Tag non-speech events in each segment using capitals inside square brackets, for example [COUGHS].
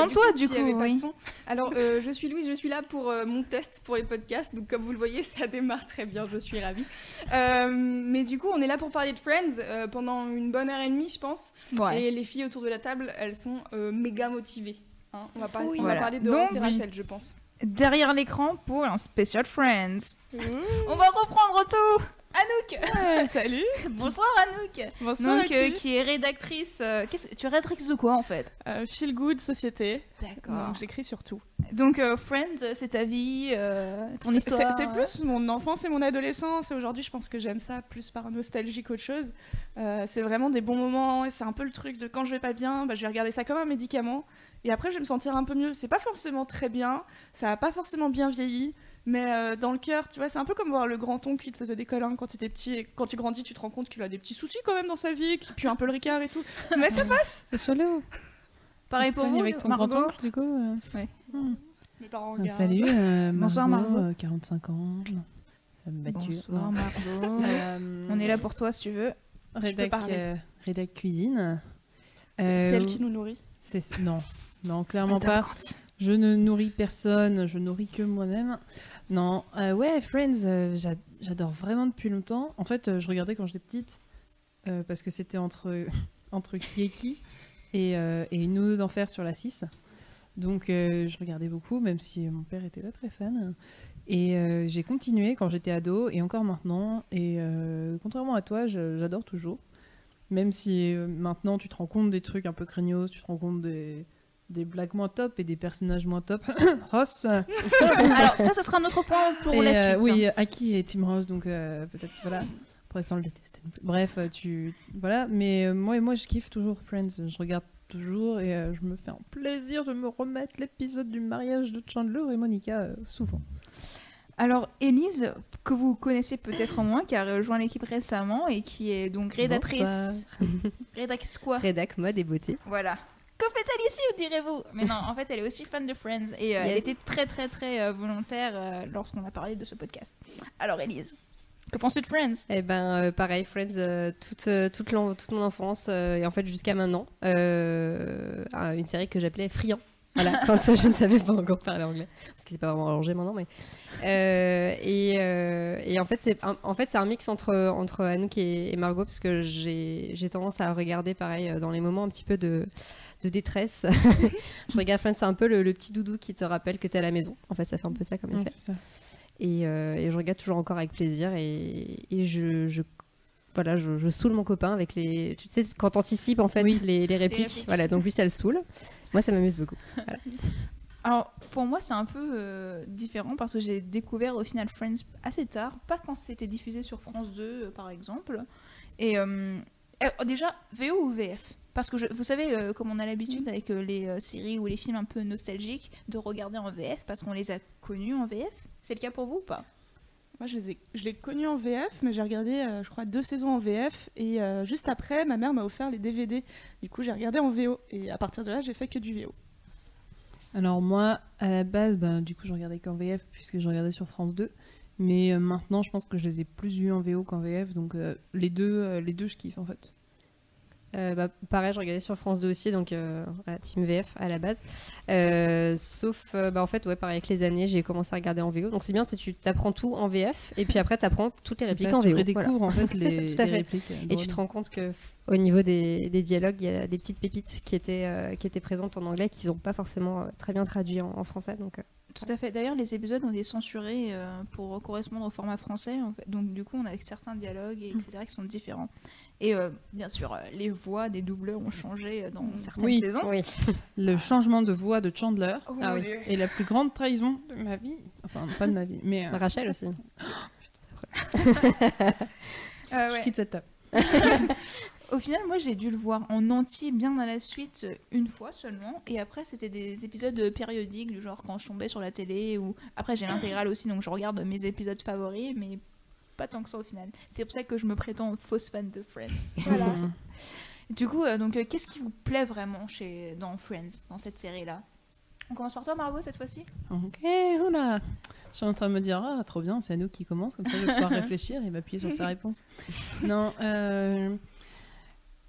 Sans Du toi, coup, du oui. Alors, euh, je suis Louise, je suis là pour euh, mon test pour les podcasts. Donc, comme vous le voyez, ça démarre très bien, je suis ravie. Euh, mais du coup, on est là pour parler de Friends pendant une bonne heure et demie, je pense. Ouais. Et les filles autour de la table, elles sont méga motivées. hein. on va, pas- Oui. on Voilà. va parler de et Rachel, je pense. Derrière l'écran pour un spécial Friends. On va reprendre tout. Anouk. salut [LAUGHS] Bonsoir Anouk. Bonsoir Donc, euh, qui est rédactrice. euh, qu'est-ce- tu es rédactrice de quoi en fait? Euh, Feel Good Société. D'accord. Donc j'écris sur tout. Donc Friends, c'est ta vie, ton histoire. C'est plus mon enfance et mon adolescence. Et aujourd'hui, je pense que j'aime ça plus par nostalgie qu'autre chose. C'est vraiment des bons moments. Et c'est un peu le truc de quand je vais pas bien, bah, je vais regarder ça comme un médicament. Et après, je vais me sentir un peu mieux. C'est pas forcément très bien. Ça a pas forcément bien vieilli. Mais euh, dans le cœur, tu vois, c'est un peu comme voir le grand-oncle qui te faisait des câlins quand tu étais petit. Et quand tu grandis, tu te rends compte qu'il a des petits soucis quand même dans sa vie, qu'il pue un peu le ricard et tout. Mais ça passe [LAUGHS] C'est chelou. Pareil pour vous, avec ton Margot grand-oncle, du coup. euh. Mes parents Ah, regardent. salut, euh, [LAUGHS] Bonsoir, Margot, Margot. euh, 45 ans. Ça me battu. Bonsoir Margot. [LAUGHS] Euh, On est là pour toi si tu veux. Rédac, parler. euh, rédac cuisine. C'est Euh, celle qui nous nourrit. c'est- Non, non, clairement pas. Je ne nourris personne, je nourris que moi-même. Non, euh, ouais, Friends, euh, j'a- j'adore vraiment depuis longtemps. En fait, euh, je regardais quand j'étais petite, parce que c'était entre, [LAUGHS] entre qui et qui, et, et une d'enfer sur la 6. Donc, je regardais beaucoup, même si mon père était pas très fan. Et j'ai continué quand j'étais ado, et encore maintenant. Et contrairement à toi, j'adore toujours. Même si maintenant tu te rends compte des trucs un peu craignos, tu te rends compte des, des blagues moins top et des personnages moins top. [COUGHS] Ross Alors ça, ça sera notre point pour et, la euh, suite. Oui, Aki et Tim Ross, donc euh, peut-être, voilà. Pour l'instant, on le déteste. Bref, euh, tu... Voilà, mais euh, moi, moi, je kiffe toujours Friends. Je regarde toujours et euh, je me fais un plaisir de me remettre l'épisode du mariage de Chandler et Monica euh, souvent. Alors, Élise, que vous connaissez peut-être moins, qui a rejoint l'équipe récemment et qui est donc rédactrice. [LAUGHS] Rédactrice quoi Rédac mode et beauté. Voilà. Que fait-elle ici, direz-vous Mais non, en fait, elle est aussi fan de Friends et euh, elle était très, très, très euh, volontaire euh, lorsqu'on a parlé de ce podcast. Alors, Élise, que penses-tu de Friends? Eh ben, pareil, Friends, toute, toute, toute mon enfance et en fait jusqu'à maintenant, une série que j'appelais Friand. Voilà, [LAUGHS] quand je ne savais pas encore parler anglais, parce que c'est pas vraiment arrangé maintenant, mais et, et en fait c'est un, en fait c'est un mix entre entre Anouk et, et Margot parce que j'ai j'ai tendance à regarder pareil dans les moments un petit peu de de détresse. [LAUGHS] je regarde Friends, c'est un peu le, le petit doudou qui te rappelle que t'es à la maison. En fait, ça fait un peu ça comme effet. ça. Et, euh, et je regarde toujours encore avec plaisir et, et je, je- voilà, je, je saoule mon copain avec les. Tu sais, quand t'anticipes en fait Oui. les, les répliques. répliques. Voilà, donc lui ça le saoule. Moi ça m'amuse beaucoup. [LAUGHS] Alors, pour moi, c'est un peu euh, différent parce que j'ai découvert au final Friends assez tard, pas quand c'était diffusé sur France 2, euh, par exemple. Et euh, déjà, VO ou VF Parce que je- vous savez, euh, comme on a l'habitude avec euh, les euh, séries ou les films un peu nostalgiques, de regarder en VF parce qu'on les a connus en VF. C'est le cas pour vous ou pas? Moi, je les ai- je l'ai connu en VF, mais j'ai regardé, euh, je crois, deux saisons en VF. Et euh, juste après, ma mère m'a offert les DVD. Du coup, j'ai regardé en VO. Et à partir de là, j'ai fait que du VO. Alors moi, à la base, ben, du coup, je regardais qu'en VF puisque je regardais sur France 2. Mais euh, maintenant, je pense que je les ai plus vus en VO qu'en VF. Donc euh, les, deux, euh, les deux, je kiffe en fait. Euh, bah, pareil, je regardais sur France 2 aussi, donc euh, voilà, Team VF à la base. Euh, sauf, euh, bah, en fait, ouais, pareil, avec les années, j'ai commencé à regarder en VO. Donc c'est bien, c'est tu t'apprends tout en VF et puis après t'apprends toutes les répliques ça, en tu VO. redécouvres voilà. en [LAUGHS] fait ça, les, tout à les fait. répliques. Et tu te rends compte que au niveau des, des dialogues, il y a des petites pépites qui étaient, euh, qui étaient présentes en anglais qu'ils n'ont pas forcément euh, très bien traduit en, en français. Donc, euh, Tout à fait. D'ailleurs, les épisodes ont été censurés euh, pour correspondre au format français. en fait. Donc, du coup, on a certains dialogues, et etc., qui sont différents. Et euh, bien sûr, euh, les voix des doubleurs ont changé euh, dans certaines Oui. saisons. oui. [LAUGHS] Le changement de voix de Chandler Oh, Ah oui. Est la plus grande trahison de ma vie. Enfin, pas de ma vie, mais euh, Rachel aussi. [LAUGHS] Euh, je ouais. quitte cette table. [LAUGHS] Au final, moi j'ai dû le voir en entier bien à la suite euh, une fois seulement. Et après, c'était des épisodes euh, périodiques, du genre quand je tombais sur la télé. ou Après, j'ai l'intégrale aussi, donc je regarde mes épisodes favoris, mais pas tant que ça au final. C'est pour ça que je me prétends fausse fan de Friends. [LAUGHS] Voilà. [LAUGHS] du coup, euh, donc euh, qu'est-ce qui vous plaît vraiment chez... dans Friends, dans cette série-là? On commence par toi, Margot, cette fois-ci Ok, oula. Je suis en train de me dire, ah, trop bien, c'est nous qui commence, comme ça je vais pouvoir [LAUGHS] réfléchir et m'appuyer sur sa réponse. Non, euh,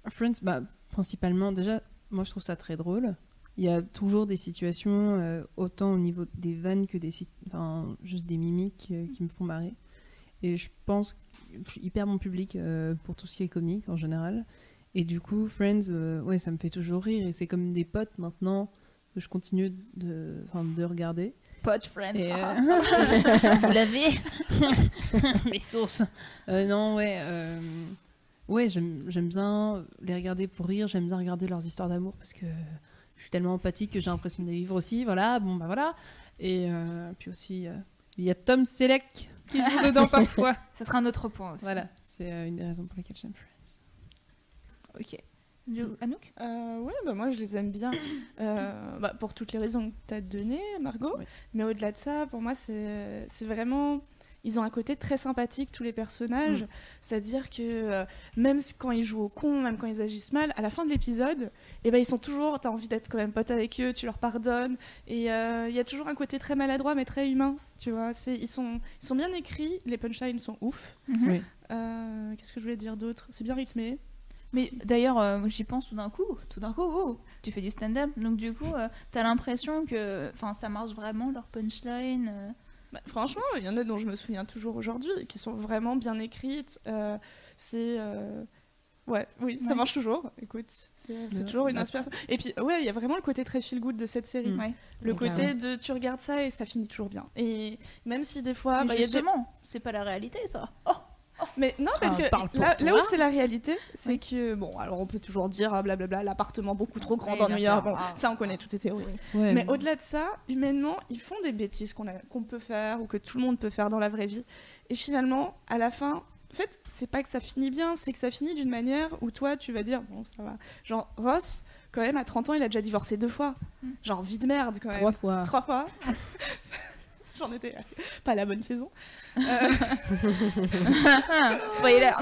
Friends, bah, principalement, déjà, moi je trouve ça très drôle. Il y a toujours des situations, euh, autant au niveau des vannes que des, enfin, juste des mimiques euh, qui me font marrer. Et je pense que je suis hyper bon public euh, pour tout ce qui est comique en général. Et du coup, Friends, euh, ouais, ça me fait toujours rire. Et c'est comme des potes maintenant que je continue de, de regarder. Pod Friends. Et, euh, [LAUGHS] Vous l'avez [LAUGHS] Les sauces Euh, Non, ouais. Ouais, j'aime bien les regarder pour rire. J'aime bien regarder leurs histoires d'amour parce que je suis tellement empathique que j'ai l'impression de les vivre aussi. Voilà, bon, bah voilà. Et puis aussi, il y a Tom Selleck qui joue dedans parfois. [LAUGHS] Ce sera un autre point aussi. Voilà, c'est euh, une des raisons pour lesquelles j'aime Friends. Ok. Du... Anouk? Euh, ouais, bah moi je les aime bien. Euh, bah, pour toutes les raisons que tu as données, Margot. Oui. Mais au-delà de ça, pour moi, c'est c'est vraiment. Ils ont un côté très sympathique, tous les personnages. C'est-à-dire que euh, même quand ils jouent au con, même quand ils agissent mal, à la fin de l'épisode, eh ben, ils sont toujours. Tu as envie d'être quand même pote avec eux, tu leur pardonnes. Et euh, il y a toujours un côté très maladroit, mais très humain. Tu vois, ils sont, ils sont bien écrits, les punchlines sont ouf. Oui. Euh, Qu'est-ce que je voulais dire d'autre? C'est bien rythmé. Mais d'ailleurs, euh, j'y pense tout d'un coup. Tout d'un coup, oh, tu fais du stand-up. Donc du coup, euh, t'as l'impression que enfin, ça marche vraiment, leur punchline. Bah, franchement, il y en a dont je me souviens toujours aujourd'hui, qui sont vraiment bien écrites. Euh, c'est. euh, Ouais, oui, ça Ouais. marche toujours. Écoute, c'est toujours une inspiration. Et puis, ouais, il y a vraiment le côté très feel good de cette série. Mm. Ouais. Le Ouais, côté de tu regardes ça et ça finit toujours bien. Et même si des fois. Mais bah, a des- justement, c'est pas la réalité, ça. Oh Mais non, parce Ah, que là, où c'est la réalité, c'est que. Bon, alors on peut toujours dire ah, blablabla, l'appartement beaucoup trop grand Oui, dans New York. Bon, Ah. ça, on connaît toutes ces théories. Ouais, Mais au-delà de ça, humainement, ils font des bêtises qu'on a- qu'on peut faire ou que tout le monde peut faire dans la vraie vie. Et finalement, à la fin, en fait, c'est pas que ça finit bien, c'est que ça finit d'une manière où toi, tu vas dire, bon, ça va. Genre, Ross, quand même, à 30 ans, il a déjà divorcé deux fois. Mm. Genre, vie de merde, quand même. Trois fois. Trois fois. [LAUGHS] J'en étais [LAUGHS] pas la bonne saison. Euh, [LAUGHS] Spoiler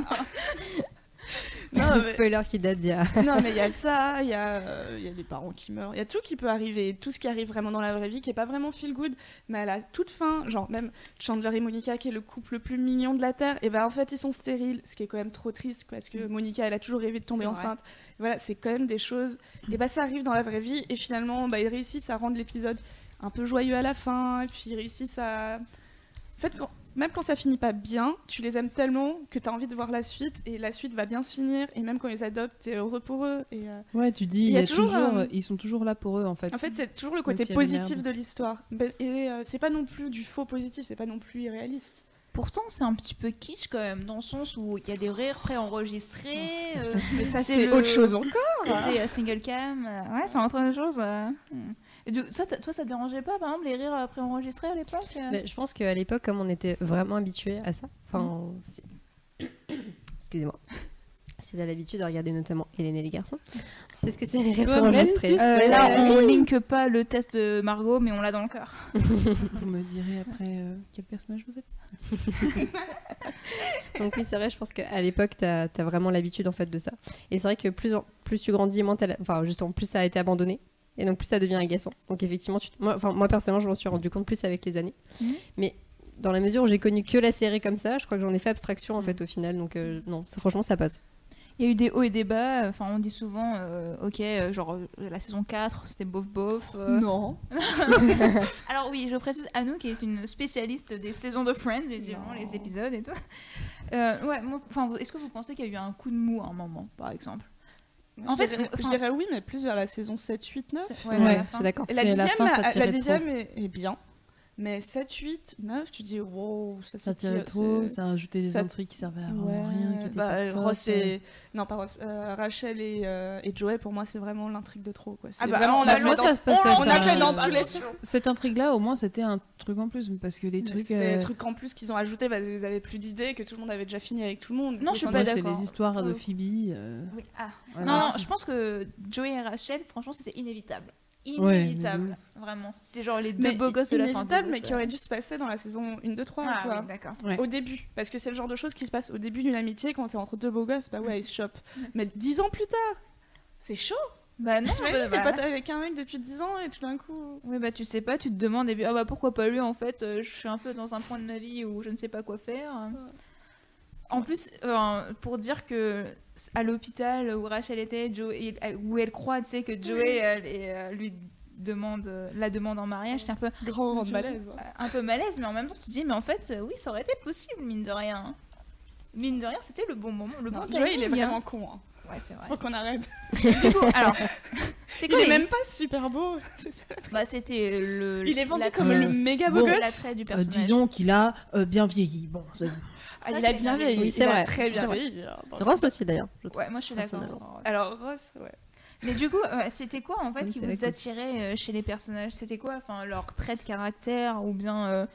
non, mais- Spoiler qui date d'il y a. [LAUGHS] non, mais il y a ça, il y, a, euh, il y a des parents qui meurent, il y a tout qui peut arriver, tout ce qui arrive vraiment dans la vraie vie qui est pas vraiment feel good, mais à la toute fin, genre même Chandler et Monica qui est le couple le plus mignon de la Terre, et ben en fait ils sont stériles, ce qui est quand même trop triste parce que Monica elle a toujours rêvé de tomber enceinte. Voilà, c'est quand même des choses, et ben ça arrive dans la vraie vie, et finalement bah, ils réussissent à rendre l'épisode un peu joyeux à la fin, et puis ils réussissent à. En fait, quand- même quand ça finit pas bien, tu les aimes tellement que tu as envie de voir la suite et la suite va bien se finir et même quand ils adoptent, t'es heureux pour eux. Et euh, Ouais, tu dis, Il il y y a a toujours toujours, un- ils sont toujours là pour eux en fait. en fait, c'est toujours le côté positif de l'histoire. Ben, Et euh, c'est pas non plus du faux positif, c'est pas non plus irréaliste. Pourtant, c'est un petit peu kitsch quand même, dans le sens où il y a des rires préenregistrés. euh, Mais ça, c'est c'est le- autre chose encore. euh, single cam. euh, ouais, c'est autre chose. Hmm. Et du- toi, ça te dérangeait pas, par exemple, les rires préenregistrés à l'époque euh je pense qu'à l'époque, comme on était vraiment habitué à ça, enfin, si- [COUGHS] excusez-moi, si t'as l'habitude de regarder notamment Hélène et les garçons, tu sais ce que c'est les rires Toi-même, enregistrés. tu Euh, là, on link pas le test de Margot, mais on l'a dans le cœur. [LAUGHS] Vous me direz après euh, quel personnage vous êtes. [LAUGHS] Donc oui, c'est vrai, je pense qu'à l'époque, t'as as vraiment l'habitude en fait de ça. Et c'est vrai que plus, en- plus tu grandis, moins enfin justement, plus ça a été abandonné. Et donc plus ça devient agaçant. Donc effectivement, tu... moi, enfin, moi personnellement, je m'en suis rendu compte plus avec les années. Mhm. Mais dans la mesure où j'ai connu que la série comme ça, je crois que j'en ai fait abstraction en fait au final. Donc euh, non, ça, franchement, ça passe. Il y a eu des hauts et des bas. Enfin, on dit souvent, euh, ok, euh, genre la saison 4, c'était bof-bof. euh. [LAUGHS] Non. [LAUGHS] Alors oui, je précise Anou qui est une spécialiste des saisons de Friends, les épisodes et tout. Euh, ouais, enfin, est-ce que vous pensez qu'il y a eu un coup de mou à un moment, par exemple? En je fait, dirais, je dirais oui, mais plus vers la saison 7, 8, 9. C'est- Ouais, la je suis d'accord. Et la la dixième, fin, ça la, la dixième est, est bien. Mais 7, 8, 9, tu dis, wow, ça Ça tirait trop, c'est- ça a ajouté des ça- intrigues qui servaient à Ouais, rien. Qui étaient bah, pas Ross et... Non, pas Ross. euh, Rachel et, euh, et Joey, pour moi, c'est vraiment l'intrigue de trop. Quoi. Ah bah, vraiment, on a moi, fait ça dans... se passait on ça, a fait dans tous les Cette intrigue-là, au moins, c'était un truc en plus, parce que les trucs. C'était euh, des trucs en plus qu'ils ont ajouté parce qu'ils avaient plus d'idées, que tout le monde avait déjà fini avec tout le monde. Non, je suis s'en pas étaient- c'est d'accord. les histoires de. Phoebe. Ah. Non, je pense que Joey et Rachel, franchement, c'était inévitable. Ouais, Inévitable, mais vraiment. C'est genre les deux Mais beaux gosses de la fin. inévitable, mais qui euh. aurait dû se passer dans la saison 1, 2, 3, Ah tu vois. oui, d'accord. Ouais. Au début, parce que c'est le genre de choses qui se passe au début d'une amitié quand t'es entre deux beaux gosses, bah ouais, ils se chopent. Mais dix ans plus tard, c'est chaud. Bah non, bah, t'es bah, pote avec un mec depuis 10 ans et tout d'un coup. Oui, bah tu sais pas, tu te demandes, et puis, ah bah pourquoi pas lui en fait, euh, je suis un peu dans un point de ma vie où je ne sais pas quoi faire. En plus, euh, pour dire que à l'hôpital où Rachel était, Joey, où elle croit, tu sais, que Joey elle, euh, lui demande euh, la demande en mariage, c'est un peu Grand malaise. un peu malaise, mais en même temps tu te dis, mais en fait, euh, oui, ça aurait été possible, mine de rien. Mine de rien, c'était le bon moment, le Non, bon Joey, il est hein. vraiment con. Hein. Ouais, c'est vrai. Faut qu'on arrête. Du coup, alors, [LAUGHS] c'est Il est même pas super beau. [LAUGHS] Bah, c'était le. Il est vendu comme Euh, le méga beau bon, gosse. l'attrait du euh, disons qu'il a euh, bien vieilli. Bon, c'est- Ah, il a bien vieilli. Oui, c'est il a vrai, très c'est bien vrai. vieilli. hein, Ross aussi d'ailleurs. Ouais, moi je suis d'accord. Alors, Ross, ouais. Mais du coup, euh, c'était quoi en fait Oui, qui vous attirait euh, chez les personnages? C'était quoi enfin, leur trait de caractère ou bien, euh,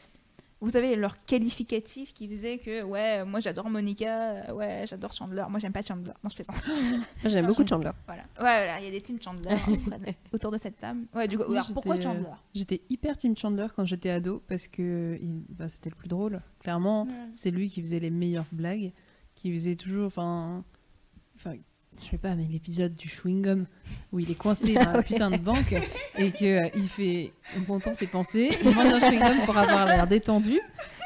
vous savez, leur qualificatif qui faisait que, ouais, moi j'adore Monica, euh, ouais, j'adore Chandler, moi j'aime pas Chandler. Non, je plaisante. [LAUGHS] J'aime beaucoup Chandler. Voilà. Ouais, voilà, il y a des teams Chandler de- [LAUGHS] autour de cette table. Ouais, du coup, alors pourquoi j'étais, euh, Chandler J'étais hyper Team Chandler quand j'étais ado parce que il- bah, c'était le plus drôle. Clairement, c'est lui qui faisait les meilleures blagues, qui faisait toujours, enfin, je sais pas, mais l'épisode du chewing gum où il est coincé dans la [LAUGHS] putain de banque et que euh, il fait, on entend ses pensées, il mange un chewing gum pour avoir l'air détendu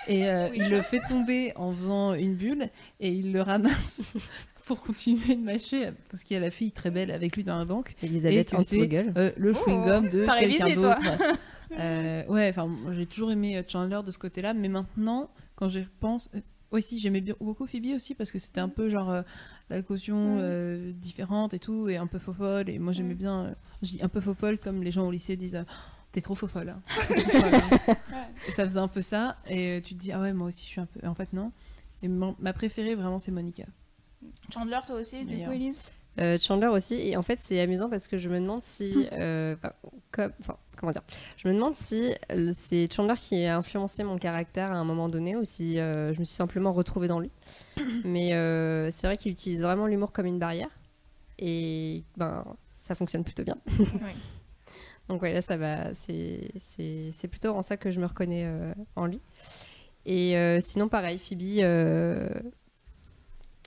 et euh, il le fait tomber en faisant une bulle et il le ramasse. [LAUGHS] Pour continuer de mâcher, parce qu'il y a la fille très belle avec lui dans la banque. Elisabeth Et c'est, euh, le chewing gum de Oh, t'as quelqu'un d'autre. [LAUGHS] Euh, ouais, enfin, j'ai toujours aimé Chandler de ce côté-là, mais maintenant, quand j'y repense, aussi, j'aimais bien- beaucoup Phoebe aussi parce que c'était un peu genre euh, la caution euh, différente et tout, et un peu faux folle. Et moi, j'aimais bien, euh, je dis un peu faux folle comme les gens au lycée disent. euh, T'es trop faux folle. hein. [LAUGHS] Hein. Et ça faisait un peu ça, et euh, tu te dis, ah ouais, moi aussi, je suis un peu. En fait, non. Et ma préférée, vraiment, c'est Monica. Chandler, toi aussi, du coup, Elise? Euh, Chandler aussi, et en fait c'est amusant parce que je me demande si, euh, comme- enfin, comment dire, je me demande si euh, c'est Chandler qui a influencé mon caractère à un moment donné ou si euh, je me suis simplement retrouvée dans lui. [COUGHS] Mais euh, c'est vrai qu'il utilise vraiment l'humour comme une barrière et ben ça fonctionne plutôt bien. [LAUGHS] Donc ouais, là ça va, c'est plutôt en ça que je me reconnais euh, en lui. Et euh, sinon pareil, Phoebe, euh,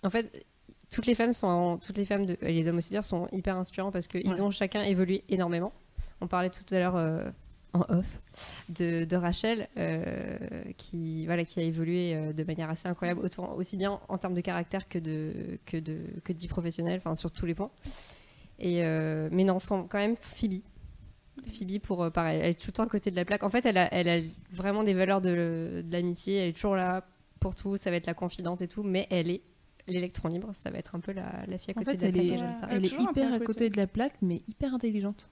en fait toutes les femmes sont toutes les femmes de, et les hommes aussi d'ailleurs sont hyper inspirants parce qu'ils Ouais. ont chacun évolué énormément. On parlait tout à l'heure euh, en off de, de Rachel euh, qui voilà qui a évolué euh, de manière assez incroyable autant aussi bien en termes de caractère que de que de que de vie professionnelle enfin sur tous les points. Et euh, mais non, quand même Phoebe. Phoebe pour pareil, elle est tout le temps à côté de la plaque. En fait, elle a, elle a vraiment des valeurs de, de l'amitié. Elle est toujours là pour tout. Ça va être la confidente et tout, mais elle est l'électron libre. Ça va être un peu la, la fille à En côté fait, de la elle plaque. est, ça. Elle est elle hyper à à côté. côté de la plaque, mais hyper intelligente.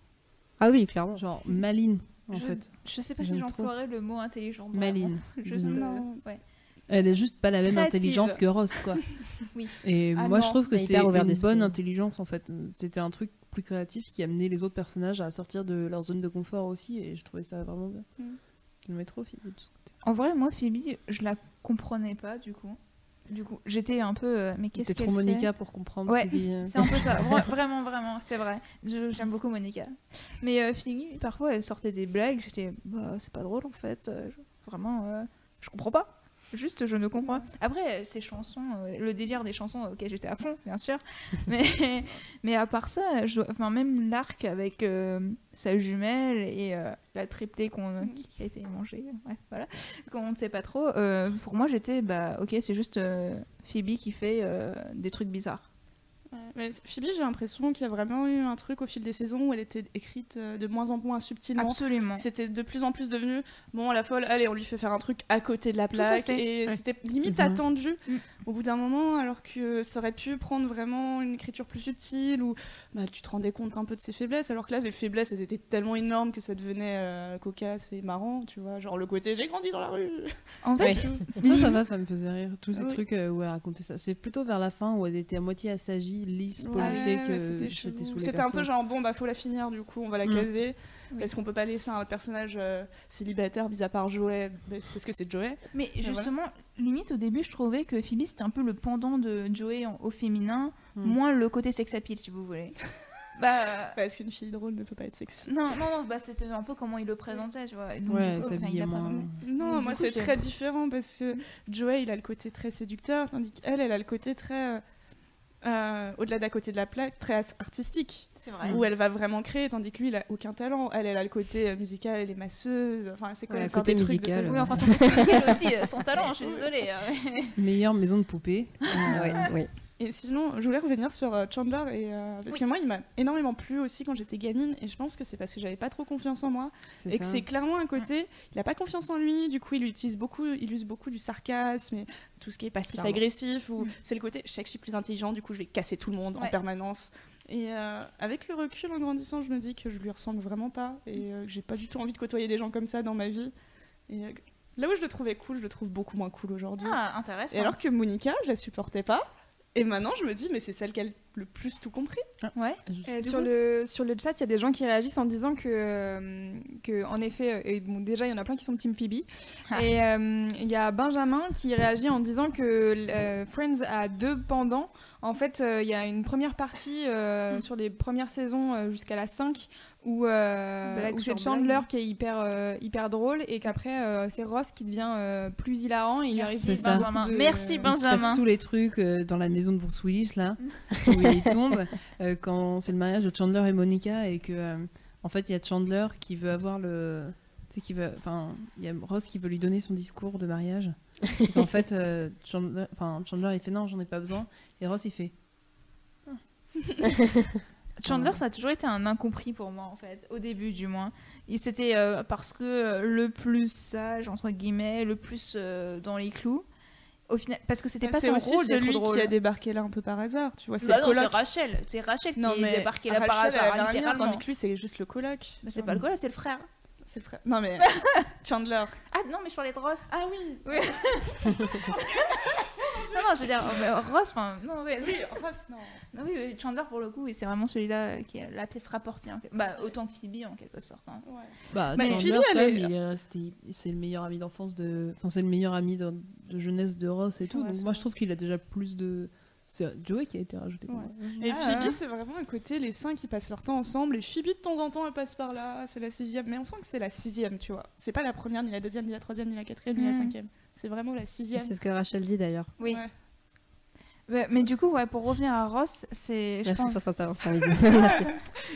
Ah oui, clairement. Genre maline, en Je- fait. Je sais pas si j'emploierais le mot intelligent. vraiment. Maline. [LAUGHS] Juste, euh, Non. ouais. Elle est juste pas la même Créative. intelligence que Ross, quoi. [LAUGHS] Oui. Et Ah moi, non, je trouve que c'est une bonne intelligence, en fait. C'était un truc plus créatif qui amenait les autres personnages à sortir de leur zone de confort aussi, et je trouvais ça vraiment bien. Mm. Je le mets trop Phoebe de ce côté. En vrai, moi, Phoebe, je la comprenais pas du coup. Du coup, j'étais un peu. euh, mais qu'est-ce qu'elle trop Monica pour comprendre Ouais. Euh. C'est un peu ça, [LAUGHS] Vra- vraiment, vraiment, c'est vrai. J'aime beaucoup Monica. Mais euh, Phoebe, parfois, elle sortait des blagues, j'étais, bah, c'est pas drôle en fait. euh, je- vraiment, euh, je comprends pas. Juste, je ne comprends. Après, ces chansons, euh, le délire des chansons, ok, j'étais à fond, bien sûr. [LAUGHS] mais, mais à part ça, je dois- enfin, même l'arc avec euh, sa jumelle et euh, la triplée qu'on, qui, qui a été mangée, voilà, qu'on ne sait pas trop. euh, pour moi, j'étais, bah, ok, c'est juste euh, Phoebe qui fait euh, des trucs bizarres. Ouais, mais Phoebe, j'ai l'impression qu'il y a vraiment eu un truc au fil des saisons où elle était écrite euh, de moins en moins subtilement. Absolument. C'était de plus en plus devenu bon, la folle, allez, on lui fait faire un truc à côté de la plaque. Et Ouais, c'était limite attendu Mm. au bout d'un moment, alors que ça aurait pu prendre vraiment une écriture plus subtile ou bah, tu te rendais compte un peu de ses faiblesses. Alors que là, les faiblesses, elles étaient tellement énormes que ça devenait euh, cocasse et marrant, tu vois. Genre le côté j'ai grandi dans la rue. En fait, Ça, ça va, ça me faisait rire. Tous ces Oui. trucs euh, où elle racontait ça. C'est plutôt vers la fin où elle était à moitié assagie, lisse, Ouais, policée que j'étais sous C'était un peu genre bon bah faut la finir du coup on va la Mm. caser Oui. parce qu'on peut pas laisser un personnage euh, célibataire mis à part Joey? Parce que c'est Joey. Mais justement, limite au début, je trouvais que Phoebe c'était un peu le pendant de Joey en- au féminin, Hmm. moins le côté sex appeal si vous voulez. [LAUGHS] bah. Parce qu'une fille drôle ne peut pas être sexy. Non, non, non, bah c'était un peu comment il le présentait, tu vois. Donc, Ouais, coup, enfin, il l'a moins. présenté. Non, Donc, moi c'est très différent parce que Joey il a le côté très séducteur tandis qu'elle elle a le côté très euh, au-delà d'à côté de la plaque très artistique C'est vrai. où elle va vraiment créer tandis que lui il a aucun talent. Elle elle a le côté euh, musical, elle est masseuse. Enfin c'est quand Ouais, même côté des trucs de musical, sa- Oui, enfin, son côté musical [LAUGHS] aussi, euh, son talent, je suis désolée. euh. Meilleure maison de poupée. [LAUGHS] Ouais, oui. Et sinon, je voulais revenir sur euh, Chandler et euh, parce Oui. que moi, il m'a énormément plu aussi quand j'étais gamine et je pense que c'est parce que j'avais pas trop confiance en moi et que c'est clairement un côté, il a pas confiance en lui, du coup, il utilise beaucoup, il use beaucoup du sarcasme et tout ce qui est passif agressif ou Mm. c'est le côté, je sais que je suis plus intelligent, du coup, je vais casser tout le monde en permanence. Et euh, avec le recul, en grandissant, je me dis que je lui ressemble vraiment pas et euh, que j'ai pas du tout envie de côtoyer des gens comme ça dans ma vie. Et là où je le trouvais cool, je le trouve beaucoup moins cool aujourd'hui. Ah, intéressant. Et alors que Monica, je la supportais pas. Et maintenant, je me dis, mais c'est celle qui a le plus tout compris. Ouais. Et Du sur, le, sur le chat, il y a des gens qui réagissent en disant que, euh, que en effet, euh, et bon, déjà, il y en a plein qui sont Team Phoebe. Ah. Et euh, il y a Benjamin qui réagit en disant que euh, Friends a deux pendants. En fait, euh, il y a une première partie euh, sur les premières saisons euh, jusqu'à la 5 où, euh, où c'est Chandler qui est hyper, euh, hyper drôle et qu'après, euh, c'est Ross qui devient euh, plus hilarant. Et il arrive Merci ça. Benjamin. de- Merci Il se passe Benjamin. tous les trucs dans la maison de Bruce Willis là [LAUGHS] où il tombe quand c'est le mariage de Chandler et Monica et que en fait il y a Chandler qui veut avoir le tu sais qui veut enfin il y a Ross qui veut lui donner son discours de mariage en fait Chandler il fait non j'en ai pas besoin et Ross il fait [LAUGHS] Chandler, ça a toujours été un incompris pour moi, en fait, au début du moins. Il C'était euh, parce que euh, le plus sage, entre guillemets, le plus euh, dans les clous. Au final, parce que c'était pas son aussi rôle celui drôle. qui a débarqué là un peu par hasard, tu vois. C'est Bah c'est coloc. Rachel. C'est Rachel Non, qui est débarqué là par Rachel, elle hasard, lien, littéralement. Tandis que lui, c'est juste le coloc. Mais c'est pas le là, c'est le frère. C'est le frère. Non, mais [LAUGHS] Chandler. Ah non, mais je parlais de Ross. Ah oui [LAUGHS] Non, non, je veux dire, mais Ross, enfin, non, ouais, Oui, Ross, non. non, oui, Chandler pour le coup, et c'est vraiment celui-là qui est la pièce rapportée. en fait. Bah, autant que Phoebe en quelque sorte. hein. Ouais. bah Mais Chandler Phoebe, quand elle même, est- il est resté c'est le meilleur ami d'enfance de enfin c'est le meilleur ami de, de jeunesse de Ross et tout Ouais, donc moi vrai. je trouve qu'il a déjà plus de c'est Joey qui a été rajouté Ouais. Et Ah, Phoebe, c'est vraiment un côté, les cinq qui passent leur temps ensemble. Et Phoebe, de temps en temps, elle passe par là. C'est la sixième. Mais on sent que c'est la sixième, tu vois. C'est pas la première, ni la deuxième, ni la troisième, ni la quatrième, ni la Mhm. cinquième. C'est vraiment la sixième. C'est ce que Rachel dit d'ailleurs. Oui. Ouais. Mais du coup, ouais, pour revenir à Ross, c'est. je Merci pense- pour cette intervention, Lise. [LAUGHS] Merci.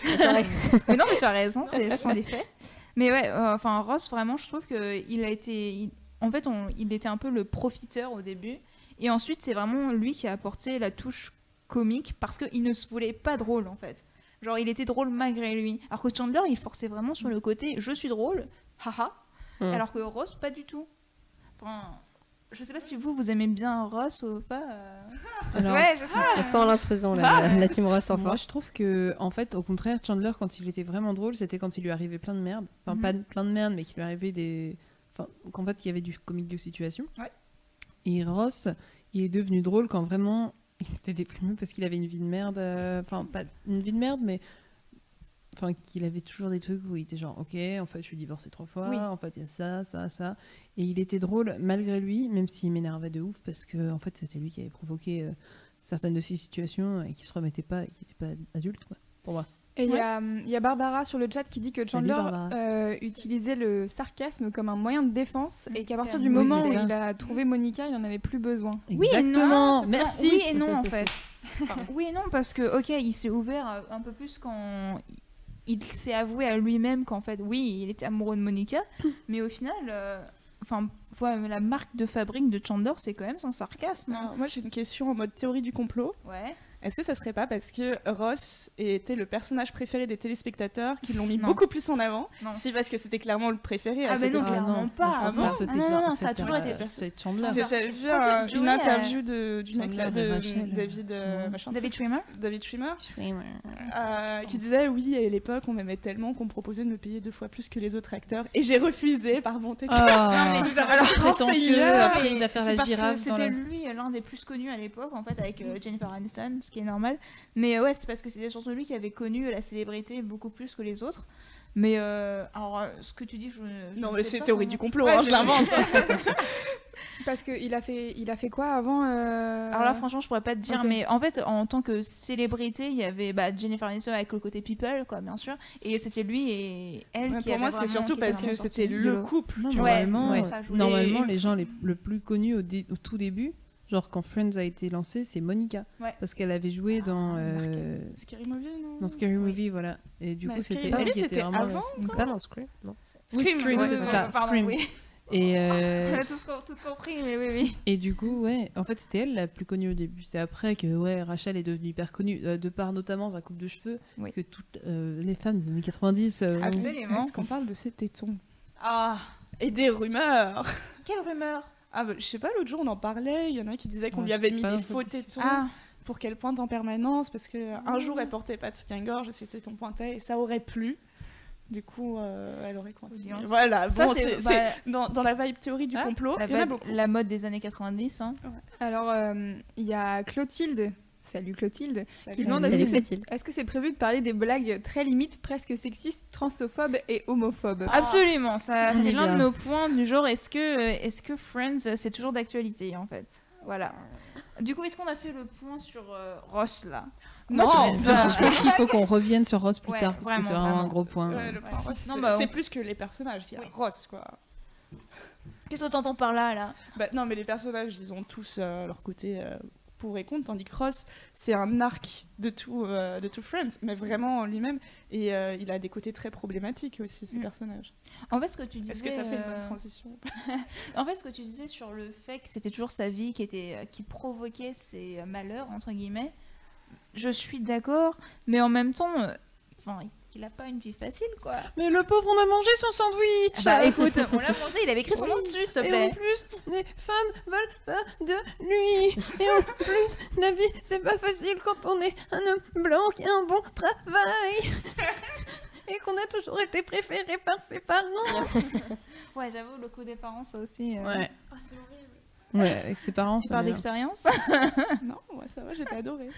[LAUGHS] Mais non, mais tu as raison, c'est- ce sont des faits. Mais ouais, euh, enfin, Ross, vraiment, je trouve qu'il a été. il- En fait, on- il était un peu le profiteur au début. Et ensuite, c'est vraiment lui qui a apporté la touche comique parce qu'il ne se voulait pas drôle, en fait. Genre, il était drôle malgré lui. Alors que Chandler, il forçait vraiment sur le côté je suis drôle, haha. Mm. Alors que Ross, pas du tout. Enfin, je sais pas si vous, vous aimez bien Ross ou pas. euh. Alors, ouais, je sais. On sent l'intrusion, la, la team Ross en Moi, force. je trouve que, en fait, au contraire, Chandler, quand il était vraiment drôle, c'était quand il lui arrivait plein de merde. Enfin, Mhm. pas de- plein de merde, mais qu'il lui arrivait des. Enfin, qu'en fait, il y avait du comique de situation. Ouais. Et Ross, il est devenu drôle quand vraiment il était déprimé parce qu'il avait une vie de merde. euh, Enfin, pas une vie de merde, mais. Enfin, qu'il avait toujours des trucs où il était genre, ok, en fait, je suis divorcé trois fois, Oui. en fait, il y a ça, ça, ça. Et il était drôle malgré lui, même s'il m'énervait de ouf parce que, en fait, c'était lui qui avait provoqué euh, certaines de ces situations et qui se remettait pas, et qui n'était pas adulte, quoi, pour moi. Et il y a, hum, il y a Barbara sur le chat qui dit que Chandler euh, utilisait le sarcasme comme un moyen de défense et qu'à partir du Oui, moment où ça. il a trouvé Monica, il en avait plus besoin. Oui et non, Exactement, merci. Oui et non en fait. [LAUGHS] oui et non parce que ok, il s'est ouvert un peu plus quand il s'est avoué à lui-même qu'en fait oui, il était amoureux de Monica, [LAUGHS] mais au final, euh, enfin la marque de fabrique de Chandler, c'est quand même son sarcasme. Alors, moi, j'ai une question en mode théorie du complot. Ouais. Est-ce que ça serait pas parce que Ross était le personnage préféré des téléspectateurs qui l'ont mis Non. beaucoup plus en avant Non. Si parce que c'était clairement le préféré. à Ah, mais non, clairement pas. Ah Ah non, non, non, ça a toujours été- c'était Chandler. J'avais vu Quoique un- Joey, une euh, interview de, du mec Chandler là, de Rachel, David, euh, machin, David Schwimmer David Schwimmer, euh, qui disait oui à l'époque on m'aimait tellement qu'on me proposait de me payer deux fois plus que les autres acteurs et j'ai refusé par bonté. Ah, [LAUGHS] Non, mais va prendre prétentieux, après il a fait C'est la girafe dans c'était la... lui euh, l'un des plus connus à l'époque en fait avec euh, Jennifer Aniston ce qui est normal. Mais euh, ouais c'est parce que c'était surtout lui qui avait connu la célébrité beaucoup plus que les autres. Mais euh, alors ce que tu dis je, je Non ne mais c'est théorie du complot, Ouais, hein, je l'invente. [LAUGHS] Parce qu'il a fait, il a fait quoi avant euh, [LAUGHS] alors là franchement je pourrais pas te dire mais en fait en tant que célébrité il y avait bah, Jennifer Aniston avec le côté people quoi bien sûr. Et c'était lui et elle Ouais, qui pour moi c'est surtout parce que c'était le couple. Non, normalement, ouais, ça jouait. normalement, les gens les, le plus connus au, dé- au tout début, genre quand Friends a été lancé, c'est Monica. Ouais. Parce qu'elle avait joué dans, euh, Scary Movie non dans Scary Movie, voilà. Et du Bah, coup, c'était elle qui était c'était vraiment. avant, le- C'est pas dans Scream, non Oui, Scream, Scream, ouais, c'est ça, Pardon, Scream. oui. Et, [LAUGHS] On euh, a tous, tout compris mais oui oui et du coup, ouais, en fait, c'était elle la plus connue au début. C'est après que, ouais, Rachel est devenue hyper connue, euh, de par notamment sa coupe de cheveux, Oui. que toutes euh, les femmes des années 90. euh, ont- Absolument. Est-ce qu'on parle de ses tétons? Ah Et des rumeurs quelle rumeur? Ah bah, je sais pas, l'autre jour on en parlait, il y en a qui disaient qu'on Ouais, lui avait mis des faux tétons ah pour qu'elle pointe en permanence parce que un jour elle portait pas de soutien-gorge et ses tétons pointaient et ça aurait plu. Du coup, euh, elle aurait continué. Voilà, Ça, bon, c'est- bah, dans, dans la vibe théorie du Ah, complot, la, y en a la mode des années 90 hein. Alors, euh, il y a Clotilde. Salut Clotilde. Ça Qui demande Salut, est-ce que c'est Clotilde. est-ce que c'est prévu de parler des blagues très limites, presque sexistes, transophobes et homophobes Absolument, ça On c'est est l'un de nos points du genre est-ce que euh, est-ce que Friends euh, c'est toujours d'actualité en fait? Voilà. Du coup, est-ce qu'on a fait le point sur euh, Ross là? Non, je pense qu'il faut qu'on revienne sur Ross plus Ouais, tard, parce que c'est vraiment, vraiment. un gros point. Ouais, le point Ross, Non, c'est bah, on- plus que les personnages, il y a Oui. Ross quoi. Qu'est-ce que t'entends par là là? Bah, non, mais les personnages, ils ont tous euh, leur côté euh, pour et contre, tandis que Ross, c'est un arc de tout, euh, de tout Friends, mais vraiment en lui-même. Et euh, il a des côtés très problématiques aussi, ce Mm. personnage. En fait, ce que tu disais. Est-ce que ça fait une euh, bonne transition [LAUGHS] En fait, ce que tu disais sur le fait que c'était toujours sa vie qui était qui provoquait euh, malheurs entre guillemets, je suis d'accord, mais en même temps, enfin, il a pas une vie facile quoi. Mais le pauvre, on a mangé son sandwich Bah écoute, on l'a mangé, il avait écrit son nom dessus, s'il te Et en plus, les femmes veulent pas de lui. Et en plus, la vie, c'est pas facile quand on est un homme blanc qui a un bon travail. Et qu'on a toujours été préféré par ses parents. [LAUGHS] Ouais, j'avoue, le coup des parents, ça aussi. euh, Ouais. ah, c'est horrible. Ouais, [LAUGHS] avec ses parents, Tu parles d'expérience [LAUGHS] Non, moi ça va, j'étais adorée.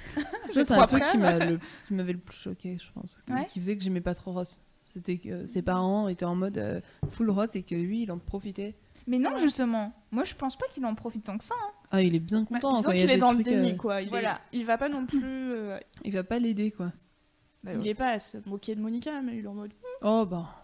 C'est un truc qui le- m'avait le plus choqué, je pense. Qui- Ouais. Qui faisait que j'aimais pas trop Ross. C'était que ses parents étaient en mode euh, full Ross et que lui, il en profitait. Mais non, Ouais. justement, moi je pense pas qu'il en profite tant que ça. hein. Ah, il est bien Bah, content disons quand il y a qu'il est dans le déni, euh, quoi. Il, voilà. est, il va pas non plus. euh, Il va pas l'aider, quoi. il est pas à se moquer de Monica, mais il est en mode. Oh, bah.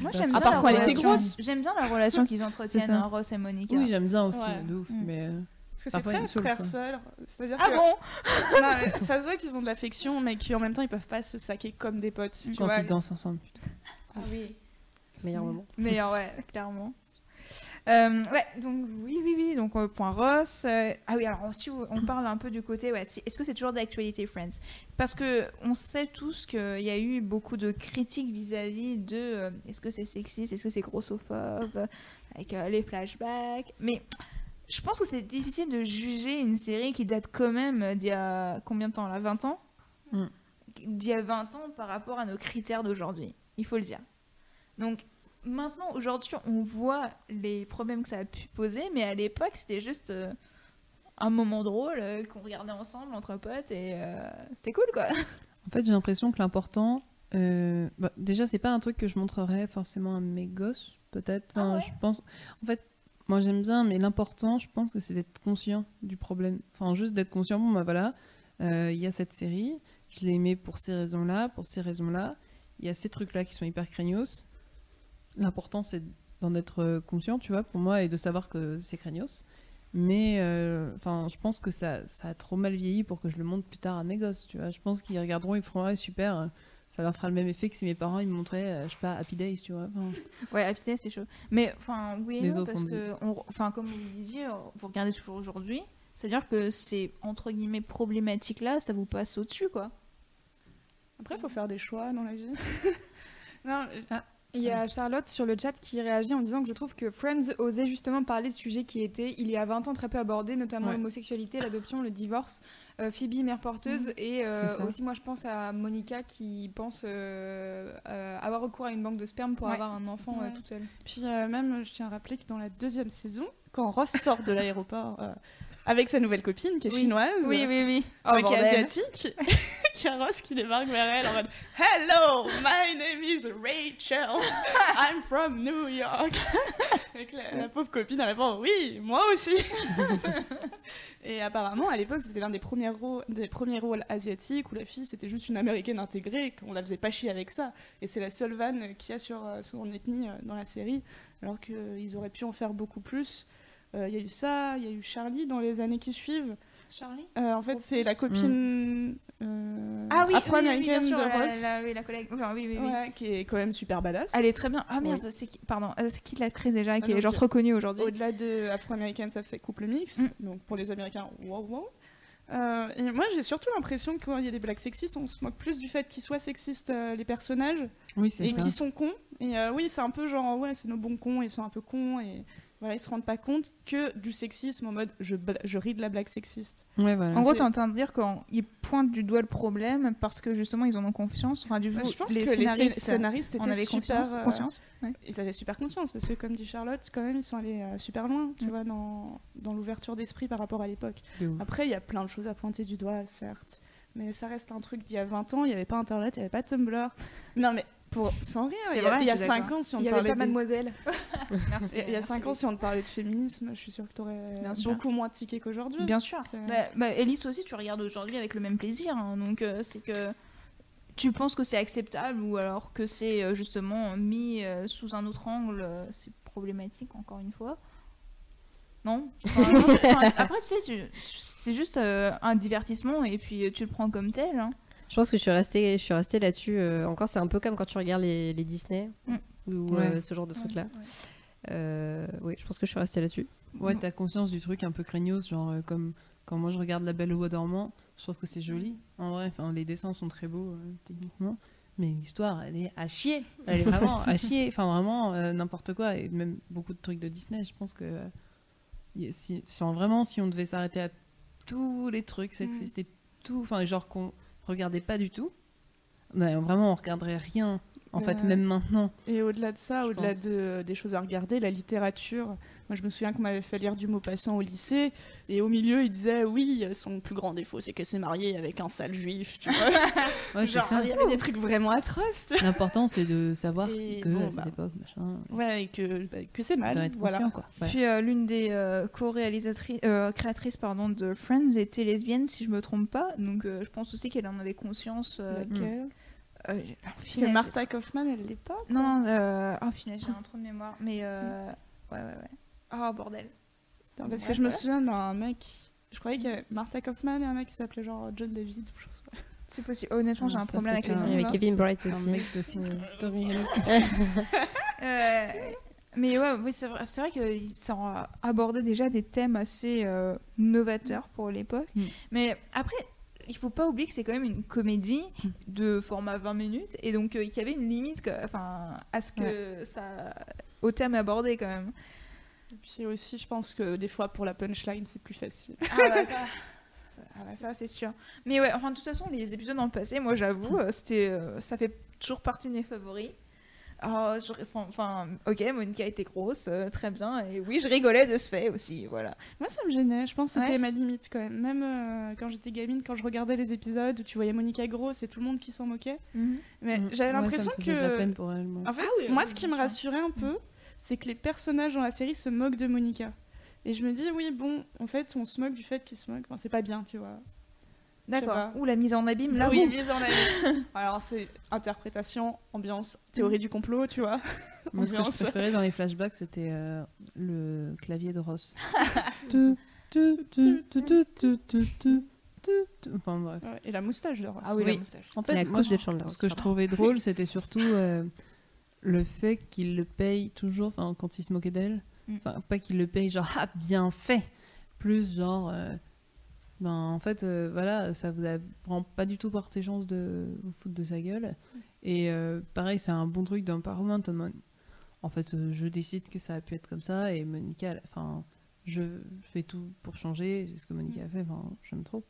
Moi j'aime bien la relation-. J'aime bien la relation qu'ils entretiennent, hein, Ross et Monica. Oui, j'aime bien aussi, Ouais. de ouf. Mm. Mais. euh, Parce que c'est très frère-sœur. C'est-à-dire ah que. bon [LAUGHS] Non, mais ça se voit qu'ils ont de l'affection, mais qu'en même temps, ils peuvent pas se saquer comme des potes. tu quand vois. ils dansent ensemble. putain. Ah oui. Meilleur moment. Mais euh, ouais, clairement. Euh, ouais, donc oui, oui, oui, donc euh, point Ross. euh, ah oui, alors si on parle un peu du côté, ouais, est-ce que c'est toujours d'actualité Friends? Parce que on sait tous qu'il y a eu beaucoup de critiques vis-à-vis de est-ce que c'est sexiste, est-ce que c'est grossophobe, avec les flashbacks. Mais je pense que c'est difficile de juger une série qui date quand même d'il y a combien de temps là 20 ans? Mm. D'il y a 20 ans par rapport à nos critères d'aujourd'hui, il faut le dire. Donc maintenant, aujourd'hui, on voit les problèmes que ça a pu poser, mais à l'époque, c'était juste euh, un moment drôle euh, qu'on regardait ensemble entre potes et euh, c'était cool quoi. En fait, j'ai l'impression que l'important. bah, déjà, c'est pas un truc que je montrerais forcément à mes gosses, peut-être. Enfin, Ah ouais je pense. En fait, moi j'aime bien, mais l'important, je pense que c'est d'être conscient du problème. Enfin, juste d'être conscient. Bon, bah voilà, il y a cette série, je l'ai aimée pour ces raisons-là, pour ces raisons-là. Il y a ces trucs-là qui sont hyper craignos. L'important, c'est d'en être euh, conscient, tu vois, pour moi, et de savoir que c'est craignos. Mais euh, enfin, je pense que ça, ça a trop mal vieilli pour que je le montre plus tard à mes gosses. Tu vois, je pense qu'ils regarderont, ils feront ouais, super. euh, Ça leur fera le même effet que si mes parents ils me montraient, euh, je sais pas, Happy Days, tu vois. Enfin, [LAUGHS] Ouais, Happy Days, c'est chaud. Mais enfin, oui et non, parce que, enfin, comme vous le disiez, vous regardez toujours aujourd'hui. C'est-à-dire que ces entre guillemets problématiques là, ça vous passe au-dessus quoi. Après, il faut faire des choix dans la vie. [LAUGHS] non, Il y a Charlotte sur le chat qui réagit en disant que je trouve que Friends osait justement parler de sujets qui étaient, il y a 20 ans, très peu abordés, notamment Ouais. l'homosexualité, l'adoption, le divorce. Euh, Phoebe, mère porteuse, et euh, aussi moi je pense à Monica qui pense euh, avoir recours à une banque de sperme pour Ouais. avoir un enfant Ouais. toute seule. Puis même, je tiens à rappeler que dans la deuxième saison, quand Ross sort de l'aéroport avec sa nouvelle copine qui est Oui. chinoise, oui, oui. euh, qui est asiatique, [LAUGHS] Ross qui débarque vers elle en mode Hello, my name is Rachel, I'm from New York. [LAUGHS] Et que la, la pauvre copine elle répond Oui, moi aussi. [LAUGHS] Et apparemment, à l'époque, c'était l'un des premiers rôles, des premiers rôles asiatiques où la fille c'était juste une américaine intégrée, qu'on la faisait pas chier avec ça. Et c'est la seule vanne qu'il y a sur euh, son ethnie euh, dans la série, alors qu'ils auraient pu en faire beaucoup plus. Euh, Il y a eu ça, il y a eu Charlie dans les années qui suivent. Charlie Euh, en fait, c'est la copine euh, Ah oui, oui, oui, oui, afro-américaine de Ross, la- oui, la collègue. Enfin, oui, oui, oui. ouais, qui est quand même super badass. Elle est très bien. Ah merde, c'est qui Pardon, c'est qui l'actrice déjà qui Ah, est donc, genre trop connue aujourd'hui? Au-delà de afro-américaine, ça fait couple mixte. Mm. Donc pour les Américains, wow, wow. Euh, et moi, j'ai surtout l'impression que quand il y a des blagues sexistes, on se moque plus du fait qu'ils soient sexistes, euh, les personnages, Oui, c'est et qu'ils sont cons. Et euh, oui, c'est un peu genre, ouais, c'est nos bons cons, ils sont un peu cons, et voilà, ils se rendent pas compte que du sexisme en mode, je, je ris de la blague sexiste. Ouais, voilà. En gros, c'est- t'es en train de dire qu'ils pointent du doigt le problème parce que justement ils en ont confiance. Enfin, du coup, Bah, je pense les que les scénaristes, scén- scénaristes en étaient avaient super, confiance. euh, conscience. Ouais. ils avaient super conscience parce que comme dit Charlotte, quand même, ils sont allés euh, super loin, tu vois, dans, dans l'ouverture d'esprit par rapport à l'époque. Après, il y a plein de choses à pointer du doigt, certes. Mais ça reste un truc d'il y a 20 ans, il n'y avait pas Internet, il n'y avait pas Tumblr. Non, mais pour, sans rire, C'est il y a, vrai, il y a je suis 5 d'accord. ans, si on Il y avait pas Mademoiselle. [LAUGHS] Merci. il y a- il y a merci, 5 ans, si on te parlait de féminisme, je suis sûre que tu aurais beaucoup moins tiqué qu'aujourd'hui. Bien sûr. Bah, bah, Elise aussi, tu regardes aujourd'hui avec le même plaisir. hein. donc euh, c'est que tu penses que c'est acceptable ou alors que c'est euh, justement mis euh, sous un autre angle, euh, c'est problématique encore une fois. Non? Enfin, [LAUGHS] Après, tu sais, c'est juste euh, un divertissement et puis tu le prends comme tel. hein. Je pense que je suis restée, je suis restée là-dessus. euh, encore, c'est un peu comme quand tu regardes les, les Disney Mm. ou Ouais. euh, ce genre de trucs-là. Euh, oui, je pense que je suis restée là-dessus. Ouais, t'as conscience du truc un peu craignos, genre euh, comme quand moi je regarde La Belle au Bois dormant, je trouve que c'est joli. En vrai, enfin les dessins sont très beaux euh, techniquement, mais l'histoire elle est à chier. Elle est vraiment à [LAUGHS] chier. Enfin vraiment euh, n'importe quoi et même beaucoup de trucs de Disney. Je pense que euh, si, vraiment si on devait s'arrêter à tous les trucs sexistes et tout, enfin genre qu'on regardait pas du tout, bah, vraiment on regarderait rien. En fait, même maintenant. Et au-delà de ça, au-delà de, des choses à regarder, la littérature. Moi, je me souviens qu'on m'avait fait lire du Maupassant au lycée, et au milieu, il disait oui, son plus grand défaut, c'est qu'elle s'est mariée avec un sale juif, tu vois. [LAUGHS] Ouais, c'est Genre, ça. il y avait des trucs vraiment atroces. L'important c'est de savoir Et que bon, à cette bah, époque, machin. Ouais, et que, bah, que c'est mal. être Voilà. conscient, quoi. Ouais. Puis euh, l'une des euh, co-réalisatrices, euh, créatrices pardon, de Friends était lesbienne, si je me trompe pas. Donc euh, je pense aussi qu'elle en avait conscience. euh, euh, que Martha Kaufman, elle l'est pas. Non, non, euh... oh finesse, j'ai un trou de mémoire. Mais euh... ouais, ouais, ouais. Oh bordel. Parce Ouais, que je me souviens d'un mec. Je croyais qu'il y avait Martha Kaufman et un mec qui s'appelait genre John David ou je sais pas. C'est possible. Honnêtement, j'ai Ah, un ça, problème avec les un- noms. Il y avait là. Kevin Bright Un aussi. mec de Story. [LAUGHS] Euh, mais ouais, oui, c'est vrai, c'est vrai que ça a abordé déjà des thèmes assez euh, novateurs pour l'époque. Mm. Mais après, il faut pas oublier que c'est quand même une comédie de format 20 minutes et donc euh, qu'il y avait une limite enfin, à ce que ça. au thème abordé quand même. Et puis aussi, je pense que des fois, pour la punchline, c'est plus facile. Ah bah ça, ça, ah bah ça, c'est sûr. Mais ouais, enfin de toute façon, les épisodes dans le passé, moi j'avoue, euh, c'était, euh, ça fait toujours partie de mes favoris. Oh, j'aurais- enfin, ok, Monica était grosse, euh, très bien, et oui, je rigolais de ce fait aussi, voilà. Moi, ça me gênait. Je pense que c'était Ouais. ma limite quand même. Même euh, quand j'étais gamine, quand je regardais les épisodes où tu voyais Monica grosse et tout le monde qui s'en moquait. Mais Mm. j'avais Ouais, l'impression ça me faisait de que. la peine pour elle. moi. En fait, Ah oui, moi, oui, ce qui me rassurait un peu, c'est que les personnages dans la série se moquent de Monica. Et je me dis, oui, bon, en fait, on se moque du fait qu'ils se moquent. Enfin, c'est pas bien, tu vois. D'accord. Ou la mise en abîme, là. Oui, mise en abîme. [LAUGHS] Alors, c'est interprétation, ambiance, théorie mm. du complot, tu vois. [LAUGHS] Moi, ce que je préférais dans les flashbacks, c'était euh, le clavier de Ross. Et la moustache de Ross. Ah oui, la moustache. En fait, la moi, je, ce que je trouvais drôle, [LAUGHS] c'était surtout euh, le fait qu'il le paye toujours, quand il se moquait d'elle. Mm. Enfin, pas qu'il le paye genre, ah, bien fait. Plus genre. Euh, ben en fait, euh, voilà, ça vous a vraiment pas du tout porté chance de vous foutre de sa gueule. Et euh, pareil, c'est un bon truc d'empowerment. en mode, En fait, euh, je décide que ça a pu être comme ça et Monica, enfin, je fais tout pour changer. C'est ce que Monica a fait. Enfin, j'aime trop.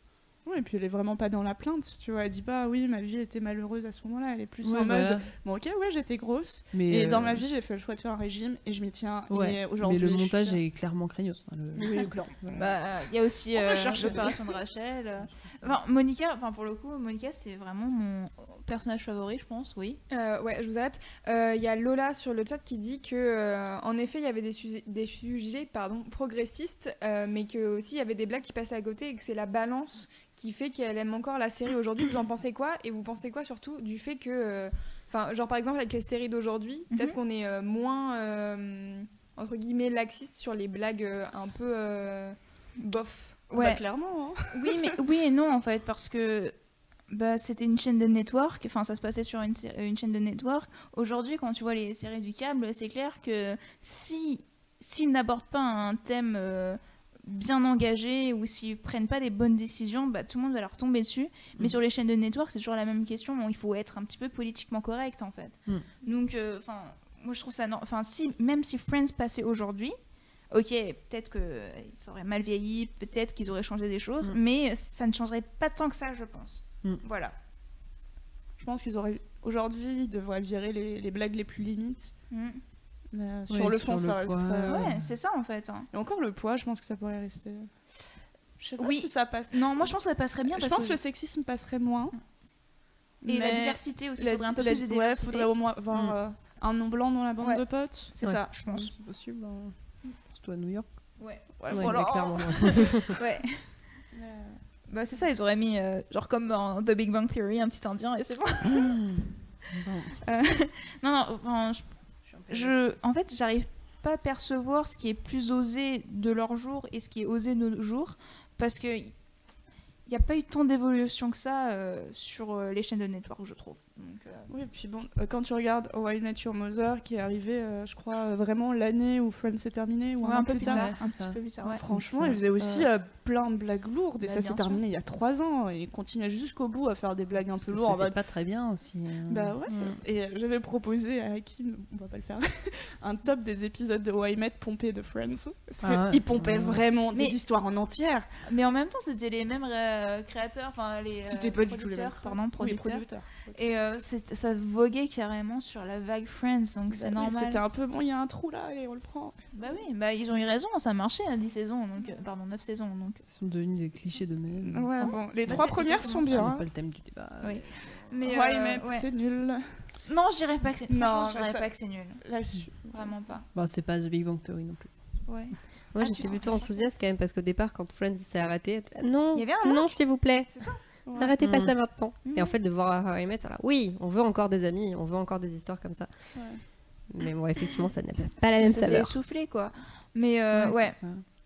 Oui, et puis elle est vraiment pas dans la plainte, tu vois. Elle dit pas, oui, ma vie était malheureuse à ce moment-là. Elle est plus Ouais, en mode, voilà. bon, ok, ouais, j'étais grosse. Mais Et, dans euh, ma vie, j'ai fait le choix de faire un régime et je m'y tiens. ouais. Et Mais aujourd'hui, le je suis montage est clairement craignos. hein, le- Oui, [LAUGHS] clairement. Bah, il y a aussi euh, l'opération de Rachel. [LAUGHS] Enfin, Monica, enfin pour le coup, Monica c'est vraiment mon personnage favori, je pense, oui. Euh, ouais, je vous arrête. Euh, Il y a Lola sur le chat qui dit que, euh, en effet, il y avait des, sujets- des sujets pardon, progressistes, euh, mais que aussi il y avait des blagues qui passaient à côté et que c'est la balance qui fait qu'elle aime encore la série aujourd'hui. Vous en pensez quoi? Et vous pensez quoi surtout du fait que, euh, enfin, genre par exemple avec les séries d'aujourd'hui, Mhm. peut-être qu'on est euh, moins euh, entre guillemets laxiste sur les blagues euh, un peu euh, bof. Bah, clairement. hein. [LAUGHS] Oui, mais oui et non en fait, parce que bah, c'était une chaîne de network, enfin ça se passait sur une, chaîne de network. Aujourd'hui, quand tu vois les séries du câble, c'est clair que si s'ils n'abordent pas un thème euh, bien engagé ou s'ils prennent pas les bonnes décisions, bah, tout le monde va leur tomber dessus. Mais Mm. sur les chaînes de network, c'est toujours la même question. Bon, il faut être un petit peu politiquement correct en fait. Mm. Donc, euh, enfin, moi je trouve ça, enfin, si même si Friends passait aujourd'hui. Ok, peut-être qu'ils auraient mal vieilli, peut-être qu'ils auraient changé des choses, Mm. mais ça ne changerait pas tant que ça, je pense. Voilà. Je pense qu'ils auraient. Aujourd'hui, ils devraient virer les, les blagues les plus limites. Mais, euh, sur le sur fond, le ça poids. resterait. Ouais, c'est ça en fait. hein. Et encore le poids, je pense que ça pourrait rester. Je sais pas Oui. si ça passe. Non, moi je pense que ça passerait bien. je parce pense que que le sexisme passerait moins. Et la mais diversité aussi, il la- faudrait un peu la- plus de Ouais, faudrait au moins avoir Mm. euh, un nom blanc dans la bande Ouais. de potes. C'est Ouais. ça, je pense. C'est possible. hein. Surtout à New York. Ouais. Ouais, Ouais, voilà. clairement. [LAUGHS] ouais. Bah c'est ça, ils auraient mis, euh, genre comme dans The Big Bang Theory, un petit indien et c'est bon. Non, [LAUGHS] Euh, non, non, enfin, je, en fait, j'arrive pas à percevoir ce qui est plus osé de leur jour et ce qui est osé de nos jours, parce que il n'y a pas eu tant d'évolution que ça euh, sur euh, les chaînes de network, je trouve. Donc, euh, Oui, et puis bon, euh, quand tu regardes How I Met Your Mother, qui est arrivé, euh, je crois, vraiment l'année où Friends s'est terminé, ou ouais, un, peu plus tard. Un petit peu plus tard. ouais. Franchement, il faisait aussi euh, plein de blagues lourdes, et Bah, ça s'est terminé il y a trois ans, et il continuait jusqu'au bout à faire des blagues un peu lourdes. en C'était mode- pas très bien aussi. euh. Bah ouais. Et euh, j'avais proposé à Hakim, on va pas le faire, [LAUGHS] un top des épisodes de How I Met pompés de Friends. Parce Ah, qu'il pompait ouais. vraiment Mais- des histoires en entière. Mais en même temps, c'était les mêmes euh, créateurs, enfin les euh, C'était pas du tout les mêmes. producteurs, pardon, Oui, producteurs. Et euh, c'est- ça voguait carrément sur la vague Friends, donc c'est Bah oui, normal. C'était un peu bon, il y a un trou là, allez, on le prend. Bah oui, bah ils ont eu raison, ça marchait à 10 saisons, donc euh, pardon, 9 saisons donc. Ils sont devenus des clichés de même. Ouais, Ah. bon, les Bah, trois c'est premières sont bien. hein. pas le thème du débat. Oui. Mais euh, Met, ouais. c'est nul. Non, je dirais pas que c'est Non, franchement, je dirais ça- pas que c'est nul. Là-dessus. Vraiment pas. Bah, c'est pas The Big Bang Theory non plus. Ouais. Moi, Ah, j'étais plutôt ça enthousiaste quand même parce qu'au départ, quand Friends s'est arrêté, non, Il y avait un non, s'il vous plaît, Ouais. N'arrêtez pas Mm. ça maintenant. Mhm. Et en fait, de voir How I Met, voilà, oui, on veut encore des amis, on veut encore des histoires comme ça. Ouais. Mais bon, effectivement, ça n'a pas la même Ça s'est saveur. essoufflé quoi. Mais euh, ouais.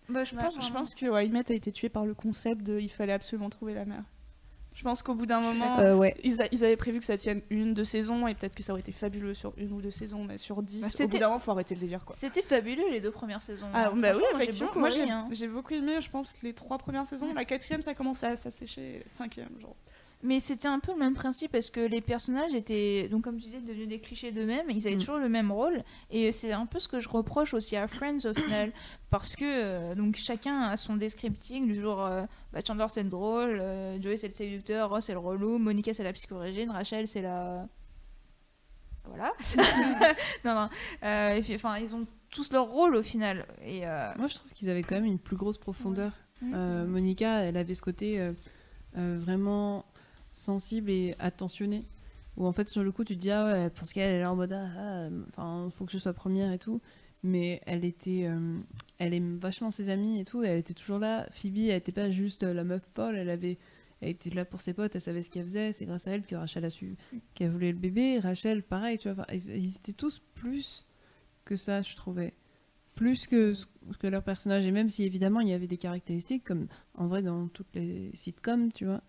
Bah, je Bah, pense, je vraiment- pense que How I Met a été tué par le concept de il fallait absolument trouver la mère. Je pense qu'au bout d'un moment, Euh, ouais. ils, a- ils avaient prévu que ça tienne une, deux saisons, et peut-être que ça aurait été fabuleux sur une ou deux saisons, mais sur dix, Bah, au bout c'était- d'un moment, faut arrêter le délire quoi. C'était fabuleux les deux premières saisons. Ah, hein. bah oui, moi, effectivement. J'ai Moi, beaucoup j'ai ri, hein. j'ai beaucoup aimé, je pense, les trois premières saisons. La quatrième, ça commençait à s'assécher. Cinquième, genre. Mais c'était un peu le même principe parce que les personnages étaient, donc comme tu disais, devenus des clichés d'eux-mêmes. Ils avaient Mm. toujours le même rôle. Et c'est un peu ce que je reproche aussi à Friends au [COUGHS] final. Parce que euh, donc chacun a son descriptif du genre euh, bah, Chandler c'est le drôle, euh, Joey c'est le séducteur, Ross c'est le relou, Monica c'est la psychorigine, Rachel c'est la. Voilà. [LAUGHS] [LAUGHS] non, non. Euh, et puis, enfin, ils ont tous leur rôle au final. Et euh, Moi, je trouve qu'ils avaient quand même une plus grosse profondeur. Ouais. Euh, Monica, elle avait ce côté euh, euh, vraiment sensible et attentionné. Où en fait, sur le coup, tu te dis, ah ouais, pour ce qu'elle elle est en mode, ah, ah, enfin, faut que je sois première et tout. Mais elle était, euh, elle aime vachement ses amis et tout. Elle était toujours là. Phoebe, elle était pas juste euh, la meuf folle. Elle avait, elle était là pour ses potes. Elle savait ce qu'elle faisait. C'est grâce à elle que Rachel a su qu'elle voulait le bébé. Rachel, pareil, tu vois. ils étaient tous plus que ça, je trouvais. Plus que ce que leur personnage. Et même si évidemment il y avait des caractéristiques, comme en vrai dans toutes les sitcoms, tu vois,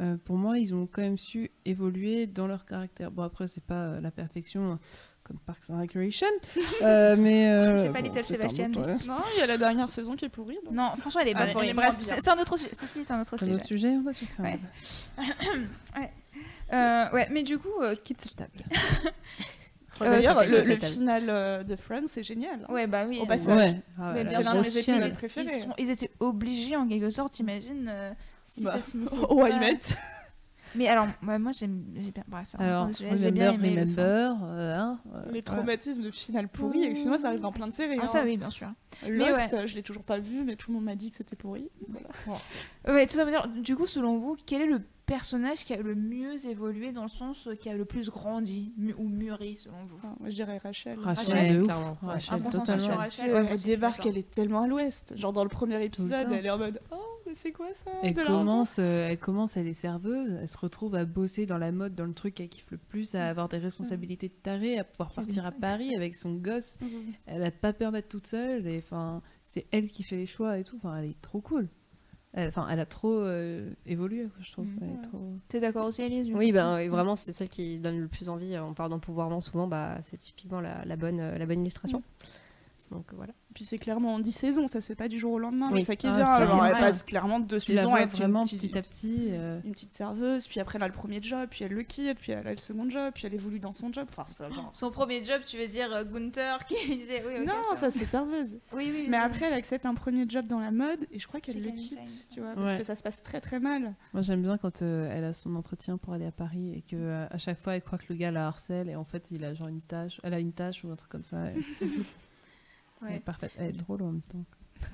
euh, pour moi ils ont quand même su évoluer dans leur caractère. Bon, après, c'est pas euh, la perfection. hein, Comme Parks and Recreation, [LAUGHS] euh, mais. euh, J'ai pas bon, Little Sebastian. autre, ouais. Non, il y a la dernière saison qui est pourrie. donc. Non, franchement, elle est pas elle pour est rien. moins Bref, c'est un autre sujet. Ceci, c'est un autre C'est un sujet. autre sujet, on va tout faire. [COUGHS] Ouais. Euh, ouais, mais du coup, euh, Quitte cette table. [LAUGHS] D'ailleurs, le, final euh, de Friends, c'est génial. ouais, bah oui. Au euh, passage. Ouais. C'est l'un de mes épisodes chiale. Ils, préférés. sont- ils étaient obligés en quelque sorte, t'imagines euh, si Bah, ça se finissait. [LAUGHS] Oh, I pas. met. Mais alors, ouais, moi j'aime, j'ai bien. Bref, c'est un Alors, j'ai bien remember, aimé le remember. euh, hein, euh, Les traumatismes de final pourri. Excuse-moi, ça arrive dans plein de séries. Ah hein. ça oui, bien sûr. Lost, ouais. euh, je l'ai toujours pas vu, mais tout le monde m'a dit que c'était pourri. Voilà. Ouais, tout ça veut dire, du coup, selon vous, quel est le personnage qui a le mieux évolué dans le sens euh, qui a le plus grandi mu- ou mûri selon vous? Enfin, moi, je dirais Rachel. Rachel, Rachel, clairement. Totalement. Rachel, elle ouais, débarque, elle est tellement à l'ouest. Genre dans le premier épisode, elle est en mode Oh, c'est quoi ça Elle de commence, euh, elle commence, elle est serveuse, elle se retrouve à bosser dans la mode, dans le truc qu'elle kiffe le plus, à avoir des responsabilités de taré, à pouvoir partir à Paris avec son gosse. Elle a pas peur d'être toute seule, et enfin, c'est elle qui fait les choix et tout. Enfin, elle est trop cool. Elle, enfin, elle a trop euh, évolué, je trouve. Est trop... T'es d'accord aussi, Alice Oui, ben, et vraiment, c'est celle qui donne le plus envie. On parle d'empouvoirment souvent, bah, c'est typiquement la, la bonne, euh, la bonne illustration. Donc voilà. Puis c'est clairement en 10 saisons, ça se fait pas du jour au lendemain. Oui. C'est ça qui est Ah, bien. ça, Alors, elle passe clairement deux Tu saisons à être une vraiment petite- petit à petit. euh, une petite serveuse, puis après elle a le premier job, puis elle le quitte, puis elle a le second job, puis elle évolue dans son job. Enfin, genre... [GASPS] Son premier job, tu veux dire euh, Gunther qui [LAUGHS] disait oui, ok, non, ça c'est serveuse. [LAUGHS] Oui, oui. Mais oui. après, elle accepte un premier job dans la mode et je crois qu'elle le quitte, tu vois, parce que ça se passe très très mal. Moi, j'aime bien quand euh, elle a son entretien pour aller à Paris et que euh, à chaque fois, elle croit que le gars la harcèle et en fait, il a genre une tâche, elle a une tâche ou un truc comme ça. et- [LAUGHS] Elle est parfaite, elle est drôle en même temps.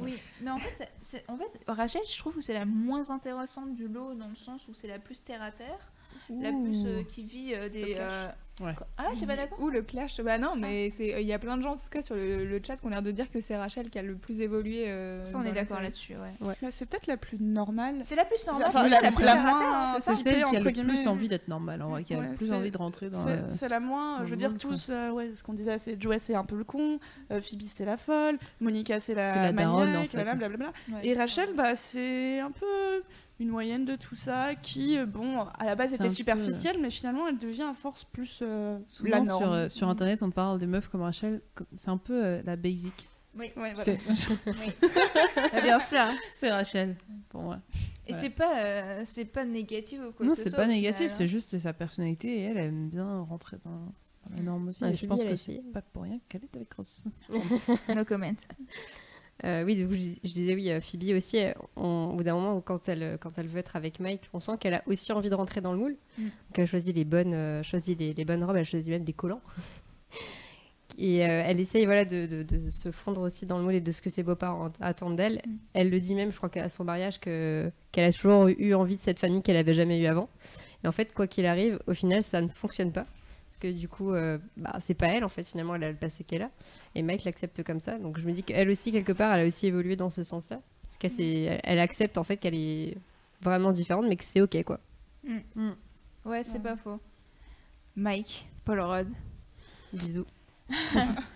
Oui, mais en fait, en fait, Rachel, je trouve que c'est la moins intéressante du lot dans le sens où c'est la plus terre à terre, la plus euh, qui vit euh, des. clash. euh, Ouais. Ah, t'es pas d'accord Ou le clash, bah non, mais c'est il y a plein de gens en tout cas sur le, le chat qui ont l'air de dire que c'est Rachel qui a le plus évolué. euh, Ça, on dans est la d'accord série. là-dessus, ouais. Bah, c'est peut-être la plus normale. C'est la plus normale, Enfin, c'est la- la, plus à moins- hein, c'est ça C'est celle qui a entre le guillemets. plus envie d'être normale, en vrai, qui a Ouais, le plus c'est- envie de rentrer dans C'est la moins, dans je veux le dire monde, tous, euh, ouais, ce qu'on disait, c'est Joey c'est un peu le con, euh, Phoebe c'est la folle, Monica c'est la, C'est la daronne, en fait. blablabla. Ouais. Et Rachel, bah, c'est un peu une moyenne de tout ça qui, euh, bon, à la base était peu, superficielle, mais finalement elle devient à force plus euh, Souvent, la norme. sur, euh, sur internet, on parle des meufs comme Rachel, c'est un peu euh, la basic. Oui, Ouais, voilà. C'est Ah, [LAUGHS] bien sûr. c'est Rachel, pour moi. Et Ouais. c'est pas, euh, c'est pas négatif ou quoi Non, c'est pas négatif, c'est juste c'est sa personnalité et elle aime bien rentrer dans, dans la norme aussi. Ouais, et je pense que c'est pas pour rien qu'elle est avec Ross. [LAUGHS] hein. No comment. Euh, oui, je, dis- je disais oui, euh, Phoebe aussi, euh, on- au bout d'un moment, quand elle, quand elle veut être avec Mike, on sent qu'elle a aussi envie de rentrer dans le moule. Mm. Donc elle choisit les bonnes, euh, choisit les, les bonnes robes, elle choisit même des collants. [LAUGHS] Et euh, elle essaye voilà, de, de- de se fondre aussi dans le moule et de ce que ses beaux-parents attendent d'elle. Mm. Elle le dit même, je crois qu'à son mariage, que- qu'elle a toujours eu envie de cette famille qu'elle avait jamais eue avant. Et en fait, quoi qu'il arrive, au final, ça ne fonctionne pas. Que du coup, euh, bah, c'est pas elle, en fait, finalement, elle a le passé qu'elle a. Et Mike l'accepte comme ça. Donc je me dis qu'elle aussi, quelque part, elle a aussi évolué dans ce sens-là. Parce qu'elle s'est- elle, elle accepte, en fait, qu'elle est vraiment différente, mais que c'est OK, quoi. Ouais, c'est pas faux. Mike, Paul Rudd. Bisous. [LAUGHS]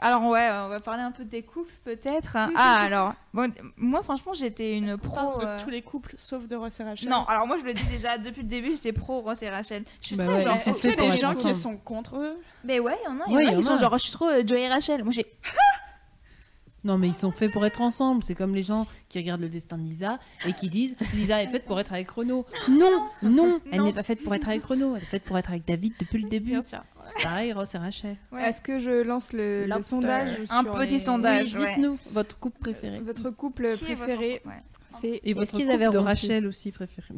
Alors ouais, on va parler un peu des couples peut-être. Ah alors, bon, moi franchement j'étais une pro. parle de euh, tous les couples sauf de Ross et Rachel? Non, alors moi je le dis déjà depuis le début, j'étais pro Ross et Rachel. Je suis Bah ouais, genre. Est-ce qu'il y a des gens qui sont contre eux Mais ouais, il y en a, il y en a qui sont genre je suis trop euh, Joey et Rachel. Moi j'ai. [LAUGHS] Non, mais ils sont faits pour être ensemble. C'est comme les gens qui regardent le destin de Lisa et qui disent Lisa est faite pour être avec Renaud. Non, non, elle n'est pas faite pour être avec Renaud. Elle est faite pour être avec David depuis le début. Bien sûr. C'est pareil, Ross et Rachel. Ouais. Est-ce que je lance le, sondage Un sur petit les- sondage. Oui, dites-nous votre couple préféré. Votre couple Qui est votre- préféré, Ouais. c'est Et votre qu'ils couple avaient de Rachel aussi préféré.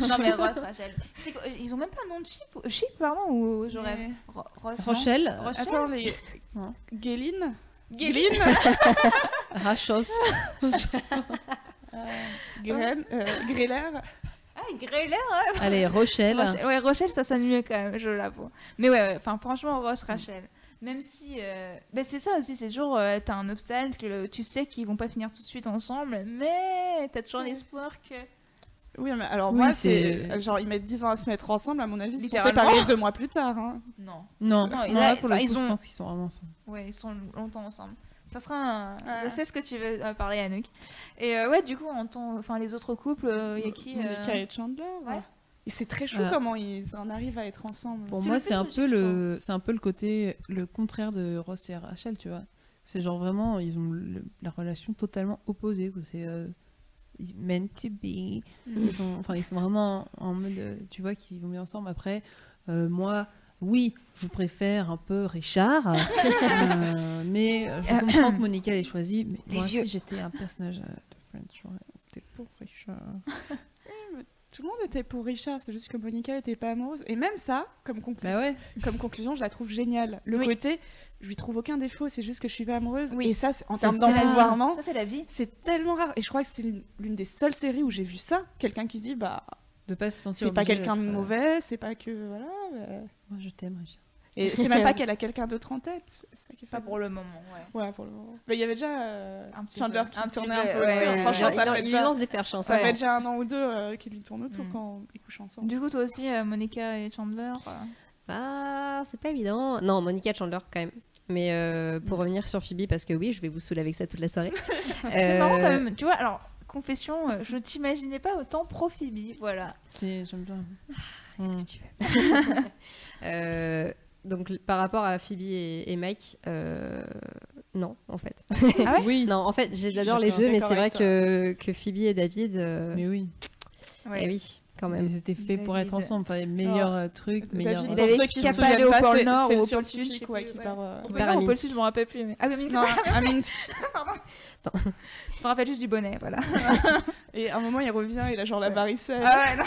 Non mais Ross, Rachel. C'est Ils ont même pas un nom de chip, chip pardon ou j'aurais. Mais- Ross, Rochelle, Rochelle Attends, les. Non. Géline Gay- [LAUGHS] Rachos. Gren, euh, Greller Ah, Greller Allez, Rochelle. Rochelle. Ouais, Rochelle, ça sonne mieux quand même, je l'avoue. Mais ouais, ouais, enfin, franchement, Ross, Rachel. Même si. euh, ben, c'est ça aussi, c'est toujours. euh, t'as un obstacle, tu sais qu'ils vont pas finir tout de suite ensemble, mais t'as toujours l'espoir que. Oui, mais alors Oui, moi, c'est-. Genre, ils mettent 10 ans à se mettre ensemble, à mon avis, ils sont séparés deux mois plus tard. Hein. Non. Non, Non, non, là, là, pour le coup, ils ont- je pense qu'ils sont vraiment ensemble. Ouais, ils sont longtemps ensemble. Ça sera un... Ouais. Je sais ce que tu veux euh, parler, Anouk. Et euh, ouais, du coup, en ton... enfin, les autres couples, il y a qui euh, et Chandler. ouais. Et c'est très chou Voilà. comment ils en arrivent à être ensemble. Pour moi, c'est un peu le, c'est un peu le côté, le contraire de Ross et Rachel, tu vois. C'est genre vraiment, ils ont le- la relation totalement opposée. C'est euh, meant to be. Ils sont, enfin, ils sont vraiment en mode, euh, tu vois, qu'ils vont bien ensemble. Après, euh, moi, oui, je préfère un peu Richard, [LAUGHS] euh, mais je [COUGHS] comprends que Monica ait choisi. Mais Les moi, vieux. si j'étais un personnage de opté pour Richard. [LAUGHS] Tout le monde était pour Richard, c'est juste que Monica était pas amoureuse. Et même ça, comme, conclu- Bah ouais. comme conclusion, je la trouve géniale. Le Oui. côté, je lui trouve aucun défaut, c'est juste que je suis pas amoureuse. Oui. Et ça, en termes Ça, c'est la vie. c'est tellement rare. Et je crois que c'est l'une- des seules séries où j'ai vu ça. Quelqu'un qui dit, bah, De pas se sentir c'est pas quelqu'un de euh, mauvais, c'est pas que. Voilà. euh. Moi, je t'aime, Richard. Et c'est même pas [LAUGHS] qu'elle a quelqu'un d'autre en tête. C'est ça qui est Pas pour le moment, ouais. Ouais, pour le moment. Mais il y avait déjà euh, Un petit Chandler peu. qui Un petit tournait peu, un peu. ouais, ouais, franchement, il, ça il- fait il déjà, lance des perches. hein, ça ça. fait déjà un an ou deux euh, qu'ils lui tournent autour Mm. quand ils couchent ensemble. Du coup, toi aussi, euh, Monica et Chandler. euh, Ah, c'est pas évident. Non, Monica Chandler quand même. Mais euh, pour revenir sur Phoebe, parce que oui, je vais vous saouler avec ça toute la soirée. [LAUGHS] C'est Euh, marrant quand même. Tu vois, alors, confession, euh, je t'imaginais pas autant pro Phoebe, voilà. C'est, j'aime bien. Qu'est-ce Mm. que tu veux [LAUGHS] Euh, Donc par rapport à Phoebe et, et Mike, euh, non en fait. Ah ouais [LAUGHS] Oui, non, en fait, je les deux, mais c'est vrai que, que Phoebe et David, euh, mais oui. eh oui, quand même. Ils étaient faits pour être ensemble. Enfin, les meilleurs euh, trucs, meilleurs. David, Il pour avait ceux qui se pas souviennent c'est- le au pôle Sud, scientifique ouais, qui ouais. part. euh, Qui part à au pôle. Sud, je me rappelle plus. Mais... Ah, mais Minsk, Non, à Minsk. je me rappelle juste du bonnet, voilà. [LAUGHS] Et à un moment, il revient, il a genre la varicelle. Ah ouais, non.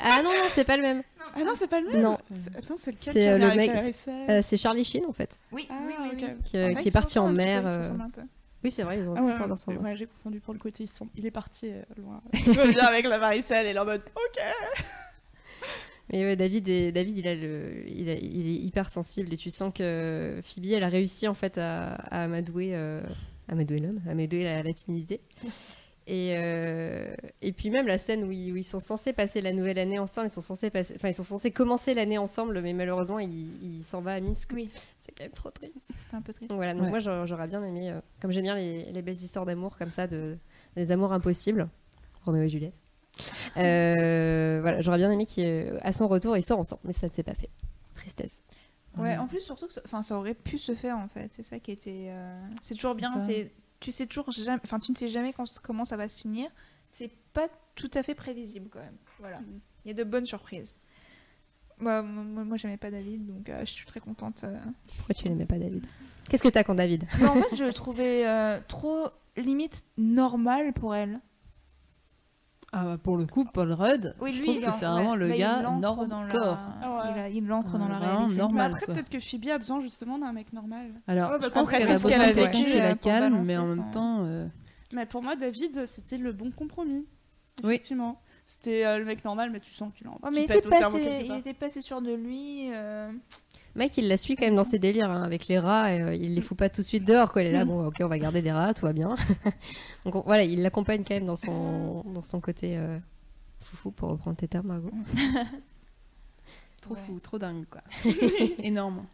Ah non, non, c'est pas le même. Ah non, c'est pas le même Non. C'est- Attends, c'est lequel C'est, euh, le mec- Euh, c'est Charlie Sheen en fait, Oui, Ah, oui, oui, ok. oui. qui, est parti en un petit peu, mer. Oui, c'est vrai, ils ont Ah ouais, ouais, ouais, j'ai confondu pour le côté. Ils sont... Il est parti euh, loin. [LAUGHS] Il revient avec la varicelle et en mode OK. [LAUGHS] Mais ouais, David, est- David il, a le, il, a- il est hyper sensible et tu sens que Phoebe, elle a réussi en fait à, à amadouer, euh, amadouer l'homme, à amadouer la, la timidité. Et, euh, et puis même la scène où ils, où ils sont censés passer la nouvelle année ensemble, ils sont censés, passer, enfin, ils sont censés commencer l'année ensemble, mais malheureusement, il, il s'en va à Minsk. Oui. C'est quand même trop triste. C'était un peu triste. Donc voilà, donc Ouais. moi j'aurais bien aimé, euh, comme j'aime bien les, les belles histoires d'amour comme ça, de, des amours impossibles, Roméo et Juliette. [LAUGHS] Euh, voilà, j'aurais bien aimé qu'à son retour ils soient ensemble, mais ça ne s'est pas fait. Tristesse. Ouais, en plus, surtout que ça, enfin, ça aurait pu se faire en fait. C'est ça qui était. euh, C'est toujours C'est bien. C'est tu sais toujours jamais. Enfin, tu ne sais jamais quand- comment ça va se finir. C'est pas tout à fait prévisible quand même. Voilà. Il y a de bonnes surprises. Moi, moi, moi, j'aimais pas David, donc euh, je suis très contente. euh. Pourquoi tu n'aimais pas David? Qu'est-ce que t'as quand David? Mais en fait, je le trouvais euh, trop limite normal pour elle. Ah, bah, pour le coup, Paul Rudd, Oui, je lui, trouve que c'est ouais, vraiment le gars la- corps. Ah. Il, a- il entre dans la réalité. normal. Mais après, peut-être que Phoebe a besoin justement d'un mec normal. Alors, Ouais, bah, je pense qu'elle a besoin de quelqu'un qui la calme, mais en même temps, euh, Mais pour moi, David, c'était le bon compromis. Oui. Effectivement. C'était euh, le mec normal, mais tu sens qu'il en Ouais, petit mais il était, passé, il était pas assez sûr de lui. euh, Mike, il la suit quand même dans ses délires hein, avec les rats. et, euh, il les fout pas tout de suite dehors. Quoi. Il est là, bon, ok, on va garder des rats, tout va bien. [LAUGHS] Donc on- voilà, il l'accompagne quand même dans son, dans son côté euh, foufou, pour reprendre tes termes, Margot. [LAUGHS] trop Ouais. fou, trop dingue, quoi. [LAUGHS] Énorme.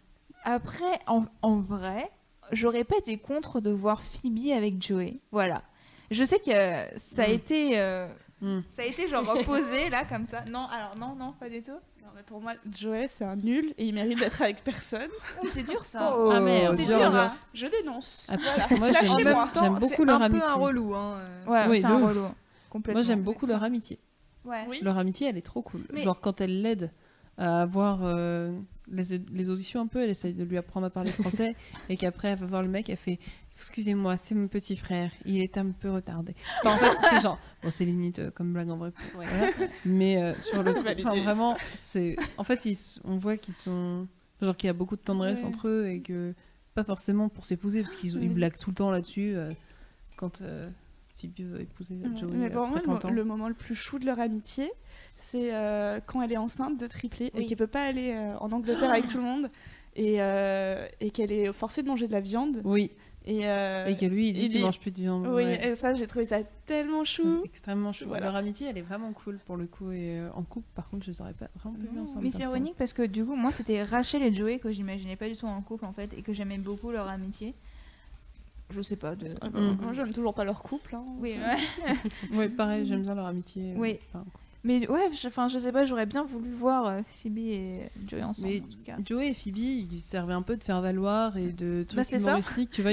Après, en, en vrai, j'aurais pas été contre de voir Phoebe avec Joey. Voilà. Je sais que euh, ça a Mm. été. euh, Mm. Ça a été genre reposé là comme ça. Non, alors non, non, pas du tout. Non, mais pour moi, Joey, c'est un nul et il mérite d'être avec personne. [LAUGHS] Oh, c'est dur ça. Oh, Ah, merde, c'est dur, dur. hein. Je dénonce. Après, Voilà. moi, j'aime- beaucoup leur un amitié. peu un relou. Hein. euh. Ouais, Ouais, de c'est un ouf. relou. Complètement. Moi, j'aime beaucoup leur amitié. Ouais. Oui. Leur amitié, elle est trop cool. Mais- Genre, quand elle l'aide à avoir euh, les, les auditions un peu, elle essaye de lui apprendre à parler français, [LAUGHS] et qu'après, elle va voir le mec, elle fait Excusez-moi, c'est mon petit frère, il est un peu retardé. Enfin, en fait, c'est genre, bon, c'est limite euh, comme blague en vrai, mais euh, sur le enfin, vraiment, c'est. En fait, ils on voit qu'ils sont. Genre qu'il y a beaucoup de tendresse Ouais. entre eux, et que. Pas forcément pour s'épouser, parce qu'ils ils blaguent tout le temps là-dessus, euh, quand Phoebe veut épouser Joey. mais pour moi, le, 30 ans. mo- le moment le plus chou de leur amitié, c'est quand elle est enceinte de triplé Oui. et qu'elle peut pas aller en Angleterre avec tout le monde et, et qu'elle est forcée de manger de la viande. Oui, Et, euh, et que lui, il dit il qu'il mange plus de viande. Oui, ouais. et ça, j'ai trouvé ça tellement chou. C'est extrêmement chou. Voilà. Leur amitié, elle est vraiment cool pour le coup. Et euh, en couple, par contre, je les aurais pas vraiment pas Non. ensemble. Mais c'est ironique parce que du coup, moi, c'était Rachel et Joey que j'imaginais pas du tout en couple en fait et que j'aimais beaucoup leur amitié. Je sais pas. De... Ah bah, Mhm. Moi, j'aime toujours pas leur couple. hein, Oui, ouais. [LAUGHS] Ouais, pareil, j'aime bien leur amitié. euh, Oui. enfin, Mais ouais, je, enfin, je sais pas, j'aurais bien voulu voir Phoebe et Joey ensemble. Mais en tout cas. Joey et Phoebe, ils servaient un peu de faire valoir et de trucs Bah, c'est ça. humoristiques, tu vois.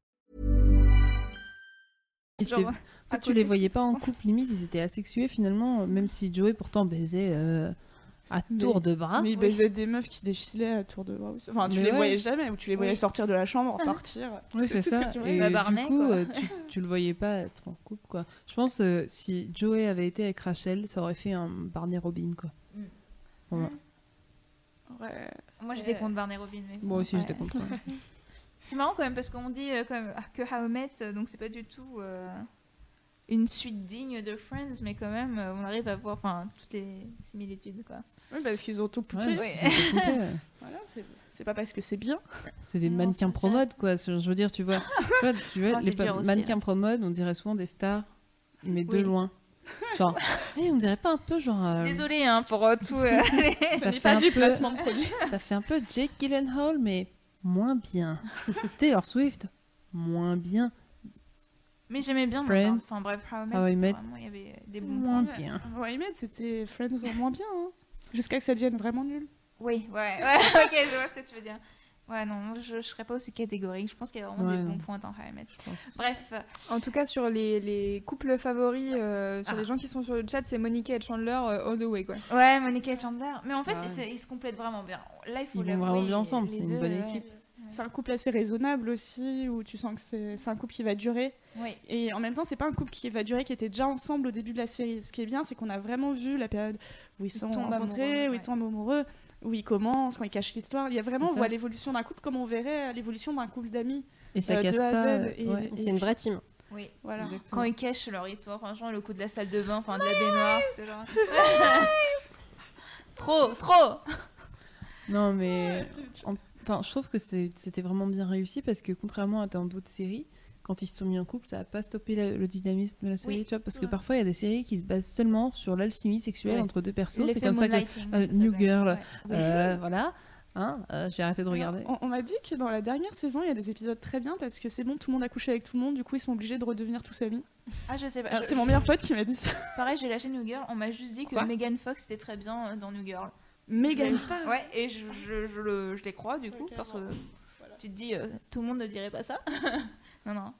Genre, En fait, tu les voyais pas en couple, limite, ils étaient asexués finalement, même si Joey pourtant baisait euh, à Mais- tour de bras. Mais ils baisaient des meufs qui défilaient à tour de bras aussi. Enfin, tu Mais les ouais. voyais jamais, ou tu les voyais Oui. sortir de la chambre, [LAUGHS] repartir. Oui, c'est ce ça. que tu voyais. Et du Barney, coup, quoi. euh, tu, tu le voyais pas être en couple, quoi. Je pense euh, si Joey avait été avec Rachel, ça aurait fait un Barney Robin, quoi. Mm. Moi. Ouais. Moi j'étais Ouais. contre Barney Robin. Mais Moi aussi, ouais. j'étais contre. [LAUGHS] C'est marrant quand même parce qu'on dit euh, quand même, ah, que How I Met, euh, donc c'est pas du tout euh, une suite digne de Friends, mais quand même euh, on arrive à voir enfin toutes les similitudes quoi. Oui, parce qu'ils ont tout poupé. Ouais, Ouais. c'était complet, ouais. Voilà, c'est c'est pas parce que c'est bien. C'est des Non, mannequins pro-mode, quoi. Je veux dire, tu vois, tu vois, tu vois [LAUGHS] Oh, les aussi, mannequins pro-mode, on dirait souvent des stars, mais de loin. Genre, [LAUGHS] eh, on dirait pas un peu genre. euh, Désolée hein, pour euh, tout. euh, [LAUGHS] Ça n'est fait pas un du peu- placement de produit. Ça fait un peu Jake Gyllenhaal, mais moins bien. [LAUGHS] Taylor Swift, moins bien. Mais j'aimais bien. moi, Friends. Enfin bref, How I Met, How I c'était Met. vraiment il y avait des bons Moins points. bien. Ouais, mais c'était Friends en moins bien. hein. Jusqu'à que ça devienne vraiment nul. Oui, ouais, ouais, [LAUGHS] ok, je vois ce que tu veux dire. Ouais, non, je, je serais pas aussi catégorique. Je pense qu'il y a vraiment Ouais, des non. bons points dans How I Met. Je pense. Bref, En tout cas, sur les, les couples favoris, euh, sur Ah. les gens qui sont sur le chat, c'est Monica et Chandler euh, all the way, quoi. ouais, Monica et Chandler. Mais en fait, Ouais. ils, se- ils se complètent vraiment bien. Là, il faut Ils vont vraiment bien ensemble, c'est une bonne ouais. équipe. C'est un couple assez raisonnable aussi, où tu sens que c'est c'est un couple qui va durer. Oui. Et en même temps, c'est pas un couple qui va durer, qui était déjà ensemble au début de la série. Ce qui est bien, c'est qu'on a vraiment vu la période où ils sont tombent rencontrés, amoureux, où ouais. ils tombent amoureux, où ils commencent, quand ils cachent l'histoire. Il y a vraiment, on voit l'évolution d'un couple comme on verrait l'évolution d'un couple d'amis. Et ça Euh, de casse pas. Ouais. C'est une vraie team. Oui. Voilà. Quand ils cachent leur histoire, franchement, le coup de la salle de bain, enfin de la baignoire, c'est genre. [LAUGHS] trop, trop Non, mais en- enfin, je trouve que c'était vraiment bien réussi parce que contrairement à dans d'autres séries, quand ils se sont mis en couple, ça a pas stoppé la- le dynamisme de la série, Oui. tu vois, parce que parfois il y a des séries qui se basent seulement sur l'alchimie sexuelle Ouais. entre deux persos. C'est comme ça que euh, New. Girl, Ouais. euh, voilà, hein, euh, j'ai arrêté de regarder. On, on m'a dit que dans la dernière saison, il y a des épisodes très bien parce que c'est bon, tout le monde a couché avec tout le monde, du coup ils sont obligés de redevenir tous amis. Ah, je sais pas. Je- C'est mon meilleur pote qui m'a dit ça. [LAUGHS] Pareil, j'ai lâché New Girl. On m'a juste dit que Quoi Megan Fox était très bien dans New Girl. Megan Je- Ouais, et je, je, je le, je les crois du coup, parce que tu te dis, euh, tout le monde ne dirait pas ça. [LAUGHS] non, non.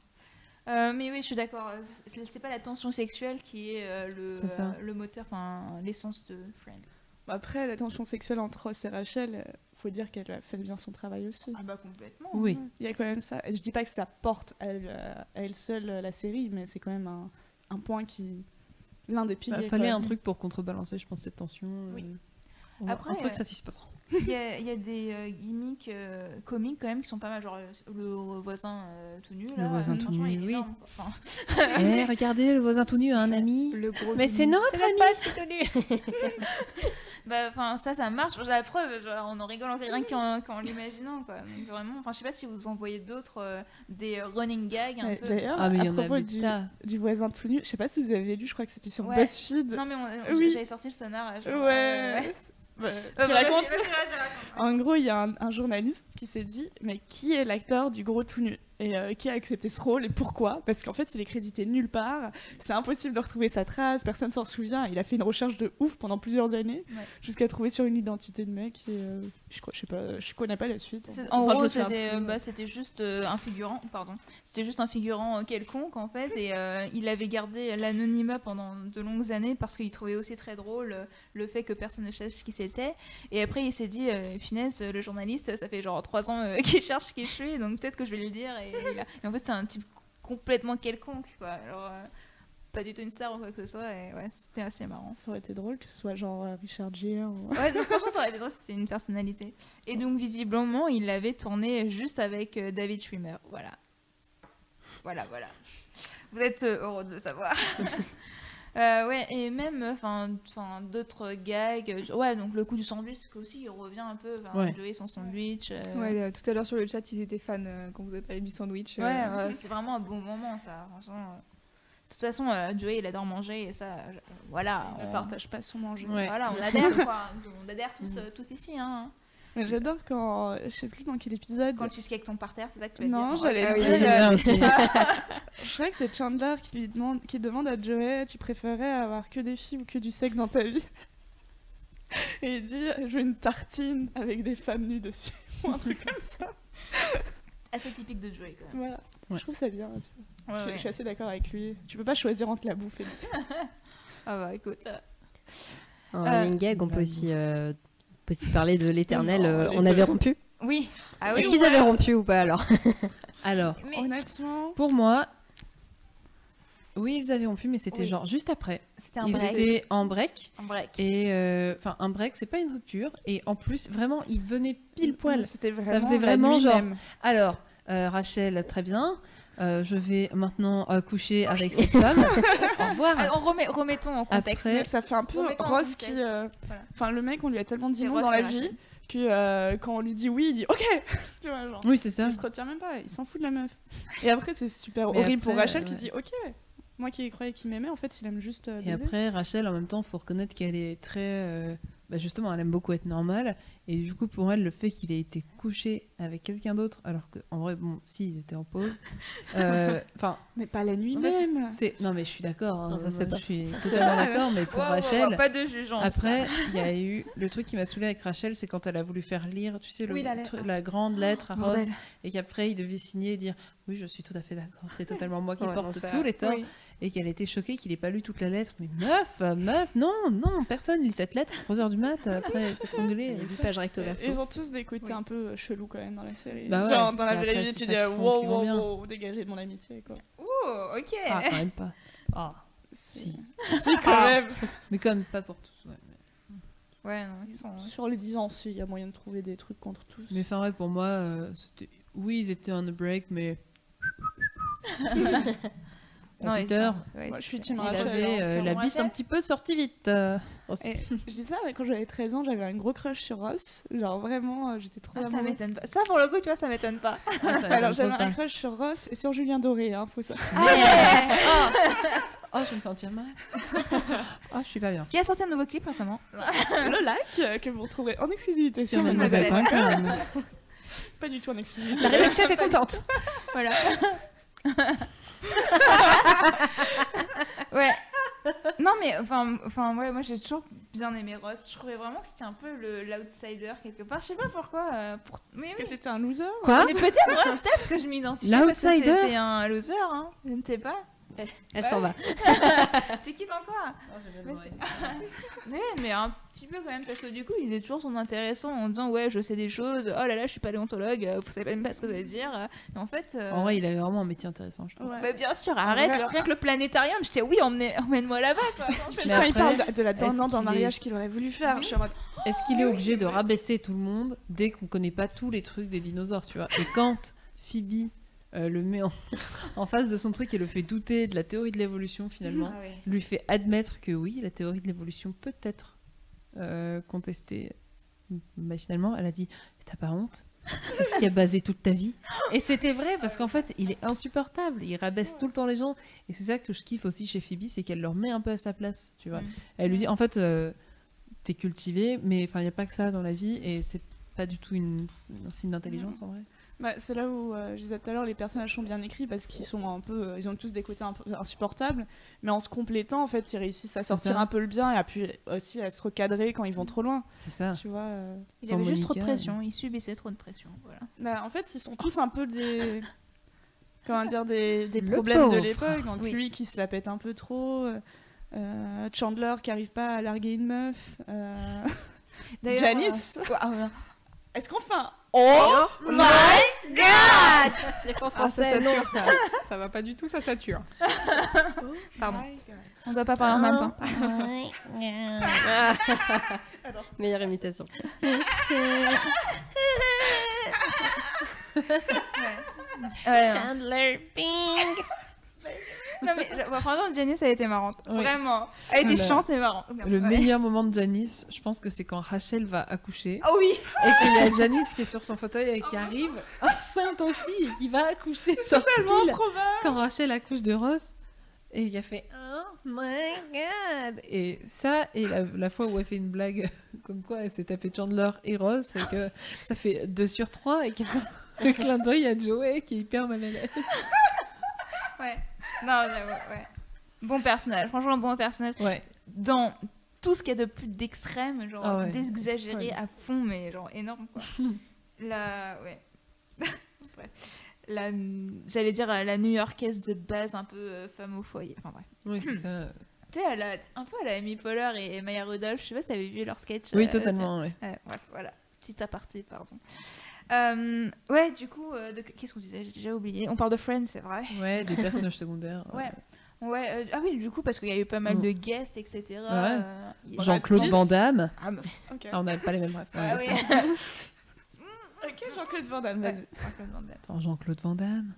Euh, mais oui, je suis d'accord. euh, C'est pas la tension sexuelle qui est euh, le, euh, le moteur, enfin l'essence de Friends. Après, la tension sexuelle entre Ross et Rachel, faut dire qu'elle a fait bien son travail aussi. Ah bah complètement. Oui. Il y a quand même ça. Je dis pas que ça porte à elle, à elle seule la série, mais c'est quand même un, un point qui. L'un des piliers. Il fallait quoi. un truc pour contrebalancer, je pense, cette tension. Oui. Après, un truc euh, satisfaisant. Il y, a, il y a des euh, gimmicks euh, comiques quand même qui sont pas mal, genre euh, le voisin euh, tout nu. Là, voisin euh, tout nu, oui. énorme. Enfin, Eh, regardez, le voisin tout nu a un ami. le gros Mais tout c'est nu. notre [LAUGHS] ami. Bah, enfin, ça, ça marche. J'ai la preuve, genre, on en rigole rien qu'en qu'en l'imaginant, quoi. Donc, vraiment, enfin, je sais pas si vous en voyez d'autres, euh, des running gags un Ouais, peu. D'ailleurs, Ah, mais il y à propos du, voisin tout nu, je sais pas si vous avez lu, je crois que c'était sur Ouais. BuzzFeed. Non, mais on- Oui. j'avais sorti le sonar. genre, ouais. Bah, Euh, tu bah, racontes. En gros, il y a un, un journaliste qui s'est dit Mais qui est l'acteur du gros tout nu? Et euh, qui a accepté ce rôle et pourquoi? Parce qu'en fait, il est crédité nulle part. C'est impossible de retrouver sa trace, personne s'en souvient. Il a fait une recherche de ouf pendant plusieurs années Ouais. jusqu'à trouver sur une identité de mec. Et euh, je, crois, je sais pas, je connais pas la suite. En Enfin, gros, c'était bah, c'était juste euh, un figurant, pardon. C'était juste un figurant quelconque en fait, et euh, il avait gardé l'anonymat pendant de longues années parce qu'il trouvait aussi très drôle le fait que personne ne sache qui c'était. Et après, il s'est dit, euh, finesse, le journaliste, ça fait genre trois ans euh, [LAUGHS] qu'il cherche qui je suis, donc peut-être que je vais lui le dire. Et, [LAUGHS] et en fait, c'est un type complètement quelconque, quoi. Alors, euh, pas du tout une star ou quoi que ce soit. Et ouais, c'était assez marrant. Ça aurait été drôle que ce soit genre euh, Richard Gere. ou- Ouais, donc franchement, ça aurait été [LAUGHS] drôle, c'était une personnalité. Et donc, visiblement, il l'avait tourné juste avec euh, David Schwimmer. Voilà. Voilà, voilà. Vous êtes heureux de le savoir. [LAUGHS] Euh, ouais, et même enfin enfin d'autres gags. Ouais, donc le coup du sandwich, parce aussi il revient un peu. Ouais. Joey son sandwich. euh, Ouais, euh, tout à l'heure sur le chat, ils étaient fans euh, quand vous avez parlé du sandwich. euh, Ouais, ouais, c'est vraiment un bon moment, ça. Franchement. euh. De toute façon, euh, Joey, il adore manger et ça, voilà. Il ne on- partage pas son manger. Ouais. Voilà, on [LAUGHS] adhère, quoi. On adhère tous, tous ici, hein. Mais J'adore quand, je sais plus dans quel épisode. Quand cheesecake tombe par terre, c'est ça que tu vas Non, dire j'allais Ah oui, dire, j'aime euh, bien aussi. [LAUGHS] Je crois que c'est Chandler qui lui demande, qui demande à Joey, tu préférais avoir que des filles ou que du sexe dans ta vie? Et il dit, je veux une tartine avec des femmes nues dessus, [LAUGHS] ou un truc comme ça. Assez typique de Joey, quand même. Voilà. Ouais. Je trouve ça bien. tu vois. Ouais, je, ouais. je suis assez d'accord avec lui. Tu peux pas choisir entre la bouffe et le sexe. [LAUGHS] Ah bah écoute. En Euh, running gag, on peut aussi, euh, peut aussi parler de l'éternel. Euh, on avait rompu. Oui. Ah Est-ce qu'ils avaient rompu ou pas alors [LAUGHS] Alors, Mais Honnêtement, pour moi, oui, ils avaient rompu, mais c'était Oui. genre juste après. c'était un ils break. étaient en break. Un break. Et euh, enfin, un break, c'est pas une rupture. Et en plus, vraiment, ils venaient pile poil. C'était vraiment faisait la vraiment nuit genre- même. Alors, euh, Rachel, très bien. Euh, je vais maintenant euh, coucher avec cette femme. [LAUGHS] Au revoir. Ah, on remet, remettons en contexte. Après- ça fait un peu Ross qui. euh, Voilà. Enfin, le mec, on lui a tellement dit non Ross dans la vie que euh, quand on lui dit oui, il dit ok [LAUGHS] Tu vois, genre. Oui, c'est ça. Il se retient même pas, il s'en fout de la meuf. Et après, c'est super Mais horrible pour Rachel qui ouais. se dit ok. Moi qui croyais qu'il m'aimait, en fait, il aime juste. euh, Et baiser. après, Rachel, en même temps, faut reconnaître qu'elle est très. Bah, justement, elle aime beaucoup être normale. Et du coup, pour elle, le fait qu'il ait été couché avec quelqu'un d'autre, alors qu'en vrai, bon, si, ils étaient en pause. [LAUGHS] euh, Enfin, Mais pas la nuit fait, même. c'est. Non, mais je suis d'accord. hein, fait je suis totalement d'accord. Mais pour Wow, Rachel. wow, pas de jugeance. Après, il y a eu le truc qui m'a saoulé avec Rachel, c'est quand elle a voulu faire lire, tu sais, le Oui, la lettre. truc- la grande lettre à Ross, Bordel. et qu'après il devait signer et dire oui, je suis tout à fait d'accord, c'est totalement moi qui Ouais, porte tous les torts, Oui. Et qu'elle était choquée qu'il ait pas lu toute la lettre. Mais meuf, euh, meuf, non, non, personne lit cette lettre à 3h du mat après s'être Il y engueulé. a 8 pages recto verso. Ils ont tous des côtés Oui. un peu chelous quand même dans la série. Bah ouais. Genre dans la Et vraie après, vie, tu dis wow, wow, wow, dégagez de mon amitié quoi. Ouh, ok. Ah, quand même pas. Ah, C'est- si. Si, [LAUGHS] quand même. Mais comme pas pour tous. ouais. Ouais, non, ils sont. Sur les 10 ans, si, il y a moyen de trouver des trucs contre tous. Mais enfin, ouais, pour moi, euh, c'était- oui, ils étaient on a break, mais. [LAUGHS] Sont- ouais, Moi, je suis il avait hein, euh, la bite un petit peu sortie vite. euh. Et je dis ça, mais quand j'avais 13 ans, j'avais un gros crush sur Ross. Genre vraiment, euh, j'étais trop Ah, ça amoureuse. m'étonne pas. Ça, pour le coup, tu vois, ça m'étonne pas. Ah, ça Alors j'avais un crush sur Ross et sur Julien Doré, hein, faut ça. Oh, je me sentir mal. [LAUGHS] oh, je suis pas bien. Qui a sorti un nouveau clip récemment? Le lac euh, que vous retrouverez en exclusivité Sur Mademoiselle. [LAUGHS] Pas du tout en exclusivité. La rédac chef est contente. [LAUGHS] Voilà. [LAUGHS] ouais. Non mais enfin, enfin ouais, moi j'ai toujours bien aimé Ross. Je trouvais vraiment que c'était un peu le l'outsider quelque part. Je sais pas pourquoi. euh, pour... Mais Est-ce que c'était un loser Quoi Mais peut-être, ouais, peut-être que je m'identifiais parce que L'outsider c'était un loser, hein. Je ne sais pas. Elle s'en va. [LAUGHS] Tu quittes encore? Mais, [LAUGHS] mais un petit peu quand même, parce que du coup, il est toujours son intéressant en disant Ouais, je sais des choses, oh là là, je suis paléontologue, euh, vous savez même pas ce que ça veut dire. Et en fait. euh, En vrai, il avait vraiment un métier intéressant, je trouve. Ouais. bah, bien sûr, arrête, le- rien que le planétarium, j'étais oui, emmène- emmène-moi là-bas [LAUGHS] quand il parle de- de la d'un qu'il mariage qu'il aurait voulu faire, je suis en mode, [GASPS] Est-ce qu'il est obligé de rabaisser tout le monde dès qu'on connaît pas tous les trucs des dinosaures, tu vois? Et quand Phoebe euh, le met en, [LAUGHS] en face de son truc et le fait douter de la théorie de l'évolution finalement, Ah lui fait admettre que oui, la théorie de l'évolution peut être euh, contestée machinalement, elle a dit T'as pas honte C'est ce qui a basé toute ta vie. Et c'était vrai parce qu'en fait, il est insupportable. Il rabaisse tout le temps les gens. Et c'est ça que je kiffe aussi chez Phoebe, c'est qu'elle leur met un peu à sa place. Tu vois. Mm. Elle lui dit En fait, euh, t'es cultivé, mais il n'y a pas que ça dans la vie. Et c'est pas du tout une, un signe d'intelligence en vrai. Bah, c'est là où euh, je disais tout à l'heure, les personnages sont bien écrits parce qu'ils sont un peu, euh, ils ont tous des côtés un peu insupportables, mais en se complétant, en fait, ils réussissent à sortir ça. un peu le bien et à puis aussi à se recadrer quand ils vont trop loin. C'est ça. Tu vois. euh. Il Sans avait juste trop de pression, il subissait trop de pression. Voilà. Bah, en fait, ils sont tous un peu des, [LAUGHS] comment dire, des, problèmes de l'époque. Donc Oui. lui qui se la pète un peu trop. euh, Chandler qui arrive pas à larguer une meuf. euh, Janice. Est-ce qu'on fait un Oh my God Je l'ai pas en Ah, ça sature, ça. [LAUGHS] ça va pas du tout, ça sature. [LAUGHS] Pardon. God. On doit pas parler en même temps. [LAUGHS] Meilleure imitation. Ouais. Chandler Bing [LAUGHS] Non mais bah, franchement Janice a été marrante, Ouais. vraiment. Elle était Le- chiante mais marrante. Le Ouais. meilleur moment de Janice, je pense que c'est quand Rachel va accoucher Oh oui. et qu'il y a Janice qui est sur son fauteuil et qui arrive enceinte aussi et qui va accoucher. Genre Tellement pile probable. quand Rachel accouche de Ross et il a fait Oh my god Et ça, et la, la fois où elle fait une blague [LAUGHS] comme quoi elle s'est tapée Chandler et Ross, c'est que ça fait 2 sur 3 et qu'elle un [LAUGHS] clin d'œil à Joey qui est hyper mal à l'aise. Ouais. Non, ouais, ouais. Bon personnage, franchement bon personnage. Ouais, Dans tout ce qu'il y a de plus d'extrême, genre Ah ouais. d'exagéré à fond, mais genre énorme quoi. [LAUGHS] la. Ouais. [LAUGHS] Bref. La. J'allais dire euh, la new-yorkaise de base, un peu euh, femme au foyer. Enfin bref. oui, c'est [CLEARS THROAT] ça. Tu sais, un peu à la Amy Poehler et, et Maya Rudolph, je sais pas si t'avais vu leur sketch. Oui, euh, totalement, ouais. Ouais, bref, voilà. Petit aparté, pardon. Euh, ouais, du coup, euh, de- qu'est-ce qu'on disait? J'ai déjà oublié. On parle de Friends, c'est vrai. Ouais, des [LAUGHS] personnages secondaires. Ouais. Ouais, euh, ah oui, du coup, parce qu'il y a eu pas mal Mm. de guests, etc. euh, a- Jean-Claude. Van Damme. Ah, bah, Ok. Ah, on n'a pas les mêmes rêves. ah oui. [LAUGHS] Ok, Jean-Claude Van Damme, Ouais, vas-y. Jean-Claude Van Damme. Attends, Jean-Claude Van Damme.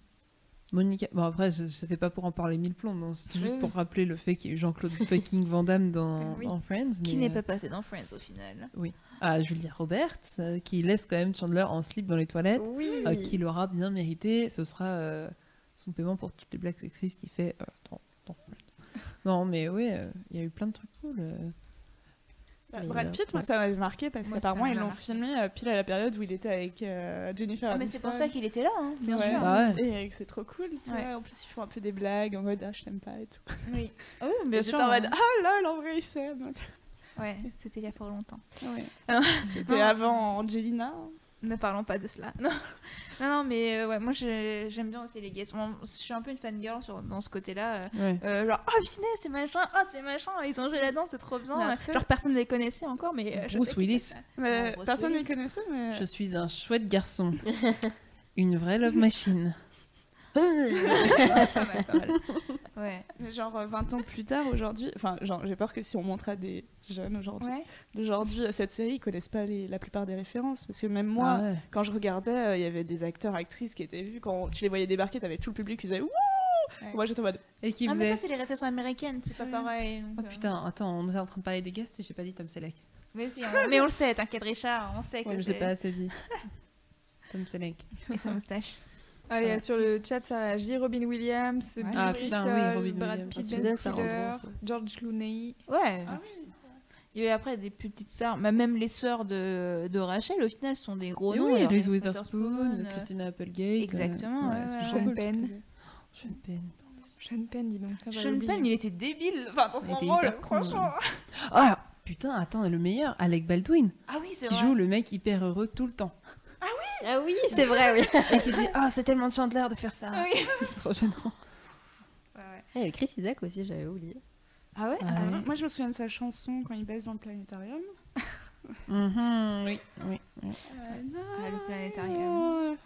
Monica. Bon, après, sais pas pour en parler mille plombs, mais c'est juste Oui, pour rappeler le fait qu'il y a eu Jean-Claude fucking Van Damme dans, [LAUGHS] Oui. dans Friends. Qui mais, n'est euh, pas passé dans Friends au final Ah, Julia Roberts, euh, qui laisse quand même Chandler en slip dans les toilettes, Oui. euh, qui l'aura bien mérité. Ce sera euh, son paiement pour toutes les blagues sexistes qu'il fait euh, dans, dans Friends. Non, mais euh, il y a eu plein de trucs cool. euh. Bah, Brad euh, Pitt, moi, ça m'avait marqué parce qu'apparemment, ils l'ont filmé pile à la période où il était avec euh, Jennifer Ah, mais c'est pour ça qu'il était là, hein, bien Ouais. sûr. Bah ouais. Et c'est trop cool, tu Ouais. vois. En plus, ils font un peu des blagues en mode ah, je t'aime pas et tout. Oui. [LAUGHS] Oui, Et bien sûr. en mode hein. ah lol, en vrai, ils s'aiment. Ouais, [LAUGHS] c'était il y a fort longtemps. Ouais. [LAUGHS] C'était avant Angelina. Ne parlons pas de cela. [LAUGHS] Non, non, non mais euh, ouais, moi j'aime bien aussi les guests. Moi, je suis un peu une fangirl sur, dans ce côté-là. euh, Ouais. Euh, genre, ah, finesse, c'est machin, ah, c'est machin, ils ont joué là-dedans, c'est trop bien. Après- Genre, personne ne les connaissait encore, mais. euh, je Bruce sais Willis. Bruce personne ne les connaissait, mais. Je suis un chouette garçon. Une vraie love machine. Pas mal, pas mal. [LAUGHS] Ouais. Mais genre euh, 20 ans plus tard aujourd'hui, enfin genre j'ai peur que si on montre à des jeunes aujourd'hui, Ouais. d'aujourd'hui euh, cette série, ils connaissent pas les- la plupart des références parce que même moi, Ah ouais. quand je regardais, euh, il y avait des acteurs, actrices qui étaient vus quand tu les voyais débarquer, t'avais tout le public qui disait wouh. Ouais. Moi j'étais en mode Et qui Ah, mais faisait. ça, c'est les références américaines, c'est pas Ouais. pareil. donc, Oh euh, putain, attends, on est en train de parler des guests et j'ai pas dit Tom Selleck. Vas-y, on- mais on le sait, t'inquiète, Richard, on sait que Ouais, mais je l'ai pas assez dit. Tom Selleck. Et sa moustache. [LAUGHS] Allez, Ouais. sur le chat, ça réagit. Robin Williams, Bill Ah, putain, oui, Robin Brad Williams. Pitt, Tu Ben Stiller. George Clooney. Ouais. Ah Il y avait après des plus petites sœurs, bah, même les sœurs de, de Rachel, au final, sont des gros Et noms. oui, Reese Witherspoon, euh, Christina Applegate. Exactement, ouais, c'est ouais, trop Sean. Penn. Sean Penn. Sean Penn, dis donc. Putain, j'avais Sean oublié. Penn, il était débile. Enfin, dans son rôle, franchement. Ah putain, attends, le meilleur, Alec Baldwin, Ah oui, c'est qui vrai. joue le mec hyper heureux tout le temps. Ah oui, c'est vrai, oui. [LAUGHS] Et qui dit Ah, c'est tellement de Chandler de faire ça. Oui. [LAUGHS] C'est trop gênant. Ouais, ouais. Il y avait Chris Isaac aussi, j'avais oublié. Ah ouais Ouais. Ah, moi je me souviens de sa chanson quand il baisse dans le planétarium. [LAUGHS] Mhm, oui, oui. oui. Ah, le planétarium.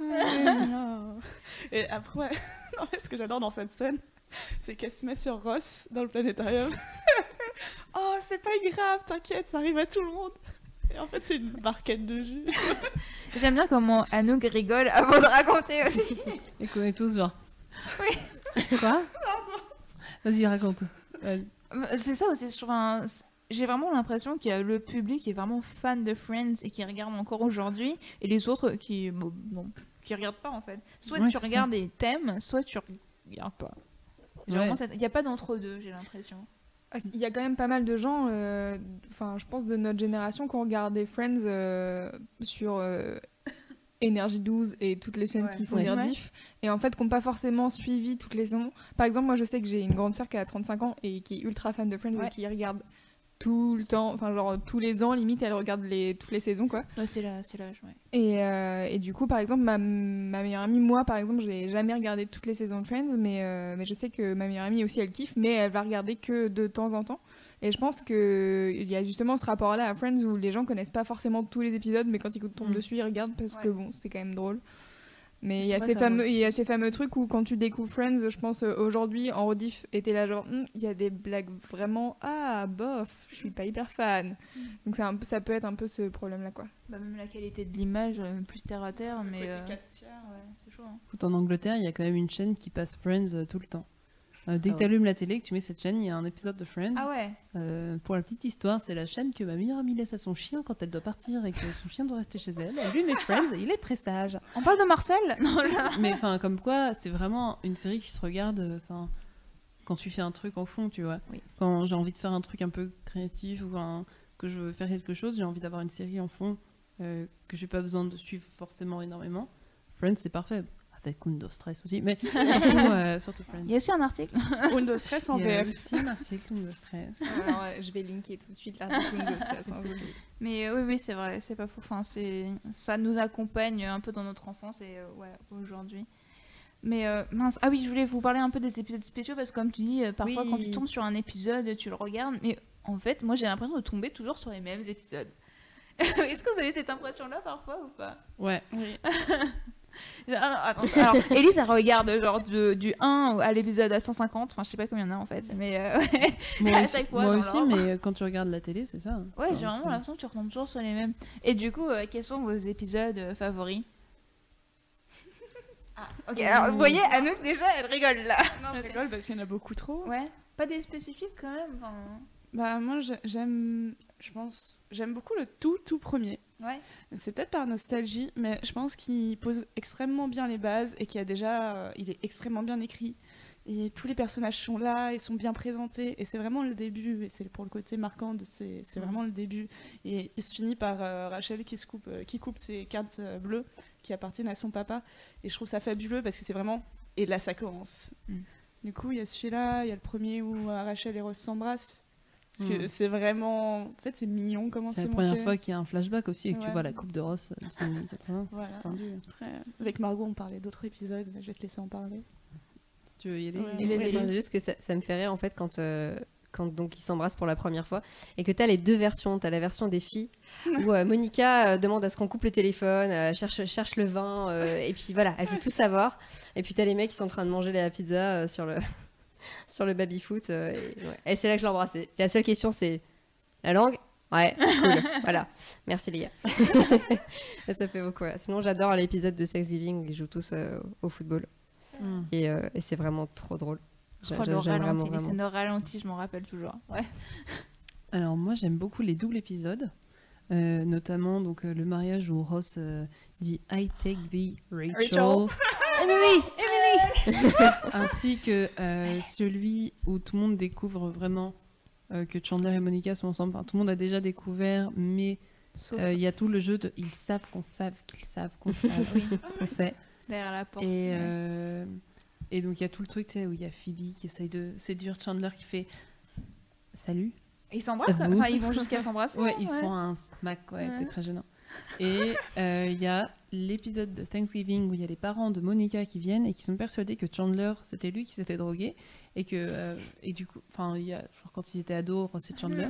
Et après, non, ce que j'adore dans cette scène, c'est qu'elle se met sur Ross dans le planétarium. oh, c'est pas grave, t'inquiète, ça arrive à tout le monde. Et en fait, c'est une barquette de jus. [LAUGHS] J'aime bien comment Anouk rigole avant de raconter aussi. [LAUGHS] Et qu'on est tous genre. Oui. [LAUGHS] Quoi Vas-y, raconte. Euh, C'est ça aussi, je trouve un- J'ai vraiment l'impression que le public est vraiment fan de Friends et qui regarde encore aujourd'hui, et les autres qui bon, bon, qui regardent pas en fait. Soit Ouais, tu regardes des thèmes, soit tu regardes pas. Ouais. Il n'y a pas d'entre-deux, j'ai l'impression. Ah, Il y a quand même pas mal de gens, euh, enfin, je pense de notre génération, qui ont regardé Friends euh, sur euh, Énergie 12 et toutes les chaînes Ouais. qui font Ouais. rediffs, et en fait, qui n'ont pas forcément suivi toutes les saisons. Par exemple, moi, je sais que j'ai une grande sœur qui a 35 ans et qui est ultra fan de Friends Ouais. et qui regarde tout le temps, enfin genre tous les ans limite elle regarde les, toutes les saisons quoi. Ouais, c'est l'âge, ouais. Et, euh, et du coup par exemple ma, ma meilleure amie, moi par exemple je n'ai jamais regardé toutes les saisons de Friends mais, euh, mais je sais que ma meilleure amie aussi elle kiffe mais elle va regarder que de temps en temps. Et je pense qu'il y a justement ce rapport là à Friends où les gens connaissent pas forcément tous les épisodes mais quand ils tombent Mm. dessus ils regardent parce que bon c'est quand même drôle. Mais il y, a ces fameux, il y a ces fameux trucs où quand tu découvres Friends, je pense euh, aujourd'hui en rediff, et t'es là genre, Hum, il y a des blagues vraiment, ah bof, je suis pas hyper fan. Mm. Donc c'est un peu, ça peut être un peu ce problème-là quoi. Bah, même la qualité de l'image, euh, plus terre à terre, mais. euh, ouais, c'est chaud. hein. En Angleterre, il y a quand même une chaîne qui passe Friends euh, tout le temps. Euh, dès Ah que ouais. tu allumes la télé, que tu mets cette chaîne, il y a un épisode de Friends. Ah ouais Euh, pour la petite histoire, c'est la chaîne que ma meilleure amie laisse à son chien quand elle doit partir et que son chien doit rester chez elle. Elle lui met Friends il est très sage. On parle de Marcel? [LAUGHS] Non, là. Mais enfin, comme quoi, c'est vraiment une série qui se regarde. euh, Enfin, quand tu fais un truc en fond, tu vois. Oui. Quand j'ai envie de faire un truc un peu créatif ou un- que je veux faire quelque chose, j'ai envie d'avoir une série en fond euh, que j'ai pas besoin de suivre forcément énormément. Friends, c'est parfait. Avec Undo Stress aussi, mais [LAUGHS] surtout, euh, surtout Friends. Il y a aussi un article. Undo Stress en Il y a VF. aussi un article Undo Stress. [LAUGHS] Alors, euh, je vais linker tout de suite l'article de Stress, hein, vous. Mais euh, oui, oui, c'est vrai, c'est pas faux. Enfin, c'est... Ça nous accompagne un peu dans notre enfance et euh, ouais, aujourd'hui. Mais euh, mince, ah oui, je voulais vous parler un peu des épisodes spéciaux parce que comme tu dis, euh, parfois Oui. quand tu tombes sur un épisode, tu le regardes, mais en fait, moi j'ai l'impression de tomber toujours sur les mêmes épisodes. [LAUGHS] Est-ce que vous avez cette impression-là parfois ou pas? Ouais. Ah, Alors, Elise, elle regarde genre de- du 1 à l'épisode à 150, enfin je sais pas combien il y en a en fait, mais euh, ouais. Moi [LAUGHS] aussi, fois, moi mais euh, quand tu regardes la télé, c'est ça. hein. Ouais, Enfin, j'ai vraiment l'impression que tu retombes toujours sur les mêmes. Et du coup, euh, quels sont vos épisodes euh, favoris? Ah, ok, alors vous voyez, Anouk déjà, elle rigole là. Non, [LAUGHS] je rigole parce qu'il y en a beaucoup trop. Ouais, pas des spécifiques quand même. enfin, Bah moi j'ai- j'aime, je pense, j'aime beaucoup le tout tout premier. Ouais. C'est peut-être par nostalgie, mais je pense qu'il pose extrêmement bien les bases et qu'il a déjà, euh, il est extrêmement bien écrit. Et tous les personnages sont là, ils sont bien présentés, et c'est vraiment le début, et c'est pour le côté marquant de c'est c'est vraiment le début. Et il se finit par euh, Rachel qui, se coupe, euh, qui coupe ses cartes bleues qui appartiennent à son papa, et je trouve ça fabuleux parce que c'est vraiment. Et là ça commence. Mm. Du coup, il y a celui-là, il y a le premier où Rachel et Ross s'embrassent. Parce que Mm. c'est vraiment. En fait, c'est mignon comment C'est c'est la première fois qu'il y a un flashback aussi et que tu Ouais. vois la coupe de Ross euh, des années 80. Voilà. C'est tendu. Après, avec Margot, on parlait d'autres épisodes, je vais te laisser en parler. Tu veux y aller Ouais. C'est juste que ça, ça me fait rire en fait quand, euh, quand donc ils s'embrassent pour la première fois et que tu as les deux versions. Tu as la version des filles [LAUGHS] où euh, Monica euh, demande à ce qu'on coupe le téléphone, euh, cherche, cherche le vin euh, et puis voilà, elle veut tout savoir. Et puis tu as les mecs qui sont en train de manger la pizza euh, sur le, [LAUGHS] sur le baby-foot. euh, et ouais. Et c'est là que je l'ai embrassé. La seule question c'est la langue Ouais, cool. [LAUGHS] voilà. Merci les gars. [LAUGHS] ça fait beaucoup. ouais. Sinon, j'adore l'épisode de Thanksgiving où ils jouent tous euh, au football. Mm. Et, euh, et c'est vraiment trop drôle. Oh, le ralenti, les scènes ralenti, je m'en rappelle toujours. Ouais. Alors moi j'aime beaucoup les doubles épisodes, euh, notamment donc euh, le mariage où Ross euh, dit I take thee Rachel, Rachel. [LAUGHS] Emily, Emily, [LAUGHS] ainsi que euh, celui où tout le monde découvre vraiment euh, que Chandler et Monica sont ensemble. Enfin tout le monde a déjà découvert, mais euh, il y a tout le jeu de ils savent qu'on savent qu'ils savent qu'on [LAUGHS] savent qu'on sait. derrière la porte. Et, ouais. et donc il y a tout le truc tu sais, où il y a Phoebe qui essaye de séduire Chandler qui fait salut. Ils s'embrassent. Enfin, ils vont jusqu'à s'embrasser. Ouais, ils se font un smack, ouais, Ouais. c'est très gênant. Et euh, il y a l'épisode de Thanksgiving où il y a les parents de Monica qui viennent et qui sont persuadés que Chandler, c'était lui qui s'était drogué. Et que, euh, et du coup, enfin, il y a, genre, quand ils étaient ados, Ross et Chandler.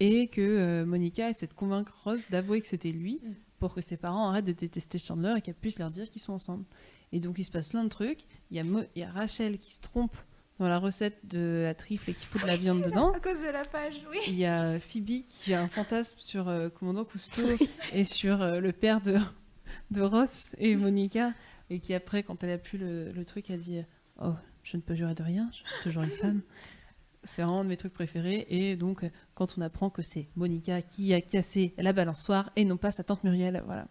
Et que euh, Monica essaie de convaincre Ross d'avouer que c'était lui pour que ses parents arrêtent de détester Chandler et qu'elle puisse leur dire qu'ils sont ensemble. Et donc il se passe plein de trucs. Il y a, Mo- il y a Rachel qui se trompe dans la recette de la trifle et qui fout de la viande [LAUGHS] dedans. À cause de la page, oui. Il y a Phoebe qui a un fantasme sur euh, Commandant Cousteau [LAUGHS] et sur euh, le père de, de Ross et Monica. Et qui après, quand elle a pu le, le truc, a dit Oh, je ne peux jurer de rien, je suis toujours une femme. C'est vraiment un de mes trucs préférés. Et donc, euh, quand on apprend que c'est Monica qui a cassé la balançoire et non pas sa tante Muriel, voilà.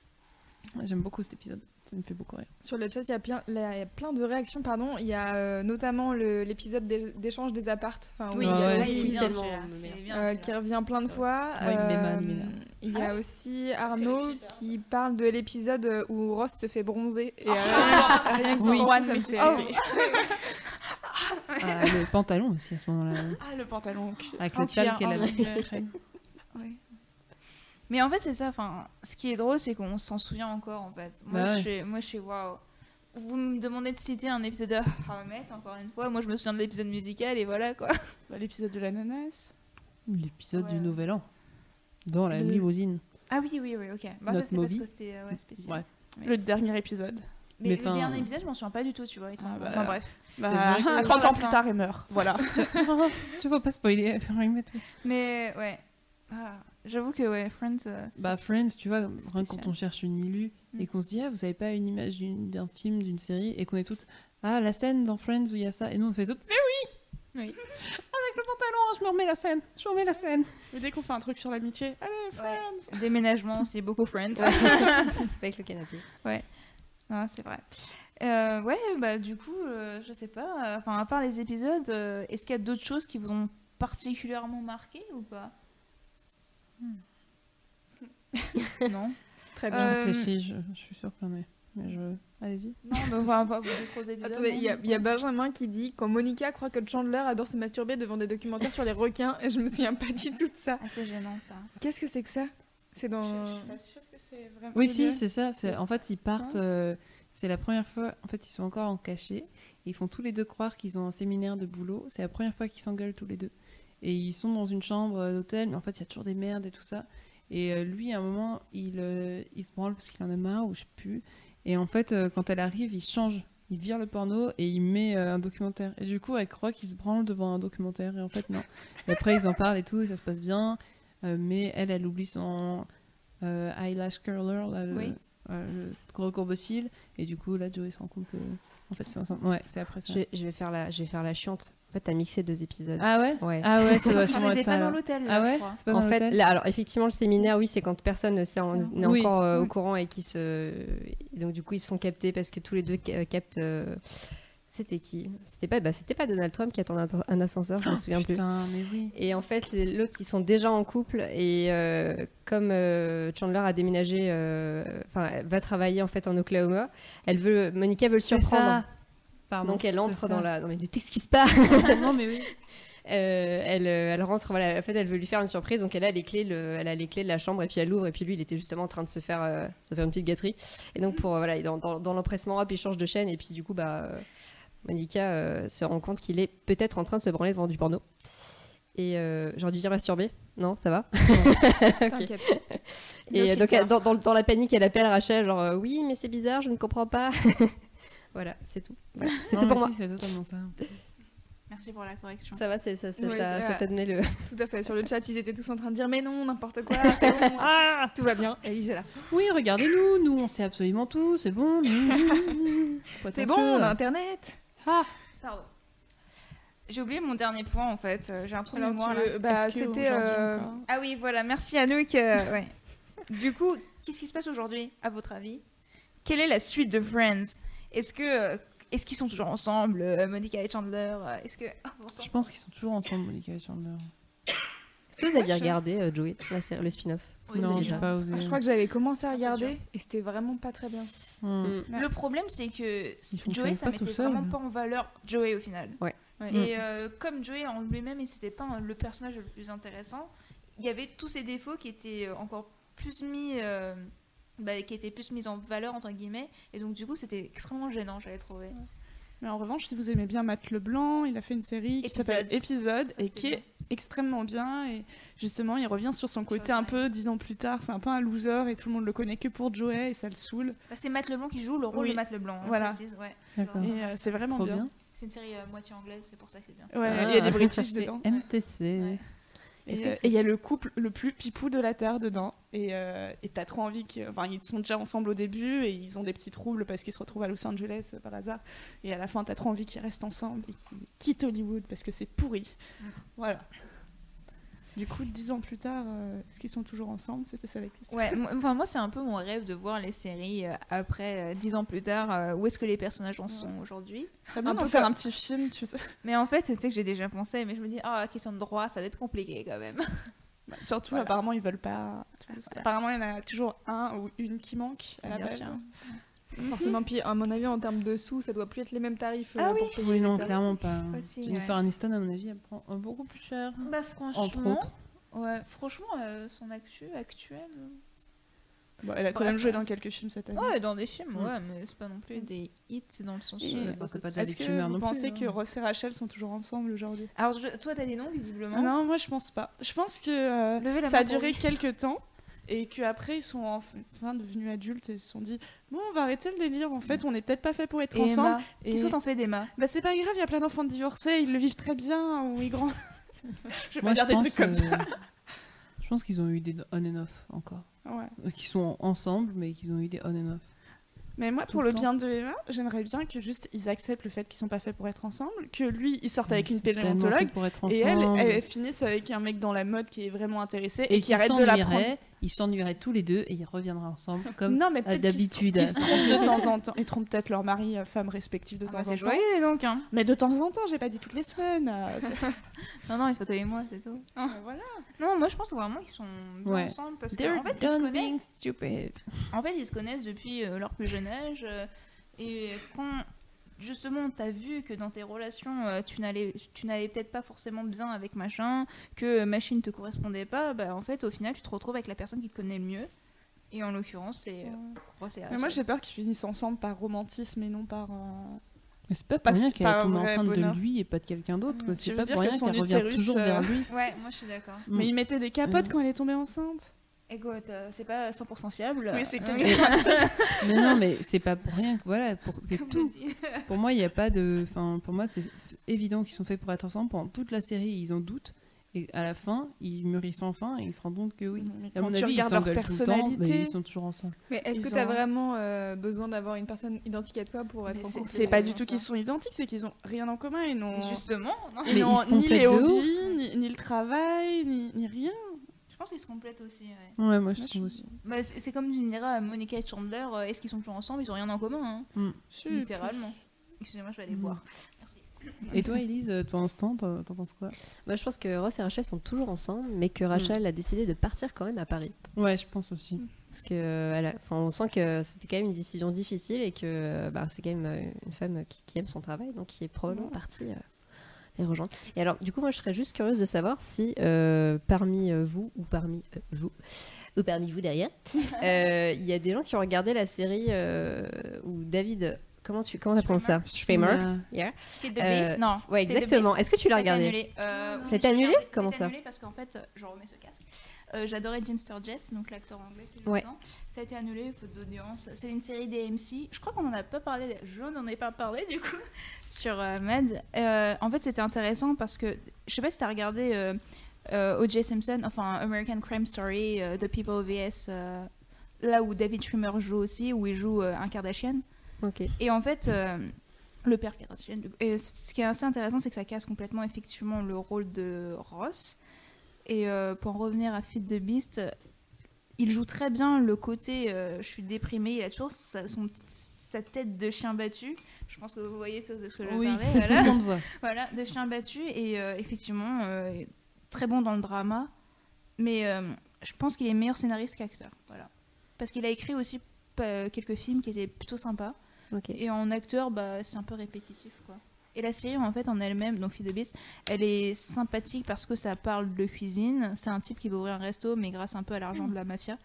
[LAUGHS] J'aime beaucoup cet épisode. Ça me fait beaucoup rire. Sur le chat, il y a plein, il y a plein de réactions, pardon. Il y a euh, notamment le- l'épisode d'é- d'échange des appartes. Enfin, Oui, euh, qui revient plein de fois. Ouais, il met Euh, il met mal. il y a aussi Parce que Arnaud qui parle de l'épisode où Ross se fait bronzer. Et euh, rien que Oui. One ça, me fait rire. Ah, le pantalon aussi à ce moment-là. Ah, le pantalon. Avec le en la cuir. Ouais. Mais en fait, c'est ça. Enfin, ce qui est drôle, c'est qu'on s'en souvient encore, en fait. Moi, Bah je ouais. suis, moi, je suis waouh. Vous me demandez de citer un épisode de How I Met, encore une fois. Moi, je me souviens de l'épisode musical et voilà quoi. [LAUGHS] Bah, L'épisode de l'ananas. L'épisode Ouais. du Nouvel An. Dans la Le- limousine. Ah oui, oui, oui, ok. Bah, ça, Notre c'est parce que c'était euh, ouais, spécial. Ouais. Le dernier épisode. Mais, Mais le dernier épisode, je m'en souviens pas du tout, tu vois. étonnamment. bah, enfin, bref. Bah, vrai que- [LAUGHS] 30 ans plus tard, il meurt. Voilà. [LAUGHS] tu vas pas spoiler. Mais ouais. Ah, J'avoue que ouais, Friends. euh, Bah Friends, tu vois, rien que spécial. quand on cherche une illu et Mm. qu'on se dit ah vous avez pas une image d'un film, d'une série et qu'on est toutes ah la scène dans Friends où il y a ça et nous on fait toutes mais oui Oui. avec le pantalon je me remets la scène je me remets la scène Mais dès qu'on fait un truc sur l'amitié, allez, Friends [LAUGHS] Déménagement, c'est beaucoup Friends. [LAUGHS] Avec le canapé. Non, c'est vrai. Euh, ouais, bah du coup, euh, je sais pas. euh, Enfin, à part les épisodes, euh, est-ce qu'il y a d'autres choses qui vous ont particulièrement marqué ou pas? Non. [LAUGHS] Très je bien. Euh, réfléchis je, je suis sûre qu'il y en a mais je allez-y Non, bah, pas deux, trois épisodes. Attendez, il y, a- y Benjamin qui dit quand Monica croit que Chandler adore se masturber devant des documentaires sur les requins, et je me souviens pas du tout de ça. Ah, c'est gênant ça. Qu'est-ce que c'est que ça? C'est dans. Je, je suis pas sûre que c'est vraiment. oui si c'est ça c'est en fait ils partent euh, c'est la première fois en fait ils sont encore en cachet et ils font tous les deux croire qu'ils ont un séminaire de boulot c'est la première fois qu'ils s'engueulent tous les deux et ils sont dans une chambre euh, d'hôtel mais en fait il y a toujours des merdes et tout ça. Et euh, lui à un moment il, euh, il se branle parce qu'il en a marre ou je sais plus. Et en fait quand elle arrive il change. Il vire le porno et il met un documentaire. Et du coup elle croit qu'il se branle devant un documentaire. Et en fait non. Et après ils en parlent et tout et ça se passe bien. Euh, mais elle elle oublie son euh, eyelash curler là, le, Oui. euh, le gros et du coup là Joey se rend compte que en fait c'est ouais après ça. Je vais, je vais faire la, je vais faire la chiante. En fait, t'as mixé deux épisodes. ah ouais Ouais. ah ouais ça doit sûrement être pas ça dans alors. l'hôtel. ah ouais c'est pas dans en fait, là, alors effectivement, le séminaire, oui, c'est quand personne n'est en- n'est Oui. encore euh, au courant et qui se, et donc du coup, ils se font capter parce que tous les deux ca- captent. euh, C'était qui? C'était pas, bah, c'était pas Donald Trump qui attend un, un ascenseur, je me souviens plus. putain mais oui Et en fait, l'autre, ils sont déjà en couple et euh, comme euh, Chandler a déménagé, enfin, va travailler en fait en Oklahoma, elle veut, Monica veut le c'est surprendre. Pardon, Donc elle entre dans la. Non mais ne t'excuse pas. non mais oui [LAUGHS] Euh, elle, euh, elle rentre, voilà. En fait, elle veut lui faire une surprise, donc elle a les clés, le- elle a les clés de la chambre et puis elle l'ouvre et puis lui, il était justement en train de se faire, euh, se faire une petite gâterie. Et donc pour euh, voilà, dans, dans, dans l'empressement, hop, il change de chaîne et puis du coup, bah, euh, Monica se rend compte qu'il est peut-être en train de se branler devant du porno. Et j'aurais dû dire masturber. Non, ça va? [LAUGHS] Et donc, dans, dans- la panique, elle appelle Rachel, genre oui, mais c'est bizarre, je ne comprends pas. [LAUGHS] voilà, c'est tout. Voilà, [LAUGHS] c'est Non, tout mais pour moi. si, c'est totalement ça [LAUGHS] Merci pour la correction. Ça va, c'est- ça ça Ouais, t'a donné le. [LAUGHS] Tout à fait. Sur le chat, ils étaient tous en train de dire mais non, n'importe quoi. bon, ah, tout va bien. Et Elise est là. oui regardez-nous nous on sait absolument tout c'est bon C'est bon, on a internet. ah Pardon. J'ai oublié mon dernier point en fait. Euh, J'ai un trou de mémoire là. bah, c'était. euh, Ah oui, voilà, merci Anouk. euh, ouais. Du coup, qu'est-ce qui se passe aujourd'hui, à votre avis? Quelle est la suite de Friends? Est-ce que euh, est-ce qu'ils sont toujours ensemble, euh, Monica et Chandler euh, Est-ce que oh, je pense qu'ils sont toujours ensemble Monica et Chandler Est-ce que vous aviez regardé euh, Joey, la série, le spin-off? Oui, non j'ai pas osé Je crois que j'avais commencé à regarder et c'était vraiment pas très bien. Hmm. Le problème, c'est que Joey, ça mettait seul. vraiment pas en valeur Joey au final. Ouais. Ouais. Et euh, comme Joey en lui-même, et c'était pas le personnage le plus intéressant, il y avait tous ces défauts qui étaient encore plus mis, euh, bah, qui étaient plus mis en valeur entre guillemets. Et donc du coup, c'était extrêmement gênant, j'avais trouvé. Mais en revanche, si vous aimez bien Matt Leblanc, il a fait une série qui s'appelle Épisode Ça, et qui bien. est extrêmement bien. Et justement, il revient sur son côté un peu dix ans plus tard. C'est un peu un loser et tout le monde le connaît que pour Joey et ça le saoule. Bah, c'est Matt Leblanc qui joue le rôle Oui. de Matt Leblanc. on Voilà. précise, ouais. C'est D'accord. vraiment- Et euh, c'est vraiment trop bien. bien C'est une série euh, moitié anglaise, c'est pour ça que c'est bien. Ouais, Ah. il y a des British dedans. [LAUGHS] MTC Ouais. Et euh, et il y a le couple le plus pipou de la Terre dedans. Et euh, t'as trop envie qu'ils enfin, ils sont déjà ensemble au début et ils ont des petits troubles parce qu'ils se retrouvent à Los Angeles euh, par hasard. Et à la fin, t'as trop envie qu'ils restent ensemble et qu'ils quittent Hollywood parce que c'est pourri. Mm. Voilà. Du coup, dix ans plus tard, euh, est-ce qu'ils sont toujours ensemble? C'était ça la question. Ouais, moi- enfin moi c'est un peu mon rêve de voir les séries euh, après euh, dix ans plus tard où est-ce que les personnages en sont aujourd'hui. Ce serait bien d'en faire un petit film, tu sais. Mais en fait, tu sais que j'ai déjà pensé, mais je me dis ah question de droit, ça va être compliqué quand même. [LAUGHS] Bah, surtout, Voilà. apparemment, ils veulent pas. tu vois, Voilà. Apparemment, il y en a toujours un ou une qui manque à la base. Forcément, puis à mon avis, en termes de sous, ça doit plus être les mêmes tarifs. Ah euh, oui. pour payer Oui, les non, tarifs. clairement pas. Aussi, Jennifer Aniston, à mon avis, elle prend euh, beaucoup plus cher. Bah Entre franchement, autres. ouais, franchement, euh, son actu actuel. Bon, elle a quand Ouais. même joué dans quelques films cette année. Ouais, dans des films, Mm. ouais, mais c'est pas non plus des hits dans le sens. Ouais, bah, c'est pas beaucoup de- d'Alex Est-ce que vous non plus, pensez hein. que Ross et Rachel sont toujours ensemble aujourd'hui? Alors, je- toi, t'as des noms visiblement? Non, moi je pense pas. Je pense que euh, ça a duré quelques temps et qu'après ils sont enfin devenus adultes et se sont dit bon on va arrêter le délire en fait on n'est peut-être pas fait pour être Et ensemble Emma, et qu'est-ce que t'en fais d'Emma bah c'est pas grave il y a plein d'enfants divorcés ils le vivent très bien ou ils grandissent [LAUGHS] je vais Moi, pas dire des trucs comme ça [LAUGHS] Je pense qu'ils ont eu des on and off encore. Ouais. Euh, Qui sont ensemble, mais qu'ils ont eu des on and off. mais moi Tout pour le bien de Emma j'aimerais bien que juste ils acceptent le fait qu'ils sont pas faits pour être ensemble que lui il sorte avec une paléontologue faits pour être et elle elle finisse avec un mec dans la mode qui est vraiment intéressé et, et qui qui arrête de la prendre ils s'ennuieraient tous les deux et ils reviendraient ensemble [LAUGHS] comme non mais peut-être qu'ils se d'habitude. Ils se trompent de temps en [LAUGHS] temps. Ils trompent peut-être leur mari, euh, femme respective de Ah temps bah, en C'est temps. joyeux donc, hein. Mais de temps en temps, j'ai pas dit toutes les semaines. euh, [LAUGHS] Non, non, il faut toi et moi, c'est tout. Euh, voilà. Non, moi je pense vraiment qu'ils sont bien Ouais. ensemble parce They're qu'en fait, ils se connaissent. stupid. En fait, ils se connaissent depuis euh, leur plus jeune âge. et quand justement t'as vu que dans tes relations, euh, tu n'allais, tu n'allais peut-être pas forcément bien avec machin, que euh, machine te correspondait pas, bah en fait, au final, tu te retrouves avec la personne qui te connaît le mieux. Et en l'occurrence, c'est. euh, Mais moi, j'ai peur qu'ils finissent ensemble par romantisme et non par. euh, Mais c'est pas pour rien qu'elle est tombée enceinte bonheur. de lui et pas de quelqu'un d'autre. Mm. C'est Tu pas pour rien qu'elle revient utérus, toujours euh, vers lui. Ouais, moi je suis d'accord. Mm. Mais ils mettaient des capotes Euh. quand elle est tombée enceinte. Écoute, euh, c'est pas 100% fiable. Oui, c'est Euh. Mais [LAUGHS] [LAUGHS] non, mais c'est pas pour rien que voilà, pour que comme tout. [LAUGHS] Pour moi, il n'y a pas de. Enfin, pour moi, c'est évident qu'ils sont faits pour être ensemble. Pendant toute la série, ils en doutent. Et à la fin, ils mûrissent enfin et ils se rendent compte que oui. Et à quand mon tu avis, ils regardes leur s'engueulent tout le temps, mais personnalité, ils sont toujours ensemble. Mais est-ce que tu as ont- vraiment euh, besoin d'avoir une personne identique à toi pour être mais en c'est- couple? c'est pas du tout qu'ils sont identiques, c'est qu'ils ont rien en commun. Ils n'ont Justement, non ils Mais n'ont ils ni les hobbies, ni, ni le travail, ni, ni rien. Je pense qu'ils se complètent aussi. ouais. Ouais, moi je trouve aussi. Bah, c'est comme tu me diras, Monica et Chandler, euh, est-ce qu'ils sont toujours ensemble? Ils ont rien en commun, hein. Si, littéralement. Excusez-moi, je vais aller Mm. boire. Merci. Et toi, Elise, euh, pour l'instant, t'en t'en penses quoi? Moi, je pense que Ross et Rachel sont toujours ensemble, mais que Rachel a décidé de partir quand même à Paris. Ouais, je pense aussi. Parce que euh, elle a- enfin, on sent que c'était quand même une décision difficile et que euh, bah, c'est quand même euh, une femme qui, qui aime son travail, donc qui est probablement partie euh, les rejoindre. Et alors, du coup, moi, je serais juste curieuse de savoir si euh, parmi euh, vous ou parmi euh, vous ou parmi vous derrière, [LAUGHS] euh, il y a des gens qui ont regardé la série euh, où David, comment tu comment ça, Schwimmer, yeah. Feed the Euh, Beast Non. Ouais, exactement. Est-ce que tu l'as regardé? annulé. Euh, oui, annulé? Comment Ça? annulé parce qu'en fait, je remets ce casque. Euh, J'adorais Jim Sturgess, donc l'acteur anglais Ouais. Ça a été annulé, faute d'audience. C'est une série d'AMC. Je crois qu'on en a pas parlé. Je n'en ai pas parlé du coup [LAUGHS] sur euh, Mad. Euh, en fait, c'était intéressant parce que je sais pas si tu as regardé euh, O.J. Simpson, enfin American Crime Story, The People vs. là où David Schwimmer joue aussi, où il joue un Kardashian. Et en fait, le père Kardashian. Et ce qui est assez intéressant, c'est que ça casse complètement effectivement le rôle de Ross. Et euh, pour en revenir à Feed the Beast, il joue très bien le côté euh, je suis déprimé. Il a toujours sa, son petit- sa tête de chien battu. Je pense que vous voyez tous de ce que je Oui, parlais. [LAUGHS] tout Voilà. le monde voit. [LAUGHS] Voilà, de chien battu et euh, effectivement très bon dans le drama, mais je pense qu'il est meilleur scénariste qu'acteur. Voilà, parce qu'il a écrit aussi quelques films qui étaient plutôt sympas et en acteur bah c'est un peu répétitif quoi. Et la série en fait en elle-même, donc Feed the Beast, elle est sympathique parce que ça parle de cuisine. C'est un type qui veut ouvrir un resto, mais grâce un peu à l'argent de la mafia.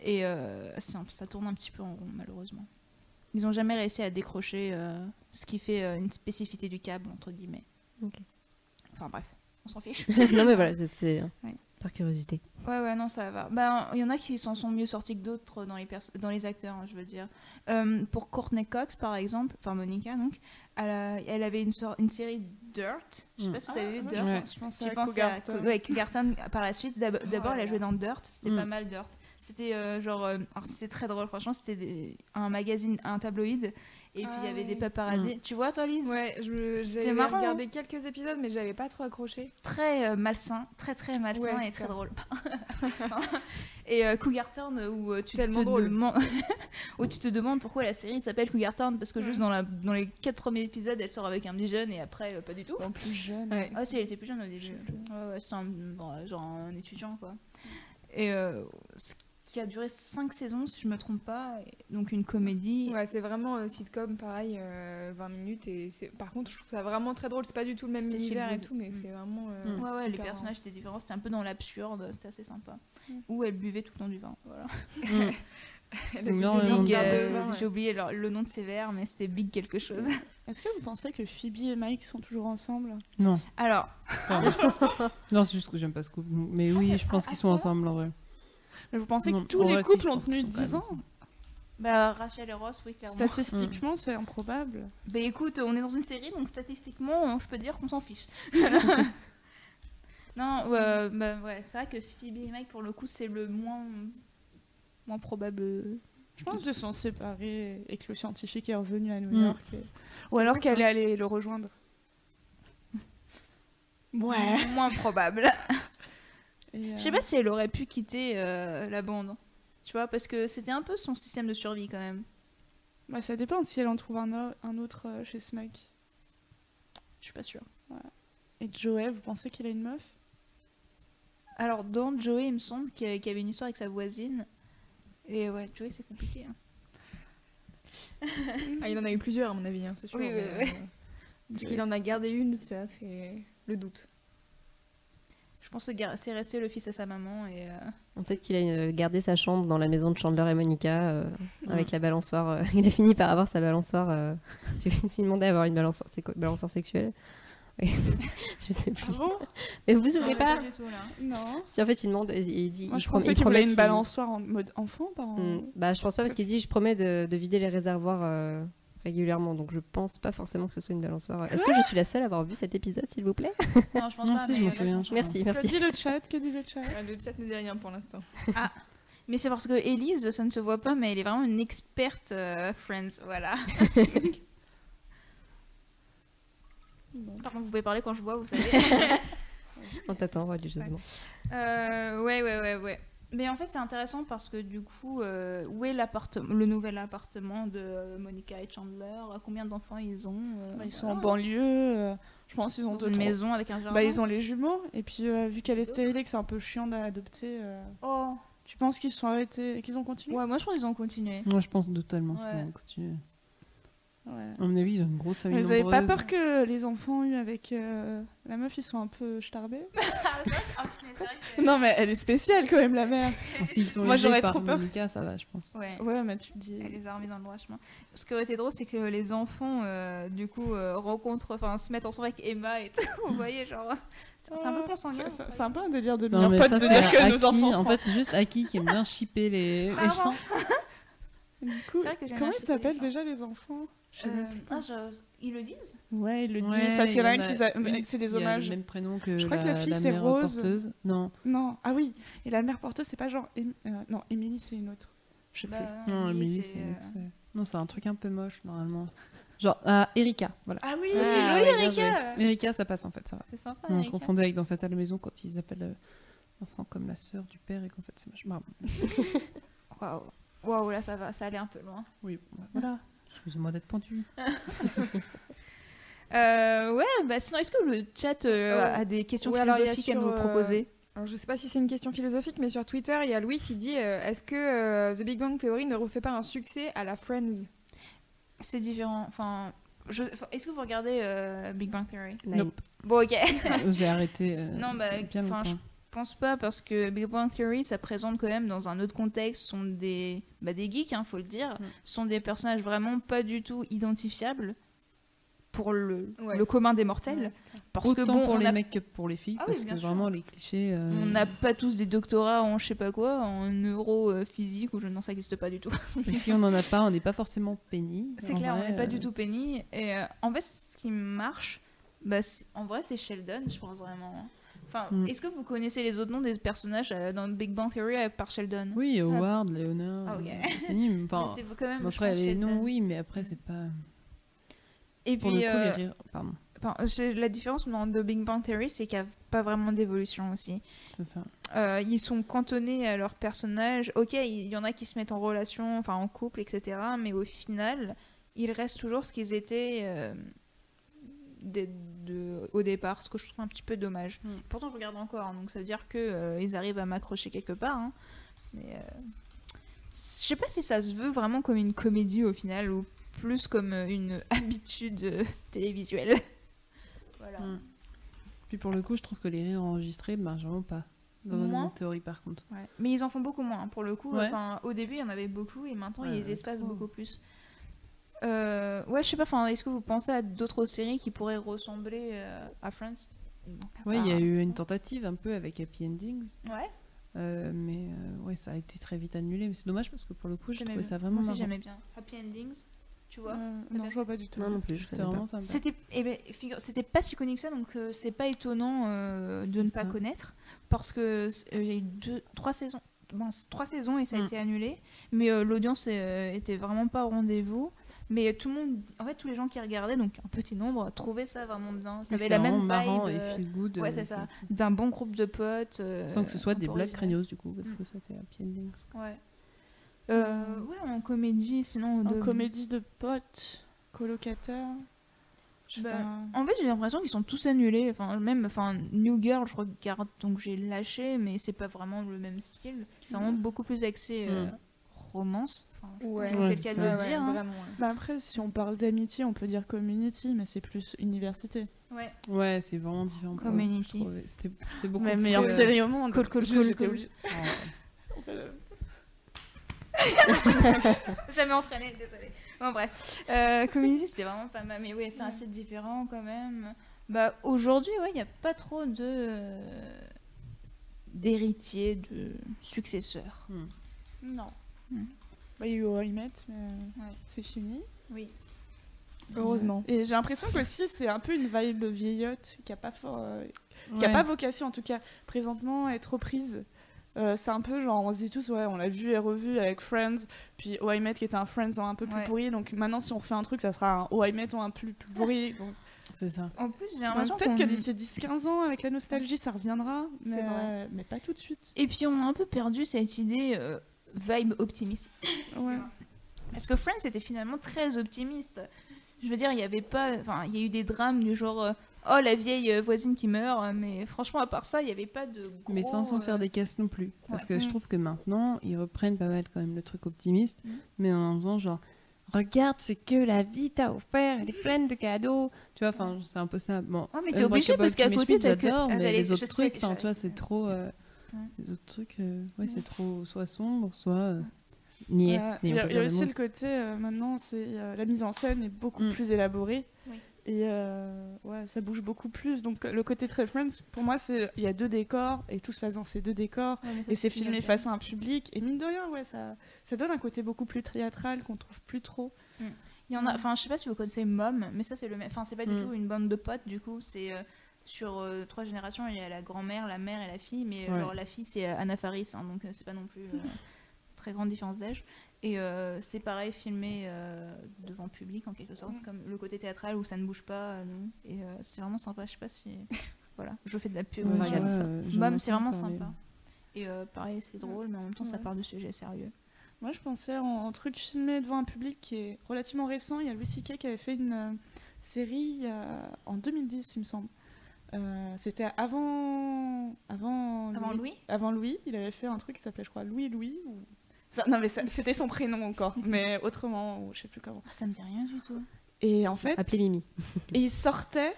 Et euh, un- ça tourne un petit peu en rond malheureusement. Ils ont jamais réussi à décrocher euh, ce qui fait euh, une spécificité du câble entre guillemets. Enfin bref, on s'en fiche. [LAUGHS] non mais voilà, c'est- Ouais. par curiosité. Ouais, ouais, non, ça va. Ben, il y en a qui s'en sont mieux sortis que d'autres dans les, dans les acteurs, hein, je veux dire. Euh, pour Courtney Cox, par exemple, enfin Monica, donc, elle, a- elle avait une, série Dirt. Je sais Mm. pas si vous avez vu moi, Dirt. Ouais. Je pense à Cougarton. ouais, Cougarton par la suite. D'ab- D'abord, elle a là joué dans Dirt. C'était Mm. pas mal Dirt. C'était euh, genre, euh, alors c'était très drôle. Franchement, c'était des- un magazine, un tabloïd, et puis il Ah y avait des paparazzi. Tu vois, toi, Lise? Ouais, je j'avais marrant, regardé quelques épisodes, mais j'avais pas trop accroché. Très euh, malsain, très très malsain Ouais, et c'est très ça. drôle. [LAUGHS] [LAUGHS] et euh, Cougarton où euh, tu Tellement te drôle. demandes [LAUGHS] où tu te demandes pourquoi la série s'appelle Cougarton parce que juste dans la dans les quatre premiers épisodes elle sort avec un petit jeune et après euh, pas du tout. En plus jeune. Ouais. Ah si, elle était plus jeune au début. Ouais, ouais, c'est un, bon, genre un étudiant, quoi. Et euh, ce- qui a duré 5 saisons, si je me trompe pas. donc une comédie. Ouais, c'est vraiment euh, sitcom, pareil, euh, 20 minutes. Et par contre, je trouve ça vraiment très drôle. C'est pas du tout le même univers et tout, mais Mm. c'est vraiment. euh, Mm. Ouais, ouais, les personnages étaient différents, c'était un peu dans l'absurde, c'était assez sympa. Mm. Où elle buvait tout le temps du vin. Voilà. Mm. [LAUGHS] Non, euh, ouais. J'ai oublié le nom de ses verres, mais c'était Big quelque chose. [LAUGHS] Est-ce que vous pensez que Phoebe et Mike sont toujours ensemble? Non, Alors, [LAUGHS] non, c'est juste que j'aime pas ce couple. Mais oui, je pense qu'ils sont ensemble en vrai. Mais vous pensez Non, que tous les vrai, couples ont tenu sont quand 10 même ans bah, Rachel et Ross, oui, clairement. Statistiquement, c'est improbable. Bah écoute, on est dans une série, donc statistiquement, je peux dire qu'on s'en fiche. [LAUGHS] non, euh, bah, ouais, c'est vrai que Phoebe et Mike, pour le coup, c'est le moins, moins probable. Je pense qu'ils sont séparés et que le scientifique est revenu à New Mm. York. et- Ou alors qu'elle est allée le rejoindre. Ouais. Moins probable. [LAUGHS] Et, euh, Je sais pas si elle aurait pu quitter euh, la bande. Tu vois, parce que c'était un peu son système de survie quand même. bah, ça dépend si elle en trouve un, autre euh, chez Smack. Je suis pas sûre. Et Joey, vous pensez qu'il a une meuf? Alors, dans Joey, il me semble qu'il y avait une histoire avec sa voisine. Et ouais, Joey, c'est compliqué. hein. Ah, il en a eu plusieurs, à mon avis, hein, c'est sûr. Oui, oui, mais, oui. euh, Est-ce qu'il en a gardé une Ça, c'est le doute. Je pense que c'est resté le fils à sa maman et. euh, Peut-être qu'il a euh, gardé sa chambre dans la maison de Chandler et Monica euh, avec la balançoire. euh, [LAUGHS] il a fini par avoir sa balançoire. Euh, [LAUGHS] S'il demandait à avoir une balançoire, c'est quoi, balançoire sexuelle. [LAUGHS] Je sais plus. Ah bon? Mais vous vous souvenez pas du tout, là. Non. Si en fait il demande, il il dit, Moi, il je prom- il qu'il promet voulait une balançoire en mode enfant, en... Hmm, Bah je pense pas parce qu'il dit je promets de, de vider les réservoirs euh, régulièrement donc je pense pas forcément que ce soit une balançoire. Est-ce que je suis la seule à avoir vu cet épisode s'il vous plaît? Non, je pense Non, pas. si, je m'en souviens. je Merci Que merci. dit le chat Que dit le chat? Ah, le chat ne dit rien pour l'instant. pas. Mais c'est parce que Elise, ça ne se voit pas, mais elle est vraiment une experte euh, Friends. Voilà. [LAUGHS] Par contre, vous pouvez parler quand je vois, vous savez. [LAUGHS] On t'attend religieusement. Euh, ouais, ouais, ouais, ouais. Mais en fait, c'est intéressant parce que du coup, euh, où est l'appartement, le nouvel appartement de euh, Monica et Chandler? Combien d'enfants ils ont euh, Bah, Ils sont en banlieue. euh, je pense qu'ils ont deux une trois- maison avec un jardin? Bah, ils ont les jumeaux. Et puis, euh, vu qu'elle est stérile et que c'est un peu chiant d'adopter, euh, Oh. tu penses qu'ils sont arrêtés, qu'ils ont continué? Ouais, moi je pense qu'ils ont continué. Moi, je pense totalement qu'ils Ouais. vont continuer. Ouais. À mon avis, ils ont une grosse famille Mais vous avez pas peur que les enfants eus avec euh, la meuf, ils sont un peu starbés? [LAUGHS] [LAUGHS] Non, mais elle est spéciale quand même, la mère. [LAUGHS] Bon, S'ils sont Moi, j'aurais trop peur. Monica, ça va, je pense. Ouais. Ouais, mais tu dis. Elle les a remis dans le droit chemin. Ce qui aurait été drôle, c'est que les enfants, euh, du coup, euh, rencontrent, enfin, se mettent ensemble avec Emma et tout. Vous voyez, genre, c'est un peu consanguin. C'est- un peu un délire de Non, meilleur mais pote ça, de c'est dire que nos enfants. En fait, c'est juste Aki qui aime bien shipper les. Du coup, C'est vrai que j'aime comment ils s'appellent déjà les enfants? Je sais Euh, plus. ah, je- Ils le disent? Ouais, ils le Ouais, disent parce qu'il y en a il un qui. a- une C'est des qui a hommages. le même prénom que Je crois que la la, fille, la c'est mère Rose. porteuse. Non, Non, ah oui. Et la mère porteuse, c'est pas genre. Em- euh, non, Émilie, c'est une autre. Je sais Bah, non, Emily, Emily, c'est, c'est. euh, c'est- Non, c'est un truc un peu moche, normalement. Genre, ah, Erika, voilà. Ah oui, Ah, c'est joli, ouais, Erika Erika, ça passe en fait, ça va. C'est sympa. Non, je Erika. confondais avec dans cette à la maison quand ils appellent euh, l'enfant comme la sœur du père et qu'en fait c'est moche. [LAUGHS] Waouh. Waouh, là, ça va, ça allait un peu loin. oui, voilà. Excusez-moi d'être pointu. [LAUGHS] Euh, ouais, bah sinon, est-ce que le chat euh, Euh, a des questions ouais, alors, philosophiques à nous proposer? Alors, je sais pas si c'est une question philosophique, mais sur Twitter, il y a Louis qui dit euh, Est-ce que euh, The Big Bang Theory ne refait pas un succès à la Friends? C'est différent. Enfin, je- est-ce que vous regardez euh, Big Bang Theory? Nope. Bon, ok. J'ai arrêté. [LAUGHS] euh, non, bah, bien je. Pense pas parce que Big Bang Theory, ça présente quand même dans un autre contexte, sont des, bah, des geeks, hein, faut le dire, Mm. sont des personnages vraiment pas du tout identifiables pour le, Ouais. le commun des mortels. Ouais. Parce Autant que bon, pour on les a- mecs que pour les filles, Ah parce que sûr. vraiment les clichés. euh, on n'a pas tous des doctorats en je sais pas quoi, en neurophysique ou je non, ça n'existe pas du tout. [LAUGHS] Et si on n'en a pas, on n'est pas forcément pénis. C'est clair, on n'est pas du tout penny. Et euh, en fait, ce qui marche, bah, en vrai, c'est Sheldon, je pense vraiment. Enfin, Mm. est-ce que vous connaissez les autres noms des personnages euh, dans Big Bang Theory euh, par Sheldon Oui, Howard, Léonard. Ah, ok. euh, [LAUGHS] Penny, mais enfin, Mais quand même. après, les Sheldon. noms, oui, mais après, c'est pas. Et Pour puis, le coup, euh, les rires. Pardon, enfin, la différence dans The Big Bang Theory, c'est qu'il n'y a pas vraiment d'évolution aussi. c'est ça. Euh, ils sont cantonnés à leur personnage. Ok, il y en a qui se mettent en relation, enfin en couple, etc. Mais au final, ils restent toujours ce qu'ils étaient euh, de- de- au départ, ce que je trouve un petit peu dommage. Mm. Pourtant, je regarde encore, hein, donc ça veut dire que euh, ils arrivent à m'accrocher quelque part. hein. Mais euh, je sais pas si ça se veut vraiment comme une comédie au final ou plus comme euh, une [LAUGHS] habitude télévisuelle. [LAUGHS] voilà. Mm. Puis pour le coup, je trouve que les rires enregistrés marchent vraiment pas. Dans Moins mon théorie, par contre. Ouais. Mais ils en font beaucoup moins. hein. Pour le coup, Ouais. enfin, au début, il y en avait beaucoup et maintenant, Ouais, ils les espacent trop. beaucoup plus. Euh, ouais, je sais pas, enfin, est-ce que vous pensez à d'autres séries qui pourraient ressembler euh, à Friends? Non, Ouais, il y a eu une tentative un peu avec Happy Endings. Ouais, euh, mais euh, ouais, ça a été très vite annulé. Mais c'est dommage parce que pour le coup, trouvais bien. ça vraiment Moi aussi, j'aimais bien. Happy Endings, tu vois? Euh, non, je vois pas du tout. Moi non plus, C'était vraiment sympa. C'était eh ben, figure- c'était pas si connu que ça, donc euh, c'est pas étonnant euh, de ne ça. pas connaître, parce que il y a eu deux, trois saisons, trois saisons et ça a Mm. été annulé, mais euh, l'audience euh, était vraiment pas au rendez-vous. Mais tout le monde, en fait, tous les gens qui regardaient, donc un petit nombre, trouvaient ça vraiment bien. Ça Oui, avait c'était la vraiment même marrant vibe et euh, feel good. ouais, euh, c'est ça. d'un bon groupe de potes. euh, Sans que ce soit des blagues craignos du coup, parce Mm. que c'était Happy Endings. Ouais. Euh, ouais, en comédie, sinon. En de- comédie de potes, colocataires. Bah. En fait, j'ai l'impression qu'ils sont tous annulés. Enfin, même, enfin, New Girl, je regarde, donc j'ai lâché, mais c'est pas vraiment le même style. C'est vraiment beaucoup plus axé euh, Mm. romance. Enfin, Ouais. c'est le cas de le dire. hein. vraiment. ouais. Bah après, si on parle d'amitié, on peut dire community, mais c'est plus université. Ouais. Ouais, c'est vraiment différent. Community. C'est beaucoup plus, meilleure euh, série au monde. Cool, cool, cool, j'étais cool. fait le- [LAUGHS] Jamais entraîné, désolé. Bon, bref. Euh, Community, c'était vraiment pas mal. Mais oui, c'est assez différent quand même. Bah, aujourd'hui, ouais, il n'y a pas trop de. euh, d'héritiers, de successeurs. Non. Hmm. Bah, il y a eu How I Met, mais Ouais. c'est fini. Oui. Heureusement. Et j'ai l'impression qu'aussi, c'est un peu une vibe vieillotte qui a pas fort. euh, qui a ouais. pas vocation, en tout cas, présentement, à être reprise. Euh, c'est un peu genre, on se dit tous, ouais, on l'a vu et revu avec Friends, puis Oh I Met qui était un Friends en un peu plus Ouais. pourri, donc maintenant, si on refait un truc, ça sera un Oh I Met en un plus, plus pourri. [LAUGHS] Donc, C'est ça. En plus, j'ai l'impression Peut-être que d'ici 10-15 ans, avec la nostalgie, ça reviendra, mais, C'est vrai. euh, mais pas tout de suite. Et puis on a un peu perdu cette idée euh, vibe optimiste. Ouais. Parce que Friends était finalement très optimiste. Je veux dire, il n'y avait pas. Enfin, il y a eu des drames du genre. euh, oh, la vieille euh, voisine qui meurt. euh, Mais franchement, à part ça, il n'y avait pas de. Gros, Mais sans s'en euh, faire des caisses non plus. Parce ouais. que je Mm. trouve que maintenant, ils reprennent pas mal quand même le truc optimiste, Mm. mais en faisant genre, regarde ce que la vie t'a offert, elle est pleine de cadeaux. Tu vois, enfin, c'est un peu ça. Bon, Ouais, mais t'es obligé parce qu'à côté, t'as que- j'adore, Ah, mais les autres trucs, enfin, tu vois, c'est trop. euh. Les autres trucs, euh, ouais, c'est trop soit sombre, soit. euh, niais. Il y y a il y a aussi le côté, euh, maintenant, c'est euh, la mise en scène est beaucoup Mm. plus élaborée. Oui. Et euh, ouais, ça bouge beaucoup plus. Donc le côté très Friends, pour moi, c'est il y a deux décors et tout se passe dans ces deux décors. Ouais, Et c'est filmé face à un public. Et mine de rien, ouais, ça, ça donne un côté beaucoup plus théâtral qu'on trouve plus trop. Il y en a, enfin, je sais pas si vous connaissez Mom, mais ça c'est le même. Enfin, c'est pas du Mm. tout une bande de potes. Du coup, c'est euh, sur euh, trois générations. Il y a la grand-mère, la mère et la fille. Mais euh, Ouais. genre, la fille c'est euh, Anna Faris, hein, donc c'est pas non plus euh, [LAUGHS] très grande différence d'âge. Et euh, c'est pareil, filmé euh, devant public en quelque sorte, comme le côté théâtral où ça ne bouge pas. euh, non. Et euh, c'est vraiment sympa. Je sais pas si, [LAUGHS] voilà, je fais de la pub. Ouais, vois, ça. Mom, c'est vraiment parler. sympa. Et euh, pareil, c'est drôle, mais en même temps, ça part de sujets sérieux. Moi, je pensais en, en truc filmé devant un public qui est relativement récent. Il y a Louis C.K. qui avait fait une euh, série euh, en 2010, il me semble. Euh, C'était avant, avant, Avant Louis Avant Louis, il avait fait un truc qui s'appelait, je crois, Louis Louis. Ou... Ça- non, mais c'était son prénom encore, [LAUGHS] mais autrement, ou je sais plus comment. Ah, Ça me dit rien du tout. Et en fait, Appelez Mimi. et [LAUGHS] il sortait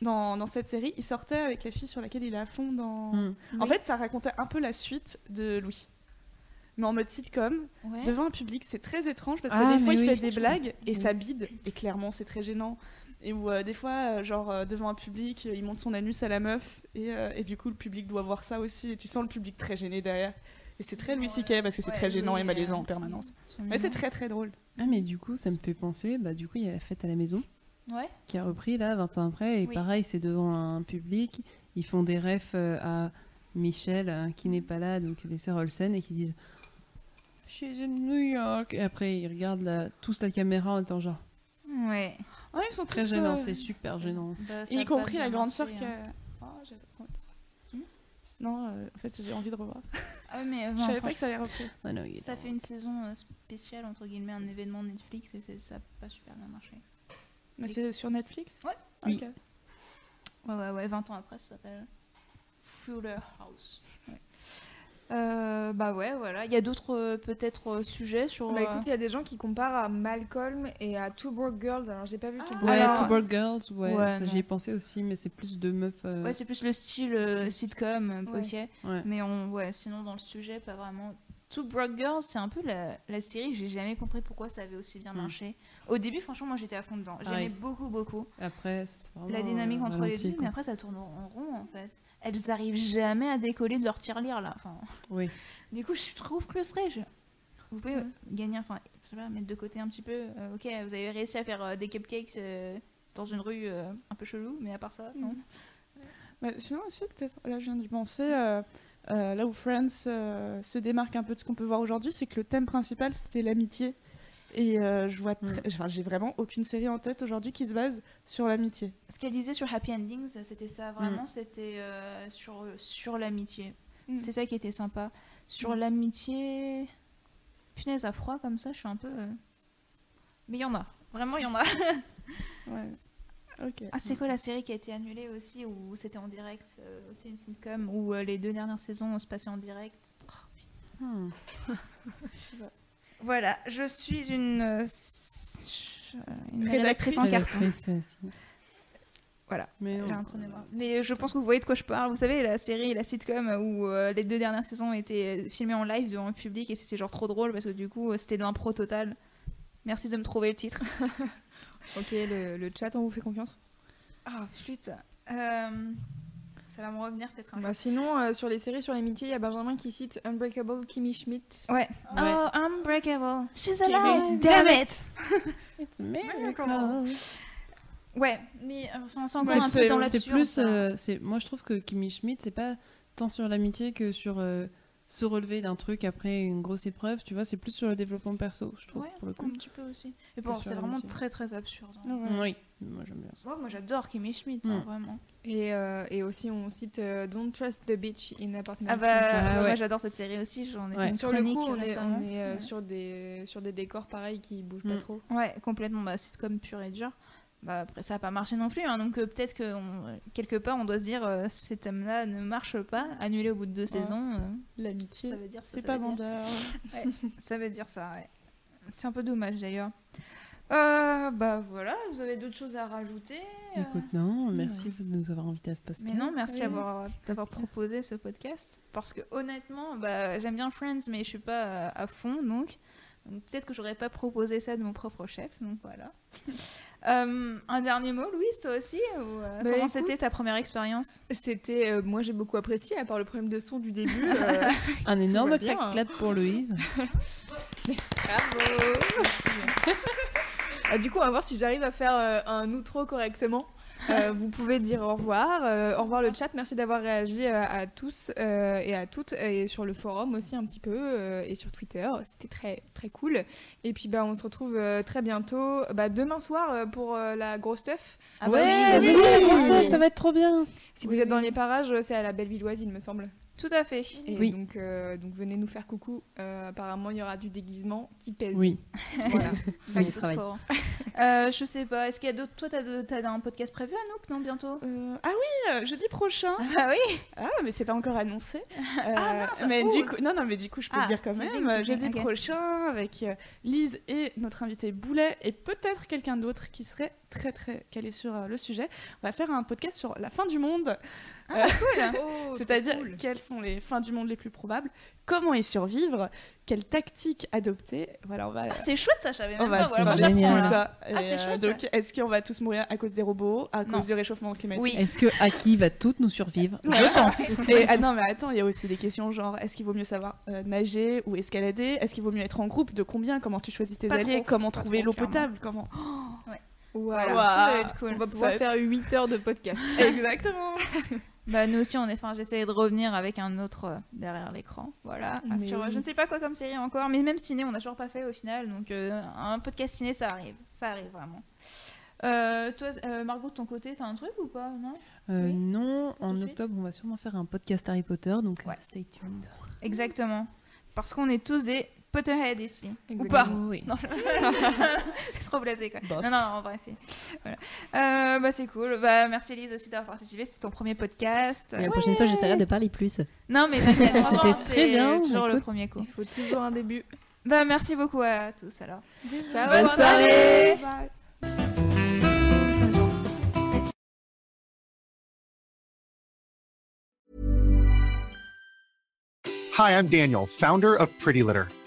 dans, dans cette série, il sortait avec la fille sur laquelle il est à fond dans. Mm. En fait, ça racontait un peu la suite de Louis. Mais en mode sitcom, Ouais. devant un public, c'est très étrange parce que Ah, des fois il oui. fait des blagues et Oui. ça bide et clairement c'est très gênant. Et où euh, des fois, euh, genre euh, devant un public, il monte son anus à la meuf et, euh, et du coup le public doit voir ça aussi et tu sens le public très gêné derrière. Et c'est très Louis parce que c'est Ouais, très gênant et malaisant en permanence. Mais c'est très très drôle. Ah, mais du coup, ça me fait penser, bah, du coup, il y a la fête à la maison Ouais. qui a repris là, 20 ans après, et Oui. pareil, c'est devant un public. Ils font des refs à Michel, qui n'est pas là, donc les sœurs Olsen, et qui disent She's in New York. Et après, ils regardent la- tous la caméra en étant genre Ouais. Ah, ils sont très tous, gênant, euh, c'est super gênant. Bah, ça Y compris la grande sœur qui hein. a. Ah. Non, euh, en fait j'ai envie de revoir. Ah, mais euh, Je savais pas que ça allait reprendre. Ah ça dans- fait une saison spéciale, entre guillemets, un événement Netflix et c'est- ça n'a pas super bien marché. Mais c'est sur Netflix? Ouais. Oui. Ok. Ouais, ouais, ouais, 20 ans après, ça s'appelle Fuller House. Ouais. Euh, bah ouais, voilà. Il y a d'autres euh, peut-être euh, sujets sur. Bah écoute, il y a des gens qui comparent à Malcolm et à Two Broke Girls. Alors j'ai pas vu Two Broke Ouais, Alors- Two Broke Girls, ouais, Ouais, j'y ai pensé aussi, mais c'est plus de meufs. euh, Ouais, c'est plus le style euh, sitcom, Ouais. ok. ouais. Mais on, ouais, sinon dans le sujet, pas vraiment. Two Broke Girls, c'est un peu la, la série, j'ai jamais compris pourquoi ça avait aussi bien Mm. marché. Au début, franchement, moi j'étais à fond dedans. J'aimais Pareil. beaucoup, beaucoup. Après, c'est vraiment, La dynamique euh, entre les deux, quoi. mais après ça tourne en rond en fait. Elles arrivent jamais à décoller de leur tirelire là. Enfin, Oui. du coup, je suis trop frustrée. Je- Vous pouvez Mhm. gagner, enfin, je sais pas, mettre de côté un petit peu. Euh, ok, vous avez réussi à faire euh, des cupcakes euh, dans une rue euh, un peu chelou, mais à part ça, non. Bah, sinon aussi, peut-être, là je viens d'y penser, euh, euh, là où Friends euh, se démarque un peu de ce qu'on peut voir aujourd'hui, c'est que le thème principal c'était l'amitié. Et euh, je vois, très- enfin, j'ai vraiment aucune série en tête aujourd'hui qui se base sur l'amitié. Ce qu'elle disait sur Happy Endings, c'était ça, vraiment, c'était euh, sur, sur l'amitié. Mm. C'est ça qui était sympa. Sur l'amitié. Punaise, à froid comme ça, je suis un peu. euh, Mais il y en a. Vraiment, il y en a. [LAUGHS] Ouais. Ok. Ah, c'est quoi la série qui a été annulée aussi, où c'était en direct euh, Aussi une sitcom, où euh, les deux dernières saisons se passaient en direct? Hmm. [LAUGHS] Voilà, je suis une. euh, une Rédactrice. rédactrice en carton. Euh. Voilà. Mais. Mais je pense que vous voyez de quoi je parle. Vous savez, la série, la sitcom où euh, les deux dernières saisons étaient filmées en live devant le public et c'était genre trop drôle parce que du coup, euh, c'était de l'impro total. Merci de me trouver le titre. [LAUGHS] Ok, le, le chat, on vous fait confiance? Ah, flûte. Euh, ça va me revenir peut-être un peu. Bah, sinon, euh, sur les séries sur l'amitié, il y a Benjamin qui cite Unbreakable Kimmy Schmidt. Ouais. Ouais. Oh, Unbreakable. She's alive. Damn it. [LAUGHS] It's miracle. Ouais, mais euh, enfin, c'est encore Ouais, un peu dans C'est l'absurde. plus, ça. euh, c'est, moi je trouve que Kimmy Schmidt, c'est pas tant sur l'amitié que sur euh, se relever d'un truc après une grosse épreuve, tu vois, c'est plus sur le développement perso, je trouve, Ouais, pour le un coup. petit peu aussi. Et bon, c'est vraiment très très absurde. hein. Ouais. Oui, moi j'aime bien ça. Ouais, moi j'adore Kimmy Schmidt, hein, Mm. vraiment. Et, euh, et aussi, on cite euh, Don't Trust the Bitch in Apartment. Ah bah, Ah moi ouais. j'adore cette série aussi, j'en ai Ouais. fait une sur le coup, on est, on est euh, Ouais. sur, des, sur des décors pareils qui bougent Mm. pas trop. Ouais, complètement. Bah, c'est comme pur et dur. Bah, après, ça n'a pas marché non plus. hein, donc, euh, peut-être que on- quelque part, on doit se dire euh, cet homme-là ne marche pas, annulé au bout de deux saisons. euh, L'amitié, Ça veut dire ce que c'est pas vendeur. [LAUGHS] ça veut dire ça, ouais. C'est un peu dommage d'ailleurs. Euh, bah voilà, vous avez d'autres choses à rajouter euh, Écoute, non, merci de nous avoir invités à ce podcast. Mais non, merci Oui. d'avoir d'avoir proposé ce podcast. Parce que honnêtement, bah, j'aime bien Friends, mais je suis pas euh, à fond, donc, donc peut-être que j'aurais pas proposé ça de mon propre chef, donc voilà. [LAUGHS] Euh, un dernier mot, Louise, toi aussi ou, euh, Bah, Comment c'était ta première expérience? C'était, euh, moi j'ai beaucoup apprécié, à part le problème de son du début. [LAUGHS] euh, Un énorme bien, clap pour Louise. [LAUGHS] Ah, du coup, on va voir si j'arrive à faire euh, un outro correctement. Euh, vous pouvez dire au revoir. Euh, au revoir le chat. Merci d'avoir réagi euh, à tous euh, et à toutes et sur le forum aussi un petit peu euh, et sur Twitter. C'était très très cool. Et puis bah on se retrouve très bientôt. Bah, demain soir pour euh, la grosse stuff. Ah ouais, bah oui, venez, oui, la oui, grosse oui. stuff, ça va être trop bien. Si vous êtes dans les parages, c'est à la Bellevilloise, il me semble. Tout à fait. Et Oui. donc, euh, donc venez nous faire coucou. Euh, apparemment, il y aura du déguisement qui pèse. Oui. [LAUGHS] Voilà. Back to score. Euh, je sais pas, est-ce qu'il y a d'autres. Toi, t'as t'as un podcast prévu, Anouk, non, bientôt? Euh, ah oui, euh, jeudi prochain. Ah oui Ah, mais c'est pas encore annoncé. [LAUGHS] Euh, mince, mais ouh. du coup, non, non, mais du coup, je peux Ah, le dire quand même. Jeudi prochain, avec euh, Lise et notre invité Boulet, et peut-être quelqu'un d'autre qui serait très très calé sur euh, le sujet. On va faire un podcast sur la fin du monde. Ah, cool [LAUGHS] Oh, C'est-à-dire cool. quelles sont les fins du monde les plus probables, comment y survivre, quelles tactiques adopter. Voilà, on va. Ah, C'est chouette, ça, je savais on même va pas. Voilà, faire j'apprends, génial. tout ça. Ah, c'est euh, chouette, donc, est-ce qu'on va tous mourir à cause des robots, à Non. cause du réchauffement climatique Oui. Est-ce que Aki va toutes nous survivre? Je pense. [LAUGHS] Et, ah non, mais attends, il y a aussi des questions genre est-ce qu'il vaut mieux savoir euh, nager ou escalader? Est-ce qu'il vaut mieux être en groupe? De combien? Comment tu choisis tes Pas alliés? trop, Comment pas trouver l'eau potable? Comment Voilà, Waouh. ça, ça va être cool. On va pouvoir va faire 8 heures de podcast. [LAUGHS] Exactement. Bah nous aussi on est, enfin j'essaie de revenir avec un autre euh, derrière l'écran, voilà. Mais sur, oui. Je ne sais pas quoi comme série encore, mais même ciné on n'a toujours pas fait au final, donc euh, un podcast ciné ça arrive, ça arrive vraiment. Euh, toi, euh, Margot de ton côté, t'as un truc ou pas non? Oui? Non, en octobre, on va sûrement faire un podcast Harry Potter, donc Ouais. stay tuned. Exactement, parce qu'on est tous des Potterhead ici. Ou Exactement. pas Oui. Non, c'est [LAUGHS] trop blasé quoi. Non, non, non, en vrai, c'est. Voilà. Euh, bah, c'est cool. Bah, merci Elise aussi d'avoir participé. C'était ton premier podcast. Et la prochaine fois, j'essaierai de parler plus. Non, mais [LAUGHS] C'était très c'est bien, toujours le premier coup. Il faut toujours un début. Bah, merci beaucoup à tous alors. Ciao, Bonne bonne soirée. Bye. Hi, I'm Daniel, founder of Pretty Litter.